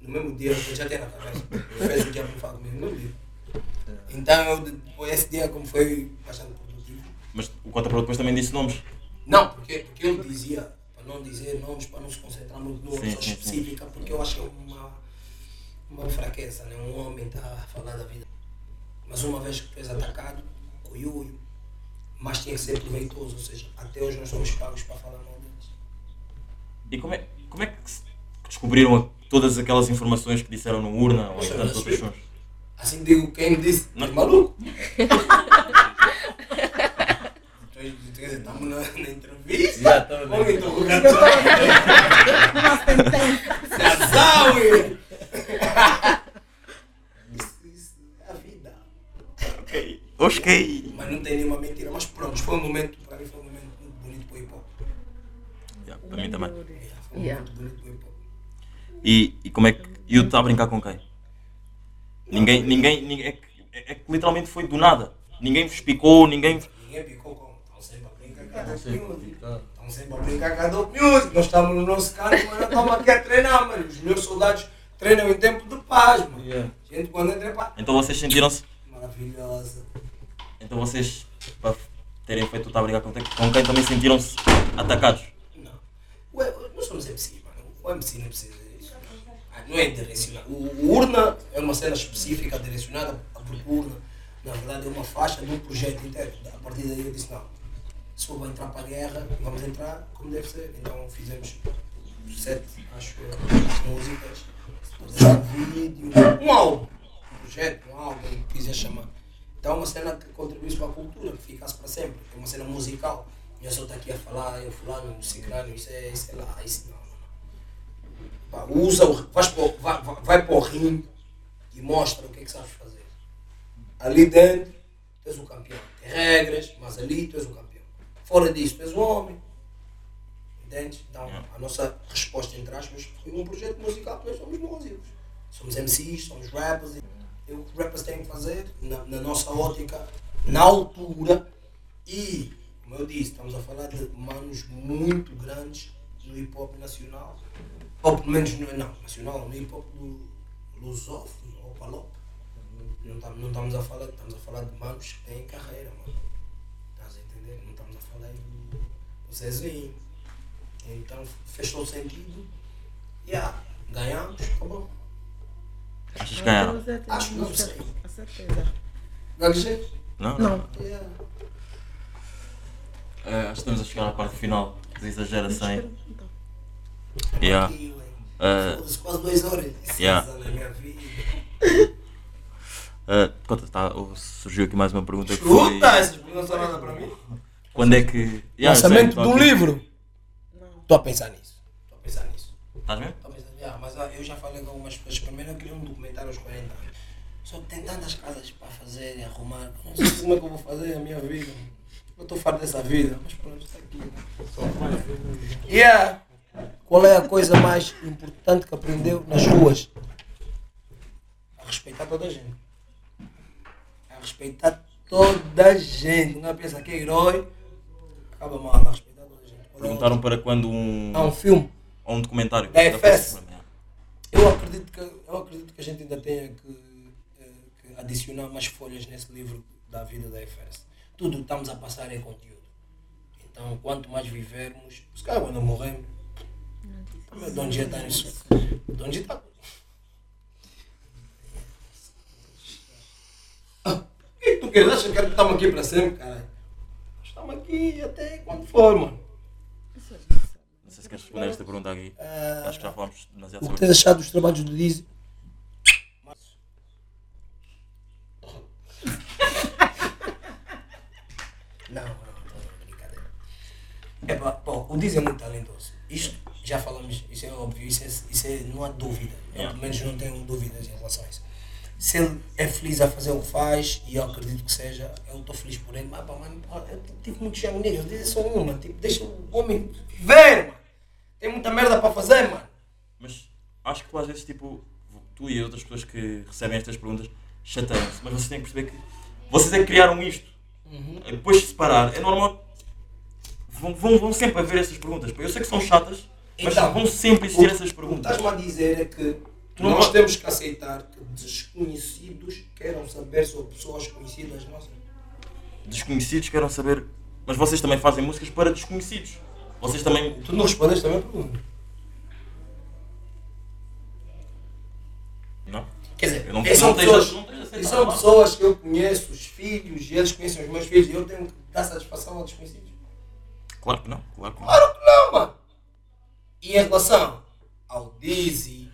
No mesmo dia, eu já tinha na cabeça. Eu fez o diabo me falar comigo no mesmo dia. Então eu, depois, esse dia como foi bastante produtivo.
Mas o Contra depois também disse nomes.
Não, porque, porque ele dizia, para não dizer nomes, para não se concentrar muito numa pessoa específica, porque eu acho que é uma, uma fraqueza, né? um homem está a falar da vida. Mas uma vez que tu és atacado, coiuio, mas tinha que ser proveitoso, ou seja, até hoje nós somos pagos para falar mal deles.
E como é, como é que descobriram todas aquelas informações que disseram no Urna ou em tantos
mas
outros
sim.
sons?
Assim digo, quem me disse, não é maluco? [LAUGHS] Estamos na, na entrevista.
Já estava na
Homem, interrogatório. Casal, a vida.
Ok. Ok.
Mas não tem nenhuma mentira. Mas pronto, foi um momento, para mim foi um momento muito bonito para o hip hop.
Para mim também.
Foi
Yeah.
muito bonito o hip hop.
E, e como é que. E o está a brincar com quem? Ninguém. ninguém, ninguém é, que, é que literalmente foi do nada. Ninguém vos picou, ninguém.
Ninguém picou como. Estão sempre a brincar com a Music. Estão sempre a brincar com a Dope Music. Nós estamos no nosso canto, mas nós estamos aqui a treinar, mano. Os meus soldados treinam em tempo de paz, mano. Gente, quando entra em paz.
Então vocês sentiram-se.
Maravilhosa.
Então vocês, para terem feito o está a brincar com quem, com quem também sentiram-se atacados.
Não. Ué, nós somos MC, mano. O MC não precisa disso. Ah, Não é direcionado. O, o urna é uma cena específica direcionada o urna, na verdade, é uma faixa de um projeto inteiro. A partir daí eu disse, não, se for para entrar para a guerra, vamos entrar como deve ser. Então fizemos sete, acho eu, músicas, um vídeo, um álbum, um projeto, um álbum, que quiser chamar. Então é uma cena que contribuísse para a cultura, que ficasse para sempre. É uma cena musical. E eu só estou aqui a falar, eu fulano, o ciclano, isso é, isso é lá, isso não, usa o, vai, vai, vai para o ringue e mostra o que é que sabes fazer. Ali dentro, tu és o campeão. Tem regras, mas ali tu és o campeão. Fora disso, tu és o homem. Entendes? Então, a nossa resposta, entre aspas, foi um projeto musical que nós somos músicos. Somos MCs, somos rappers. E o que os rappers têm que fazer, na, na nossa ótica, na altura. E, como eu disse, estamos a falar de manos muito grandes no hip hop nacional. Ou pelo menos, no, não, nacional, no hip hop lu- lusófono ou palop. Não, não estamos a falar, estamos a falar de manos que têm carreira, mano. Estás a entender? Não estamos a falar do, do Zezinho. Então fez todo sentido. Yeah, ganhamos, acabou.
Achas que ganharam?
É,
Acho que não sei.
A certeza.
Gaguejei?
Não?
Não.
Yeah.
É, acho que estamos a chegar à parte final. Exagera sem.
Então,
Yeah. Uh,
quase duas horas.
Yeah.
é
uh, conta, tá, surgiu aqui mais uma pergunta.
Escuta, essas perguntas não são nada para mim.
Quando é que. Yeah, sei,
Lançamento um
aqui.
livro. Estou a pensar nisso. Estou a pensar nisso.
Estás mesmo?
Tô a pensar, yeah, mas ah, eu já falei com algumas pessoas. Primeiro eu queria um documentário aos 40 anos. Só que tem tantas casas para fazer e arrumar. Não sei [LAUGHS] como é que eu vou fazer a minha vida. Eu estou farto dessa vida. Mas pronto, está aqui. né? Yeah. Qual é a coisa mais importante que aprendeu nas ruas? A respeitar toda a gente. A respeitar toda a gente. Não é pensa que é herói. Acaba mal, a respeitar
Perguntaram para quando um.
Há um filme.
ou um documentário.
Da
Da
FS.
Suprema,
Eu acredito que, eu acredito que a gente ainda tenha que, eh, que adicionar mais folhas nesse livro da vida da FS. Tudo que estamos a passar é conteúdo. Então, quanto mais vivermos, se calhar quando morremos, o Dom Dia está nisso. O Dom Dia está. O que é que tu queres? Achas que estamos aqui para sempre? Nós Estamos aqui até quando for, mano.
Não sei se queres responder esta pergunta aqui.
Ah,
Acho que já falámos demasiado
O que
sobre
tens
isso.
achado dos trabalhos do Dizzy? Não, não, não, brincadeira. É, pô, o Dizzy é muito talentoso. Isto, já falamos, isso é óbvio, isso, é, isso é, não há dúvida. Eu, pelo menos não tenho dúvidas em relação a isso. Se ele é feliz a fazer o que faz, e eu acredito que seja, eu estou feliz por ele, mas pá, mano, eu tive muito chamo nele, eu disse só uma, tipo, deixa o homem ver, mano. Tem muita merda para fazer, mano.
Mas acho que tu às vezes, tipo, tu e outras pessoas que recebem estas perguntas chateiam-se, mas vocês têm que perceber que vocês é que criaram isto. Depois de separar, é normal. Vão, vão, vão sempre haver essas perguntas. Eu sei que são chatas, mas
Então,
vão sempre existir essas perguntas.
estás-me a dizer é que nós
pode-
temos que aceitar que desconhecidos queiram saber sobre pessoas conhecidas nossas.
Desconhecidos querem saber. Mas vocês também fazem músicas para desconhecidos. Vocês também.
Tu não respondeste também a pergunta.
Não?
Quer dizer,
Eu não- não
são, pessoas,
não
e são pessoas que eu conheço, os filhos, e eles conhecem os meus filhos, e eu tenho que dar satisfação a desconhecidos.
Claro que não. Claro que não.
Claro que não, mano. E em relação ao Dizzy,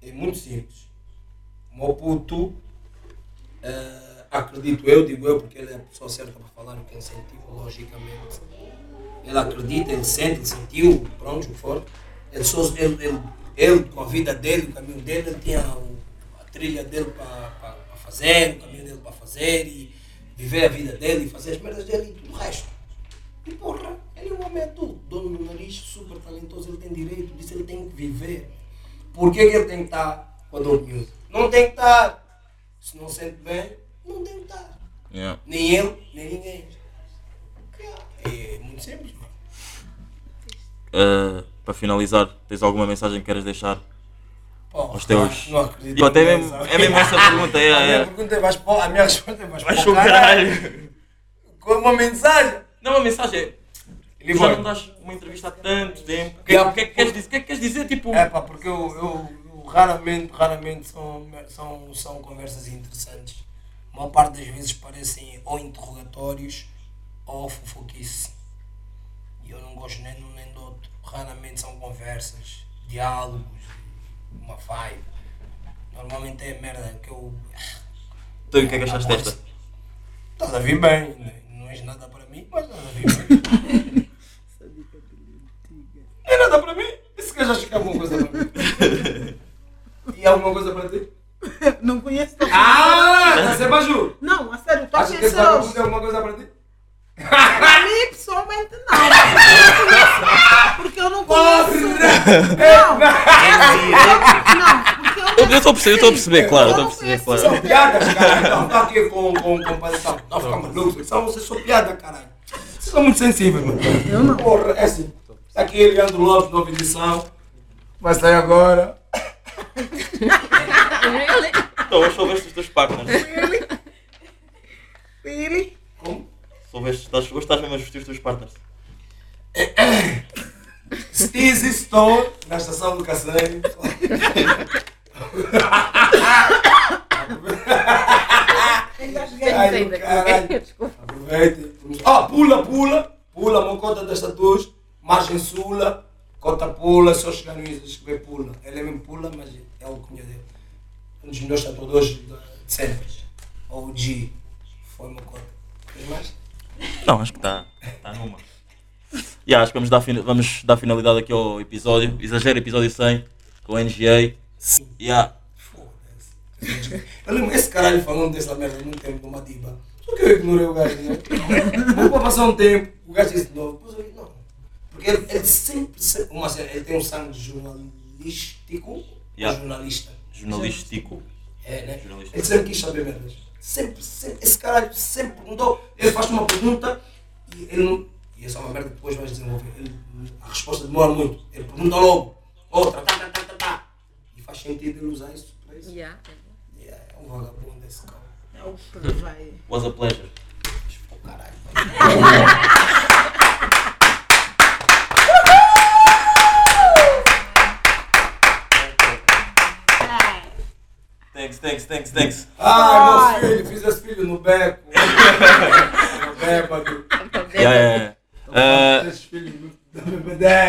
é muito simples. O meu puto, eh, acredito eu, digo eu, porque ele é a pessoa certa para falar o que ele sentiu, logicamente. Ele acredita, ele sente, ele sentiu, pronto, for. Ele, só, ele, ele, ele, com a vida dele, o caminho dele, ele tinha o- a trilha dele para fazer, o caminho dele para fazer, e viver a vida dele, e fazer as merdas dele e tudo o resto. E porra, ele é um homem adulto, dono do nariz, super talentoso, ele tem direito disso, ele tem que viver. Por que, que ele tem que estar com a Music? Não tem que estar. Se não sente bem, não tem que estar.
Yeah.
Nem ele, nem ninguém. É muito simples.
Uh, para finalizar, tens alguma mensagem que queres deixar?
Pô,
Aos teus-
Não acredito.
E até mesmo- é mesmo essa pergunta, é, [LAUGHS]
A minha
é.
pergunta é vais para, a minha resposta é vais,
Vais
para o caralho.
caralho.
Com uma mensagem.
Não, a mensagem é.
Ele
já não dás uma entrevista há tanto tempo. O que,
Yeah.
que é que queres dizer? O que é que queres dizer? Tipo.
É pá, porque eu, eu, eu raramente, raramente são, são, são conversas interessantes. A maior parte das vezes parecem ou interrogatórios ou fofoquice. E eu não gosto nem de um nem do outro. Raramente são conversas, diálogos, uma vibe. Normalmente é merda que eu.
Tu, o que é que achaste desta?
Estás a vir bem, não és nada para mim, mas estás a vir bem. Não é nada para mim. Esse gajo acha que é alguma coisa para mim. E alguma coisa para ti?
Não conheço
Ah! A ser baju!
Não, a sério, estou a
Acha que é alguma coisa para ti?
Para mim, pessoalmente, não. Porque eu não conheço. Não, não, porque eu
Eu estou a perceber, eu estou a perceber, claro, estou a perceber, claro.
São piadas, caralho. Não, está aqui com, com, com palhação. Não, fica maluco. São, vocês são piada, caralho. Vocês são muito sensíveis, mano.
Eu não.
Porra, é assim. Está aqui Leandro Lopes, nova edição. Vai sair agora.
Really?
Então, hoje soubeste os teus partners.
Really?
Como?
Soubeste, estás, hoje estás mesmo a vestir os teus partners.
Steezy Store, na estação do Cassanho. Ai,
Pensei
caralho.
daqui. [LAUGHS] Desculpa.
Aproveite. Ah, pula, pula. Pula, mocota das tatuas. Margem Sula. Cota pula. Só chegar no Isa, escrever pula. Ele é mesmo pula, mas é o cunha dele. Um dos melhores tatuadores de sempre. OG. Foi mocota. Queres mais?
Não, acho que está tá numa. Yeah, acho que vamos dar, vamos dar finalidade aqui ao episódio. Exagero, episódio 100 com o NGA.
Sim.
Yeah.
Eu lembro, esse caralho falando dessa merda muito tempo do Madiba. Só que eu ignorei o gajo, né? Vou para passar um tempo, o gajo disse de novo. Depois eu não. Porque ele, ele sempre, sempre uma, ele tem um sangue jornalístico
Yeah.
jornalista.
Jornalístico.
É, né?
Jornalista.
Ele sempre quis saber merdas. Sempre, sempre, esse caralho sempre perguntou. Ele faz uma pergunta e ele não. E essa é uma merda que depois vais desenvolver. Ele, a resposta demora muito. Ele pergunta logo. Outra, tá, tá, tá, tá, tá. E faz sentido ele usar isso para isso.
Yeah.
Yeah, é um vagabundo esse cara.
É o que vai. [LAUGHS]
Was a pleasure.
Oh, caralho. [LAUGHS]
Thanks, thanks, thanks, thanks.
Ai, meu filho, fiz esse filho no beco. [LAUGHS] no bêbado.
Yeah, yeah, yeah.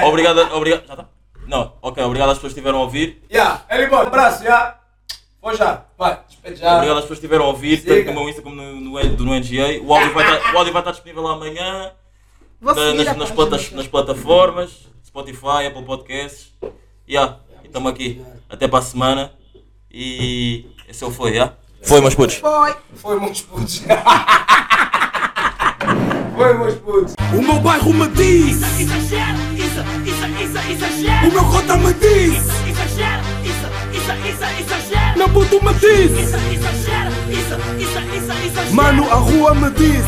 Uh, obrigado, obrigado. Já está? Não, ok, obrigado às pessoas que estiveram a ouvir.
Yeah, ele bom, abraço, já. Foi já, vai, despede já.
Obrigado às pessoas que estiveram a ouvir,
Siga.
tanto no meu Insta como no, no, do- no NGA. O áudio, vai estar, o áudio vai estar disponível amanhã
Vou
na- nas, nas, platas, nas plataformas, Spotify, Apple Podcasts. Yeah, e estamos aqui. Até para a semana. E esse é o foi, yeah? Foi, meus putos.
Foi.
Foi, meus putos. [LAUGHS] Foi, meus putos.
O meu bairro me diz,
Exagera, isa, isa, isa, exagera.
o meu cota me diz,
Exagera, isa, isa, isa, exagera.
meu puto me diz,
exagera, isa, isa, isa, exagera.
mano a rua me diz.